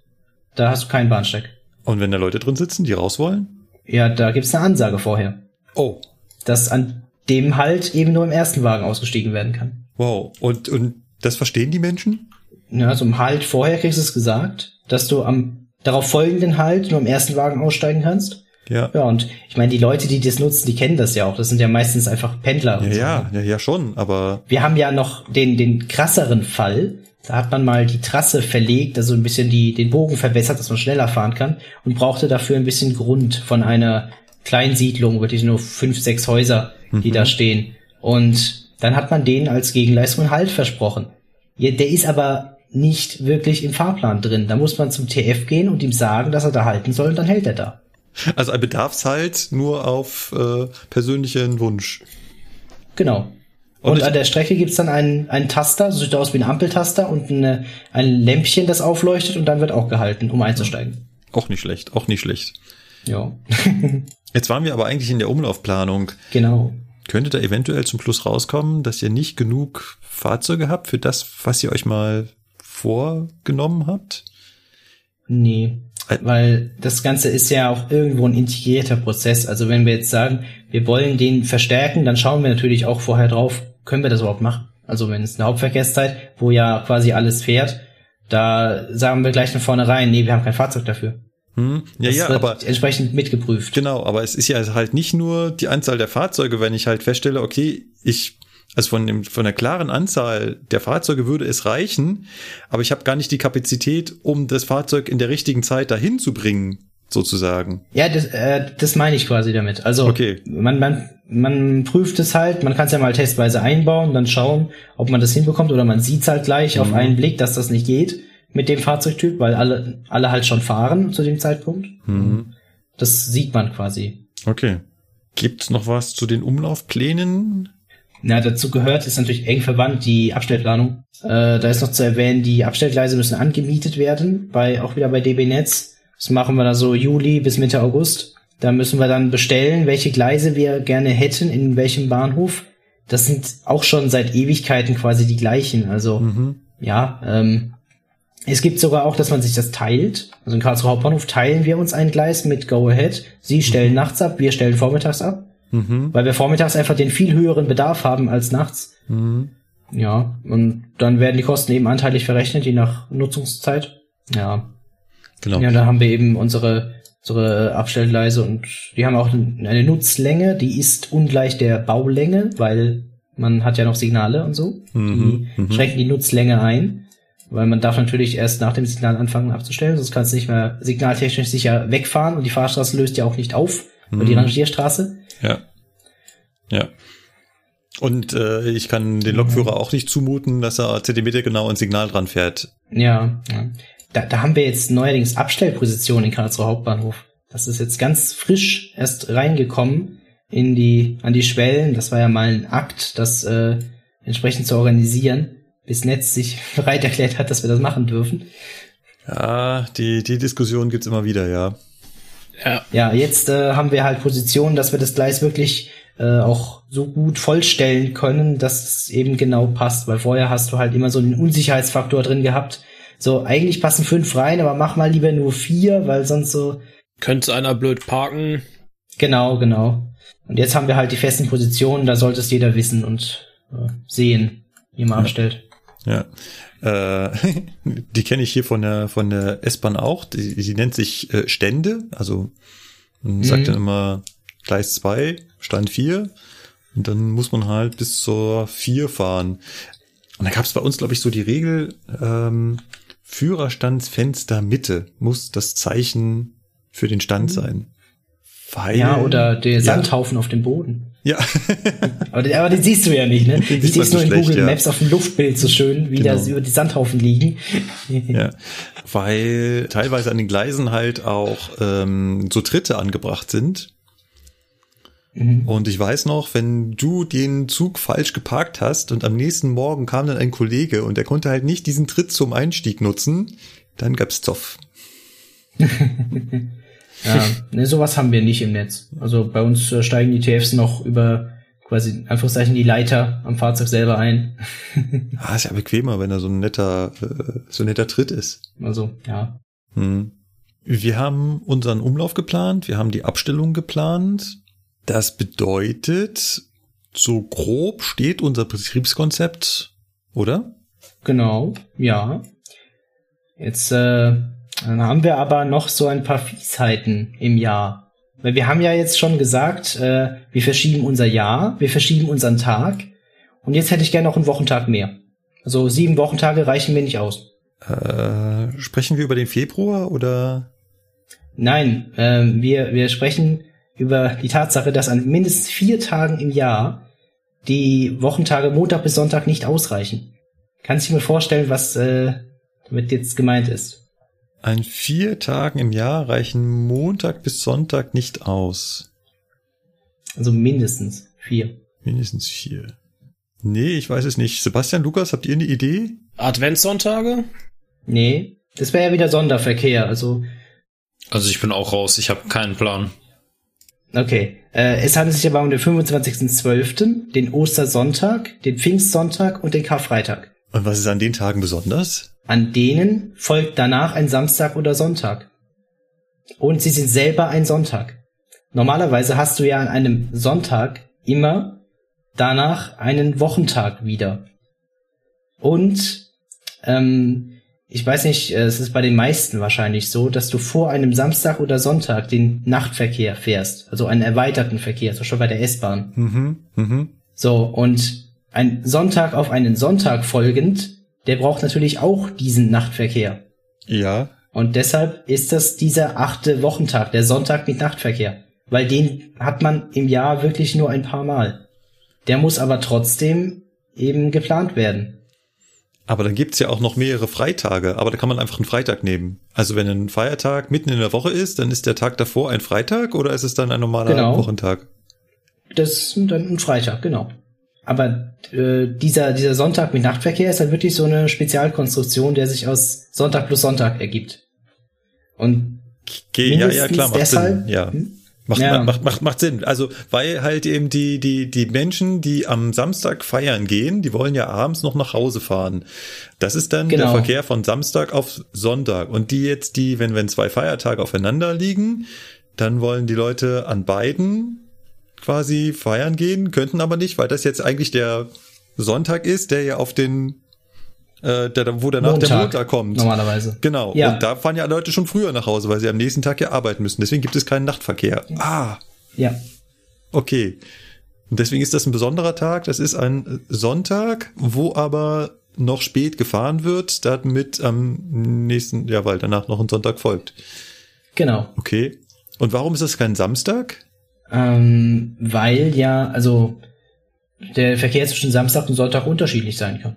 Da hast du keinen Bahnsteig. Und wenn da Leute drin sitzen, die raus wollen? Ja, da gibt's eine Ansage vorher, Oh, dass an dem halt eben nur im ersten Wagen ausgestiegen werden kann. wow. Und, und das verstehen die Menschen? Ja, also im Halt vorher kriegst du es gesagt, dass du am darauf folgenden Halt nur im ersten Wagen aussteigen kannst. Ja. Ja, und ich meine, die Leute, die das nutzen, die kennen das ja auch. Das sind ja meistens einfach Pendler. und Ja, so. ja, ja, ja, schon, aber Wir haben ja noch den, den krasseren Fall. Da hat man mal die Trasse verlegt, also ein bisschen die, den Bogen verbessert, dass man schneller fahren kann und brauchte dafür ein bisschen Grund von einer kleinen Siedlung, wirklich nur fünf, sechs Häuser, die da stehen. Und dann hat man denen als Gegenleistung einen Halt versprochen. Ja, der ist aber nicht wirklich im Fahrplan drin. Da muss man zum TF gehen und ihm sagen, dass er da halten soll und dann hält er da. also ein Bedarfshalt nur auf äh, persönlichen Wunsch. Genau. Und Und, an der Strecke gibt's dann einen, einen Taster, so sieht aus wie ein Ampeltaster und eine, ein Lämpchen, das aufleuchtet und dann wird auch gehalten, um einzusteigen. Auch nicht schlecht, auch nicht schlecht. Ja, *laughs* Jetzt waren wir aber eigentlich in der Umlaufplanung. genau. Könnte da eventuell zum Schluss rauskommen, dass ihr nicht genug Fahrzeuge habt für das, was ihr euch mal vorgenommen habt? Nee. Weil das Ganze ist ja auch irgendwo ein integrierter Prozess. Also wenn wir jetzt sagen, wir wollen den verstärken, dann schauen wir natürlich auch vorher drauf, können wir das überhaupt machen? Also wenn es eine Hauptverkehrszeit, wo ja quasi alles fährt, da sagen wir gleich von vornherein, nee, wir haben kein Fahrzeug dafür. Hm? Ja, Das ja, aber entsprechend mitgeprüft. genau, aber es ist ja halt nicht nur die Anzahl der Fahrzeuge, wenn ich halt feststelle, okay, ich also von dem von der klaren Anzahl der Fahrzeuge würde es reichen, aber ich habe gar nicht die Kapazität, um das Fahrzeug in der richtigen Zeit dahin zu bringen, sozusagen. Ja, das, äh, das meine ich quasi damit. Also Okay. man, man, man prüft es halt, man kann es ja mal testweise einbauen, dann schauen, ob man das hinbekommt oder man sieht halt gleich auf einen Blick, dass das nicht geht mit dem Fahrzeugtyp, weil alle, alle halt schon fahren zu dem Zeitpunkt. Mhm. Das sieht man quasi. Okay. Gibt's noch was zu den Umlaufplänen? Na, dazu gehört, ist natürlich eng verwandt die Abstellplanung. Äh, da ist noch zu erwähnen, die Abstellgleise müssen angemietet werden, bei, auch wieder bei DB Netz. Das machen wir da so Juli bis Mitte August. Da müssen wir dann bestellen, welche Gleise wir gerne hätten, in welchem Bahnhof. Das sind auch schon seit Ewigkeiten quasi die gleichen. Also, ja, ähm, es gibt sogar auch, dass man sich das teilt. Also in Karlsruhe Hauptbahnhof teilen wir uns ein Gleis mit Go Ahead. Sie stellen nachts ab, wir stellen vormittags ab. Weil wir vormittags einfach den viel höheren Bedarf haben als nachts. Ja, und dann werden die Kosten eben anteilig verrechnet, je nach Nutzungszeit. Ja. Genau. Ja, da haben wir eben unsere, unsere Abstellgleise und die haben auch eine Nutzlänge, die ist ungleich der Baulänge, weil man hat ja noch Signale und so. Mhm, Die schränken die Nutzlänge ein, weil man darf natürlich erst nach dem Signal anfangen abzustellen, sonst kannst du nicht mehr signaltechnisch sicher wegfahren und die Fahrstraße löst ja auch nicht auf, oder die Rangierstraße. Ja. Ja. Und äh, ich kann den Lokführer auch nicht zumuten, dass er Zentimeter genau ins Signal dran fährt. Ja, ja. Da, da haben wir jetzt neuerdings Abstellpositionen in Karlsruhe Hauptbahnhof. Das ist jetzt ganz frisch erst reingekommen in die, an die Schwellen. Das war ja mal ein Akt, das äh, entsprechend zu organisieren, bis Netz sich *laughs* bereit erklärt hat, dass wir das machen dürfen. Ja, die, die Diskussion gibt's immer wieder, ja. Ja. Ja, jetzt äh, haben wir halt Positionen, dass wir das Gleis wirklich äh, auch so gut vollstellen können, dass es eben genau passt. Weil vorher hast du halt immer so einen Unsicherheitsfaktor drin gehabt. So, eigentlich passen fünf rein, aber mach mal lieber nur vier, weil sonst so. Könnte einer blöd parken. Genau, genau. Und jetzt haben wir halt die festen Positionen, da sollte es jeder wissen und äh, sehen, wie man abstellt. Ja. Äh, *laughs* die kenne ich hier von der von der S-Bahn auch. Die, die nennt sich äh, Stände. Also man sagt dann immer Gleis 2, Stand 4. Und dann muss man halt bis zur 4 fahren. Und da gab es bei uns, glaube ich, so die Regel, ähm, Führerstandsfenster Mitte muss das Zeichen für den Stand sein. Weil, Ja, oder der Sandhaufen auf dem Boden. Ja, *laughs* Aber, den- aber den siehst du ja nicht, ne? Den man siehst so nur in schlecht, Google ja. Maps auf dem Luftbild so schön, wie Genau. da über die Sandhaufen liegen. *laughs* Ja, weil teilweise an den Gleisen halt auch ähm, so Tritte angebracht sind. Und ich weiß noch, wenn du den Zug falsch geparkt hast und am nächsten Morgen kam dann ein Kollege und der konnte halt nicht diesen Tritt zum Einstieg nutzen, dann gab's Zoff. *laughs* Ja, ne, sowas haben wir nicht im Netz. Also bei uns äh, steigen die TFs noch über quasi in Anführungszeichen die Leiter am Fahrzeug selber ein. *laughs* Ah, ist ja bequemer, wenn er so ein netter, äh, so ein netter Tritt ist. Also, ja. Hm. Wir haben unseren Umlauf geplant, wir haben die Abstellung geplant. Das bedeutet, so grob steht unser Betriebskonzept, oder? Genau, ja. Jetzt äh, haben wir aber noch so ein paar Fiesheiten im Jahr. Weil wir haben ja jetzt schon gesagt, äh, wir verschieben unser Jahr, wir verschieben unseren Tag. Und jetzt hätte ich gerne noch einen Wochentag mehr. Also sieben Wochentage reichen mir nicht aus. Äh, sprechen wir über den Februar oder? Nein, ähm, wir, wir sprechen über die Tatsache, dass an mindestens vier Tagen im Jahr die Wochentage Montag bis Sonntag nicht ausreichen. Kannst du dir mir vorstellen, was äh, damit jetzt gemeint ist? An vier Tagen im Jahr reichen Montag bis Sonntag nicht aus. Also mindestens vier. Mindestens vier. Nee, ich weiß es nicht. Sebastian, Lukas, habt ihr eine Idee? Adventssonntage? Nee, das wäre ja wieder Sonderverkehr. Also, Also ich bin auch raus, ich habe keinen Plan. Okay. Äh, es handelt sich aber um den 25.12., den Ostersonntag, den Pfingstsonntag und den Karfreitag. Und was ist an den Tagen besonders? An denen folgt danach ein Samstag oder Sonntag. Und sie sind selber ein Sonntag. Normalerweise hast du ja an einem Sonntag immer danach einen Wochentag wieder. Und ähm, ich weiß nicht, äh, es ist bei den meisten wahrscheinlich so, dass du vor einem Samstag oder Sonntag den Nachtverkehr fährst, also einen erweiterten Verkehr, so schon bei der S-Bahn. Mhm, mhm. So, und ein Sonntag auf einen Sonntag folgend, der braucht natürlich auch diesen Nachtverkehr. Ja. Und deshalb ist das dieser achte Wochentag, der Sonntag mit Nachtverkehr. Weil den hat man im Jahr wirklich nur ein paar Mal. Der muss aber trotzdem eben geplant werden. Aber dann gibt's ja auch noch mehrere Freitage, aber da kann man einfach einen Freitag nehmen. Also wenn ein Feiertag mitten in der Woche ist, dann ist der Tag davor ein Freitag oder ist es dann ein normaler Genau. Wochentag? Das ist dann ein Freitag, genau. aber äh, dieser, dieser Sonntag mit Nachtverkehr ist halt wirklich so eine Spezialkonstruktion, der sich aus Sonntag plus Sonntag ergibt. Und Ge ja, ja, klar, macht deshalb, Sinn. Ja. Hm? Macht, Ja. macht, macht, macht Sinn. Also, weil halt eben die, die, die Menschen, die am Samstag feiern gehen, die wollen ja abends noch nach Hause fahren. Das ist dann der Genau. Verkehr von Samstag auf Sonntag. Und die jetzt, die, wenn, wenn zwei Feiertage aufeinander liegen, dann wollen die Leute an beiden quasi feiern gehen, könnten aber nicht, weil das jetzt eigentlich der Sonntag ist, der ja auf den, äh, der, wo danach der Montag kommt. Normalerweise. Genau. Ja. Und da fahren ja Leute schon früher nach Hause, weil sie am nächsten Tag ja arbeiten müssen. Deswegen gibt es keinen Nachtverkehr. Ah, Ja. okay. Und deswegen ist das ein besonderer Tag. Das ist ein Sonntag, wo aber noch spät gefahren wird, damit am nächsten, ja, weil danach noch ein Sonntag folgt. Genau. Okay. Und warum ist das kein Samstag? Ähm, weil ja, also der Verkehr zwischen Samstag und Sonntag unterschiedlich sein kann.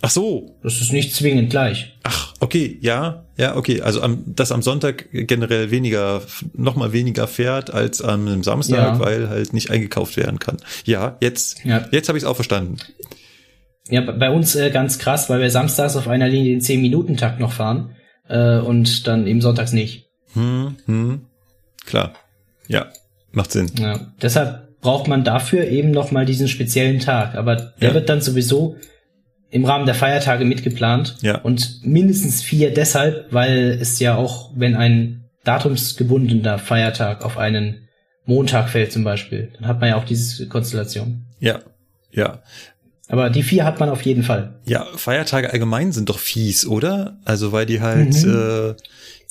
Ach so. Das ist nicht zwingend gleich. Ach, okay, ja, ja, okay. Also am, dass am Sonntag generell weniger, noch mal weniger fährt als am Samstag, Ja. weil halt nicht eingekauft werden kann. Ja, jetzt, Ja. jetzt habe ich es auch verstanden. Ja, bei uns äh, ganz krass, weil wir samstags auf einer Linie den 10-Minuten-Takt noch fahren äh, und dann eben sonntags nicht. Hm, hm, klar. Ja, macht Sinn. Ja. Deshalb braucht man dafür eben noch mal diesen speziellen Tag. Aber der Ja. wird dann sowieso im Rahmen der Feiertage mitgeplant. Ja. Und mindestens vier deshalb, weil es ja auch, wenn ein datumsgebundener Feiertag auf einen Montag fällt zum Beispiel, dann hat man ja auch diese Konstellation. Ja, ja. Aber die vier hat man auf jeden Fall. Ja, Feiertage allgemein sind doch fies, oder? Also weil die halt, Mhm. äh,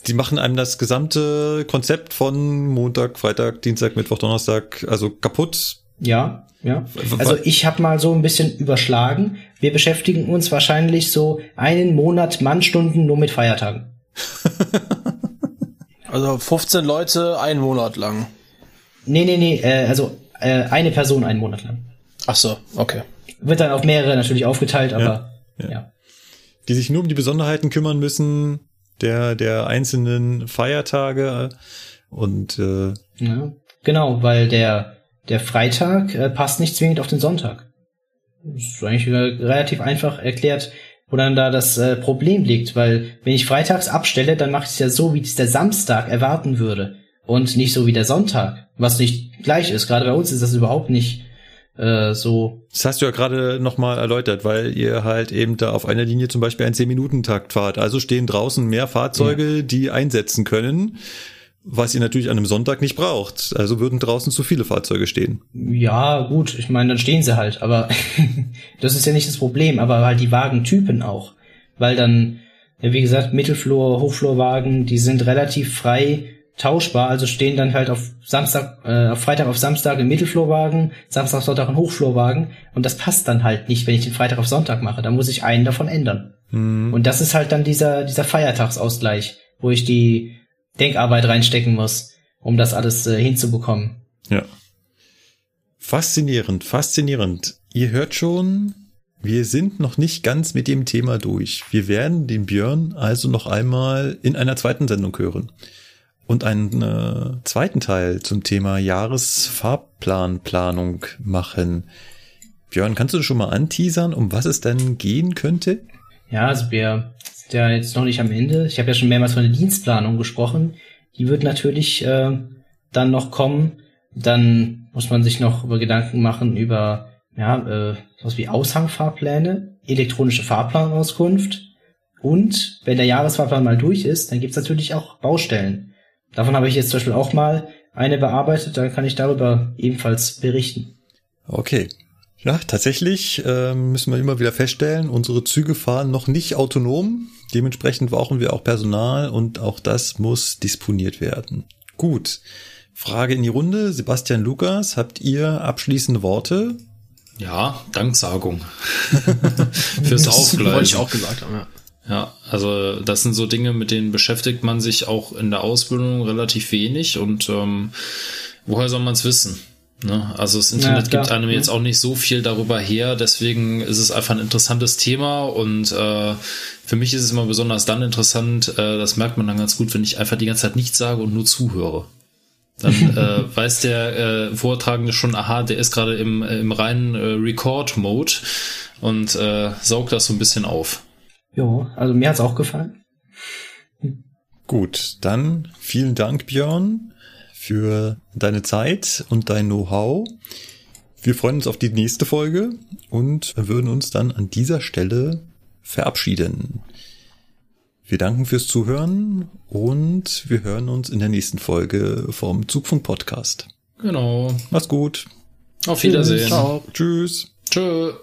die machen einem das gesamte Konzept von Montag, Freitag, Dienstag, Mittwoch, Donnerstag, also kaputt. Ja, ja. Also ich habe mal so ein bisschen überschlagen. Wir beschäftigen uns wahrscheinlich so einen Monat Mannstunden nur mit Feiertagen. *laughs* Also 15 Leute einen Monat lang. Nee, nee, nee, äh, also äh, eine Person einen Monat lang. Ach so, okay. Wird dann auf mehrere natürlich aufgeteilt, aber ja. ja. die sich nur um die Besonderheiten kümmern müssen der der einzelnen Feiertage und äh, Ja, genau, weil der, der Freitag äh, passt nicht zwingend auf den Sonntag. Das ist eigentlich äh, relativ einfach erklärt, wo dann da das äh, Problem liegt, weil wenn ich freitags abstelle, dann mache ich es ja so, wie es der Samstag erwarten würde und nicht so wie der Sonntag, was nicht gleich ist. Gerade bei uns ist das überhaupt nicht äh, so. das hast du ja gerade nochmal erläutert, weil ihr halt eben da auf einer Linie zum Beispiel einen 10-Minuten-Takt fahrt. Also stehen draußen mehr Fahrzeuge, die einsetzen können, was ihr natürlich an einem Sonntag nicht braucht. Also würden draußen zu viele Fahrzeuge stehen. Ja, gut, ich meine, dann stehen sie halt, aber *laughs* das ist ja nicht das Problem, aber halt die Wagentypen auch. Weil dann, wie gesagt, Mittelflur, Hochflurwagen, die sind relativ frei tauschbar, also stehen dann halt auf Samstag, äh, auf Freitag auf Samstag ein Mittelflurwagen, Samstag, Sonntag ein Hochflurwagen und das passt dann halt nicht, wenn ich den Freitag auf Sonntag mache, da muss ich einen davon ändern. Und das ist halt dann dieser, dieser Feiertagsausgleich, wo ich die Denkarbeit reinstecken muss, um das alles äh, hinzubekommen. Ja. Faszinierend, faszinierend. Ihr hört schon, wir sind noch nicht ganz mit dem Thema durch. Wir werden den Björn also noch einmal in einer zweiten Sendung hören. Und einen äh, zweiten Teil zum Thema Jahresfahrplanplanung machen. Björn, kannst du schon mal anteasern, um was es denn gehen könnte? Ja, also wir sind ja jetzt noch nicht am Ende. Ich habe ja schon mehrmals von der Dienstplanung gesprochen. Die wird natürlich äh, dann noch kommen. Dann muss man sich noch über Gedanken machen über ja, äh, was wie Aushangfahrpläne, elektronische Fahrplanauskunft und wenn der Jahresfahrplan mal durch ist, dann gibt's natürlich auch Baustellen. Davon habe ich jetzt zum Beispiel auch mal eine bearbeitet, dann kann ich darüber ebenfalls berichten. Okay. Ja, tatsächlich äh, müssen wir immer wieder feststellen, unsere Züge fahren noch nicht autonom. Dementsprechend brauchen wir auch Personal und auch das muss disponiert werden. Gut. Frage in die Runde. Sebastian Lukas, habt ihr abschließende Worte? Ja, Danksagung. *laughs* Fürs Wollte ich auch gesagt haben, ja. Ja, also das sind so Dinge, mit denen beschäftigt man sich auch in der Ausbildung relativ wenig und ähm, woher soll man es wissen? Ne? Also das Internet Ja, gibt einem jetzt auch nicht so viel darüber her, deswegen ist es einfach ein interessantes Thema und äh, für mich ist es immer besonders dann interessant, äh, das merkt man dann ganz gut, wenn ich einfach die ganze Zeit nichts sage und nur zuhöre. Dann *laughs* äh, weiß der äh, Vortragende schon, aha, der ist gerade im, äh, im reinen äh, Record-Mode und äh, saugt das so ein bisschen auf. Ja, also mir hat's auch gefallen. Gut, dann vielen Dank, Björn, für deine Zeit und dein Know-how. Wir freuen uns auf die nächste Folge und würden uns dann an dieser Stelle verabschieden. Wir danken fürs Zuhören und wir hören uns in der nächsten Folge vom Zugfunk Podcast. Genau. Mach's gut. Auf Wiedersehen. Ciao. Tschüss. Tschö.